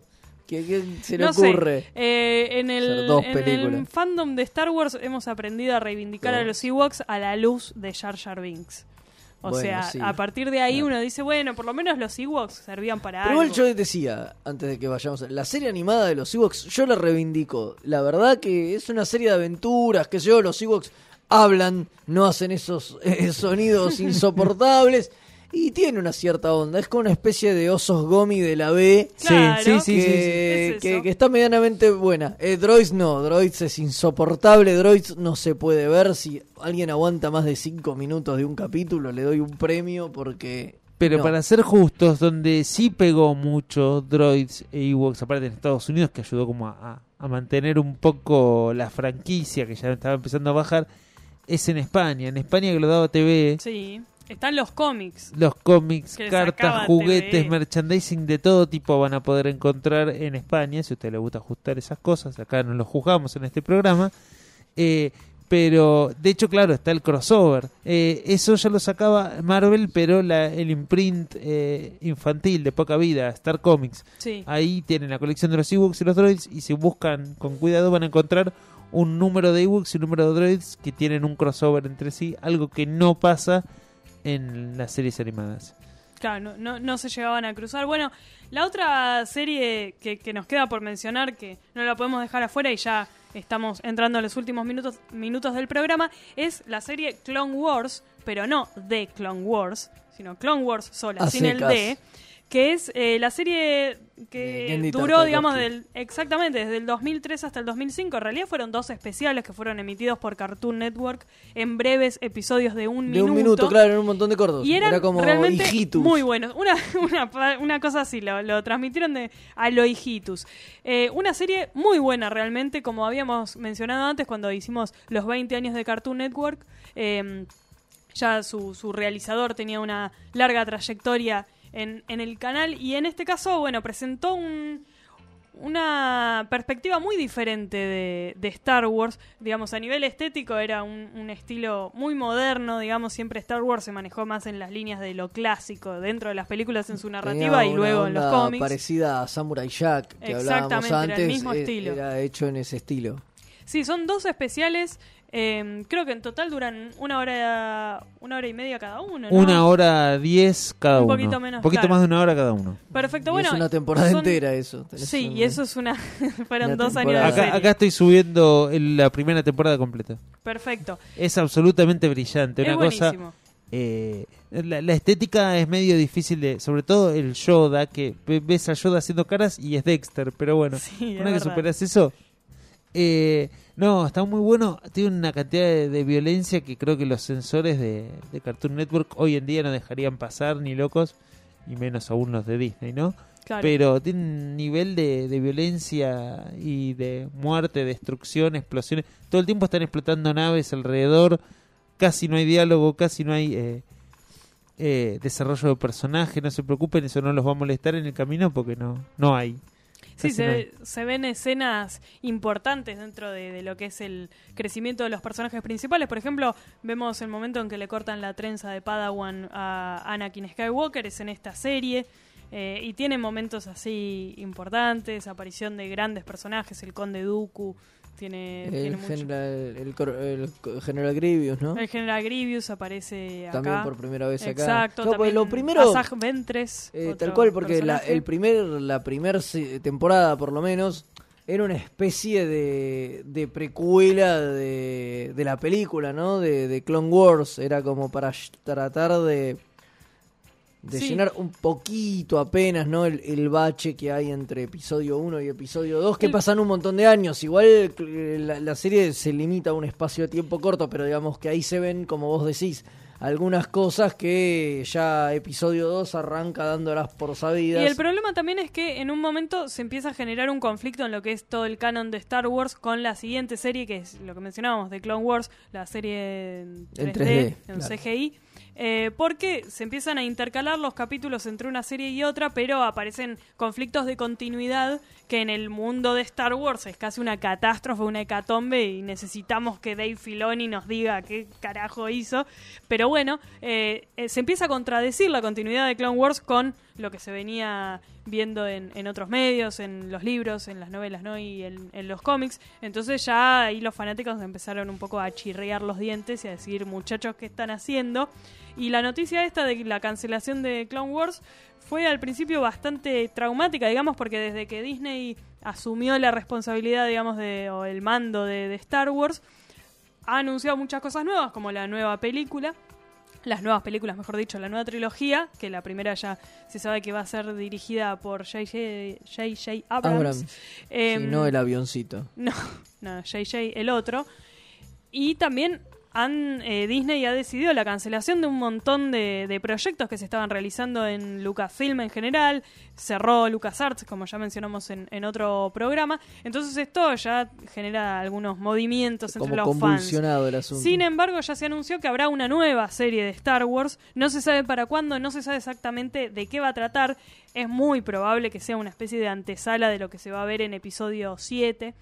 ¿Qué, qué se le no sé, ocurre? eh, en el, dos en el fandom de Star Wars hemos aprendido a reivindicar a los Ewoks a la luz de Jar Jar Binks. O Bueno, sea, sí. a partir de ahí uno dice, bueno, por lo menos los Ewoks servían para Pero algo. igual yo decía, antes de que vayamos, a- la serie animada de los Ewoks, yo la reivindico. La verdad que es una serie de aventuras, que yo, los Ewoks hablan, no hacen esos eh, sonidos insoportables. Y tiene una cierta onda, es como una especie de osos gomi de la B. Claro, sí, sí, sí, que, sí, que- está medianamente buena. Eh, Droids no, Droids es insoportable, Droids no se puede ver. Si alguien aguanta más de 5 minutos de un capítulo, le doy un premio porque... Pero no. para ser justos, donde sí pegó mucho Droids e Ewoks, aparte en Estados Unidos, que ayudó como a mantener un poco la franquicia que ya estaba empezando a bajar, es en España. En España que lo daba TV, Sí. Están los cómics. Los cómics, cartas, juguetes, merchandising de todo tipo van a poder encontrar en España, si a usted le gusta ajustar esas cosas, acá no lo juzgamos en este programa. Eh, pero, de hecho, claro, está el crossover. Eh, eso ya lo sacaba Marvel, pero la, el imprint eh, infantil de poca vida, Star Comics. Sí. Ahí tienen la colección de los ebooks y los droids, y si buscan con cuidado van a encontrar un número de ebooks y un número de droids que tienen un crossover entre sí, algo que no pasa en las series animadas. Claro, no, no, no se llegaban a cruzar. Bueno, la otra serie que, que nos queda por mencionar, que no la podemos dejar afuera y ya estamos entrando a los últimos minutos, minutos del programa, es la serie Clone Wars, pero no de Clone Wars, sino Clone Wars sola, A sin el. D, que es eh, la serie De que duró, digamos, del, exactamente desde el 2003 hasta el 2005. En realidad fueron dos especiales que fueron emitidos por Cartoon Network en breves episodios de un De minuto. un minuto, claro, eran un montón de cortos. Y eran Era como realmente hijitus. muy buenos. Una, una, una cosa así, lo, lo transmitieron de, a lo hijitus. Eh, una serie muy buena realmente, como habíamos mencionado antes cuando hicimos los 20 años de Cartoon Network. eh, ya su, su realizador tenía una larga trayectoria en, en el canal y en este caso, bueno, presentó un, una perspectiva muy diferente de, de Star Wars. Digamos, a nivel estético era un, un estilo muy moderno, digamos, siempre Star Wars se manejó más en las líneas de lo clásico, dentro de las películas en su narrativa Tenía y luego en los cómics. parecida a Samurai Jack, que hablábamos Exactamente, era el antes. mismo eh, estilo. Era hecho en ese estilo. Sí, son dos especiales. Eh, creo que en total duran una hora, una hora y media cada uno. ¿no? Una hora diez cada Un uno. poquito menos, Un poquito claro. más de una hora cada uno. Perfecto, Y bueno. es una temporada son- entera eso. Sí, un- y eso es una. fueron una dos años de Acá, acá estoy subiendo el- la primera temporada completa. Perfecto. Es absolutamente brillante. Es Una cosa. eh, la, la estética es medio difícil de. Sobre todo el Yoda, que ve- ves a Yoda haciendo caras y es Dexter. Pero bueno, Sí, es una que verdad. superas eso. eh, no, está muy bueno. Tiene una cantidad de, de violencia que creo que los sensores de, de Cartoon Network hoy en día no dejarían pasar ni locos. Y menos aún los de Disney, ¿no? Claro. Pero tiene un nivel de, de violencia y de muerte, destrucción, explosiones. Todo el tiempo están explotando naves alrededor. Casi no hay diálogo, casi no hay eh, eh, desarrollo de personaje. No se preocupen, eso no los va a molestar en el camino porque no, no hay. Sí, se, se ven escenas importantes dentro de, de lo que es el crecimiento de los personajes principales. Por ejemplo, vemos el momento en que le cortan la trenza de Padawan a Anakin Skywalker, es en esta serie. eh, y tiene momentos así importantes, aparición de grandes personajes, el Conde Dooku, tiene, tiene El mucho. general, el, general Grievous, ¿no? El General Grievous aparece acá. También por primera vez acá. Exacto, No, pues lo primero- Eh, otro tal cual, porque la, el primer, la primer se- temporada, por lo menos, era una especie de, de precuela de, de la película, ¿no? De, de Clone Wars. Era como para tratar de, de Sí. llenar un poquito apenas, ¿no? El, el bache que hay entre episodio 1 y episodio 2, que El- pasan un montón de años. Igual eh, la, la serie se limita a un espacio de tiempo corto, pero digamos que ahí se ven, como vos decís, algunas cosas que ya episodio 2 arranca dándolas por sabidas. Y el problema también es que en un momento se empieza a generar un conflicto en lo que es todo el canon de Star Wars con la siguiente serie, que es lo que mencionábamos de Clone Wars, la serie en 3D, En 3D, en claro. CGI. Eh, porque se empiezan a intercalar los capítulos entre una serie y otra, pero aparecen conflictos de continuidad que en el mundo de Star Wars es casi una catástrofe, una hecatombe y necesitamos que Dave Filoni nos diga qué carajo hizo. Pero bueno, eh, eh, se empieza a contradecir la continuidad de Clone Wars con lo que se venía viendo en, en otros medios, en los libros, en las novelas, ¿no? Y en, los cómics. Entonces ya ahí los fanáticos empezaron un poco a chirriar los dientes y a decir, muchachos, ¿qué están haciendo? Y la noticia esta de la cancelación de Clone Wars fue al principio bastante traumática, digamos, porque desde que Disney asumió la responsabilidad, digamos, de, o el mando de Star Wars, ha anunciado muchas cosas nuevas, como la nueva película, las nuevas películas, mejor dicho, la nueva trilogía, que la primera ya se sabe que va a ser dirigida por J.J. Abrams. Abrams. Sí, no el avioncito. no, no, JJ el otro. Y también han, eh, Disney ha decidido la cancelación de un montón de, de proyectos que se estaban realizando en Lucasfilm en general. Cerró LucasArts, como ya mencionamos en, en otro programa. Entonces esto ya genera algunos movimientos entre los fans. convulsionado el asunto. Sin embargo, ya se anunció que habrá una nueva serie de Star Wars. No se sabe para cuándo, no se sabe exactamente de qué va a tratar. Es muy probable que sea una especie de antesala de lo que se va a ver en episodio 7.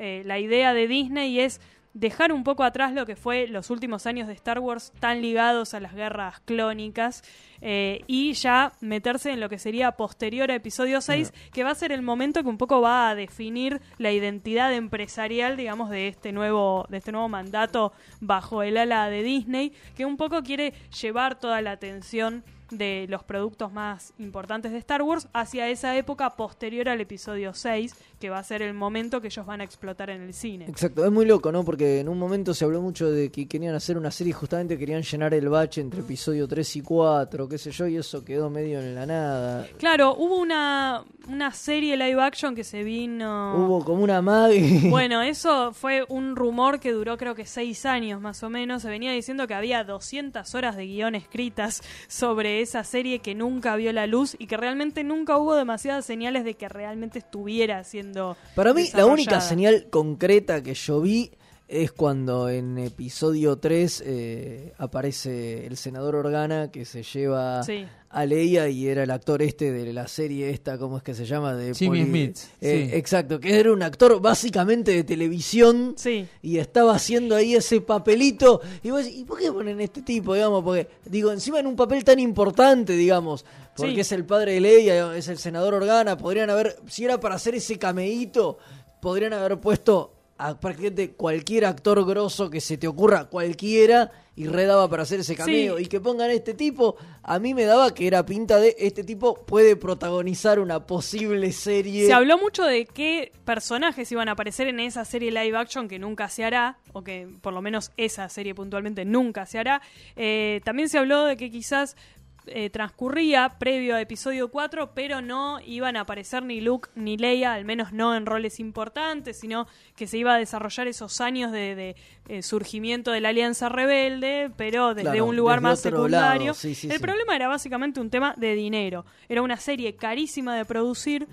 Eh, la idea de Disney es dejar un poco atrás lo que fue los últimos años de Star Wars tan ligados a las guerras clónicas eh, y ya meterse en lo que sería posterior a episodio 6, que va a ser el momento que un poco va a definir la identidad empresarial, digamos, de este nuevo, de este nuevo mandato bajo el ala de Disney, que un poco quiere llevar toda la atención de los productos más importantes de Star Wars hacia esa época posterior al episodio 6, que va a ser el momento que ellos van a explotar en el cine. Exacto, es muy loco, ¿no? Porque en un momento se habló mucho de que querían hacer una serie y justamente querían llenar el bache entre episodio 3 y 4, qué sé yo, y eso quedó medio en la nada. Claro, hubo una, una serie live action que se vino... Hubo como una mague. Bueno, eso fue un rumor que duró creo que seis años más o menos. Se venía diciendo que había 200 horas de guion escritas sobre esa serie que nunca vio la luz y que realmente nunca hubo demasiadas señales de que realmente estuviera siendo Para mí, la única señal concreta que yo vi es cuando en episodio 3 eh, aparece el senador Organa que se lleva Sí. a Leia y era el actor este de la serie esta, ¿cómo es que se llama? De Jimmy Smith, Eh, sí. Exacto, que era un actor básicamente de televisión y estaba haciendo ahí ese papelito. Y vos decís, ¿y por qué ponen este tipo, digamos? Porque, digo, encima en un papel tan importante, digamos, porque Sí. es el padre de Leia, es el senador Organa, podrían haber, si era para hacer ese cameíto, podrían haber puesto a prácticamente cualquier actor grosso que se te ocurra, cualquiera, y redaba para hacer ese cameo. Sí. Y que pongan este tipo, a mí me daba que era pinta de este tipo puede protagonizar una posible serie. Se habló mucho de qué personajes iban a aparecer en esa serie live action que nunca se hará, o que por lo menos esa serie puntualmente nunca se hará. Eh, también se habló de que quizás eh, transcurría previo a episodio 4, pero no iban a aparecer ni Luke ni Leia, al menos no en roles importantes, sino que se iba a desarrollar esos años de, de, eh, surgimiento de la Alianza Rebelde, pero desde Claro, un lugar desde más secundario. lado, sí, sí, El sí. problema era básicamente un tema de dinero. Era una serie carísima de producir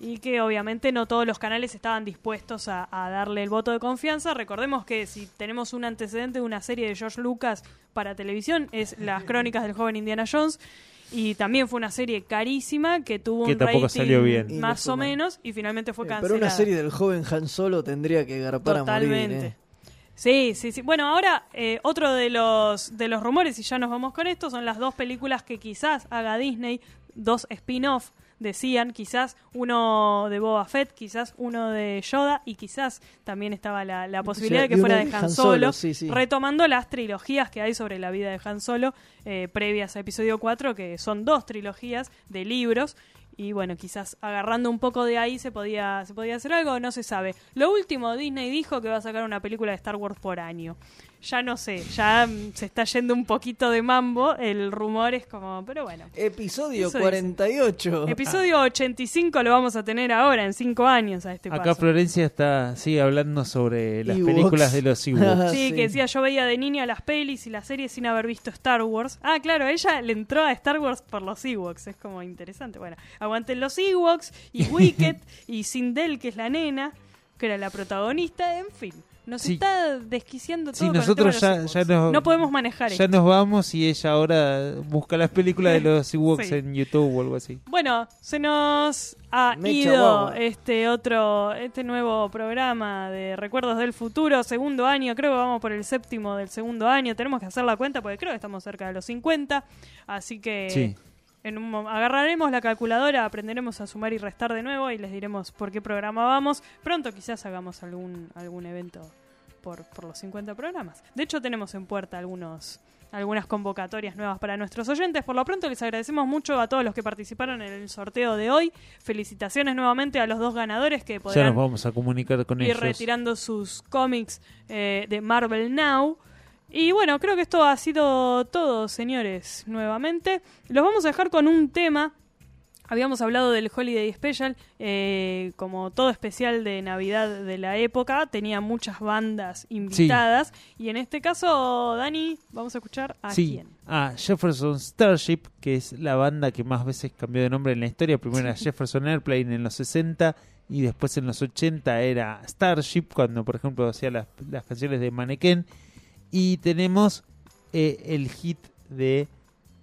y que obviamente no todos los canales estaban dispuestos a, a darle el voto de confianza. Recordemos que si tenemos un antecedente de una serie de George Lucas para televisión es Las Crónicas del joven Indiana Jones y también fue una serie carísima que tuvo Que un tampoco rating salió bien. Más o menos y finalmente fue cancelada. Pero una serie del joven Han Solo tendría que garpar a morir. Totalmente. ¿eh? Sí, sí, sí. Bueno, ahora eh, otro de los de los rumores y ya nos vamos con esto son las dos películas que quizás haga Disney, dos spin-off decían, quizás uno de Boba Fett, quizás uno de Yoda y quizás también estaba la, la posibilidad de que fuera de de Han, Han Solo, Solo, sí, sí. retomando las trilogías que hay sobre la vida de Han Solo eh, previas a episodio 4, que son dos trilogías de libros. Y bueno, quizás agarrando un poco de ahí se podía, se podía hacer algo, no se sabe. Lo último, Disney dijo que va a sacar una película de Star Wars por año. Ya no sé, ya mm, se está yendo un poquito de mambo. El rumor es como, pero bueno. Episodio Eso 48. Episodio 85 lo vamos a tener ahora, en cinco años a este Acá paso. Florencia está sigue hablando sobre las Ewoks. películas de los Ewoks. Sí, que decía yo veía de niña las pelis y las series sin haber visto Star Wars. Ah, claro, ella le entró a Star Wars por los Ewoks, es como interesante. Bueno, aguanten los Ewoks y Wicked y Sindel, que es la nena, que era la protagonista, en fin. Nos Sí. está desquiciando todo. Sí, con el nosotros ya, los ya Ewoks. nos, No podemos manejar Ya esto. nos vamos y ella ahora busca las películas de los Ewoks Sí. en YouTube o algo así. Bueno, se nos ha ido este otro, este nuevo programa de Recuerdos del Futuro, segundo año, creo que vamos por el séptimo del segundo año, tenemos que hacer la cuenta porque creo que estamos cerca de los 50, así que Sí. En un mo- agarraremos la calculadora, aprenderemos a sumar y restar de nuevo y les diremos por qué programa vamos. Pronto quizás hagamos algún, algún evento por, por los 50 programas. De hecho, tenemos en puerta algunos algunas convocatorias nuevas para nuestros oyentes. Por lo pronto les agradecemos mucho a todos los que participaron en el sorteo de hoy. Felicitaciones nuevamente a los dos ganadores que Ya podrán nos vamos a comunicar con ir ellos. retirando sus cómics eh, de Marvel Now. Y bueno, creo que esto ha sido todo, señores, nuevamente. Los vamos a dejar con un tema Habíamos hablado del Holiday Special, eh, como todo especial de Navidad de la época, tenía muchas bandas invitadas. Y en este caso, Dani, vamos a escuchar a sí, quién. a Jefferson Starship, que es la banda que más veces cambió de nombre en la historia. Primero era Jefferson Airplane en los 60 y después en los 80 era Starship, cuando por ejemplo hacía las, las canciones de Mannequin. Y tenemos eh, el hit de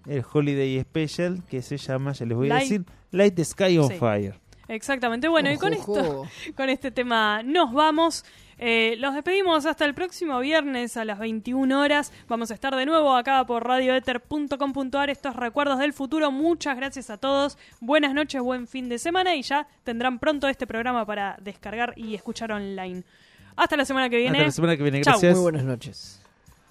el Holiday Special, que se llama, ya les voy a Light- decir, Light the Sky on Sí. Fire. Exactamente. Bueno, y con Ojo, esto, con este tema nos vamos. Eh, los despedimos hasta el próximo viernes a las 21 horas. Vamos a estar de nuevo acá por radioether.com.ar. Estos recuerdos del futuro. Muchas gracias a todos. Buenas noches, buen fin de semana y ya tendrán pronto este programa para descargar y escuchar online. Hasta la semana que viene. Hasta la semana que viene, Chau. gracias. Muy buenas noches.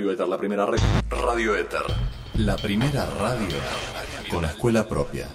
Radio Éter, la primera red. Radio Éter, la primera radio con escuela propia.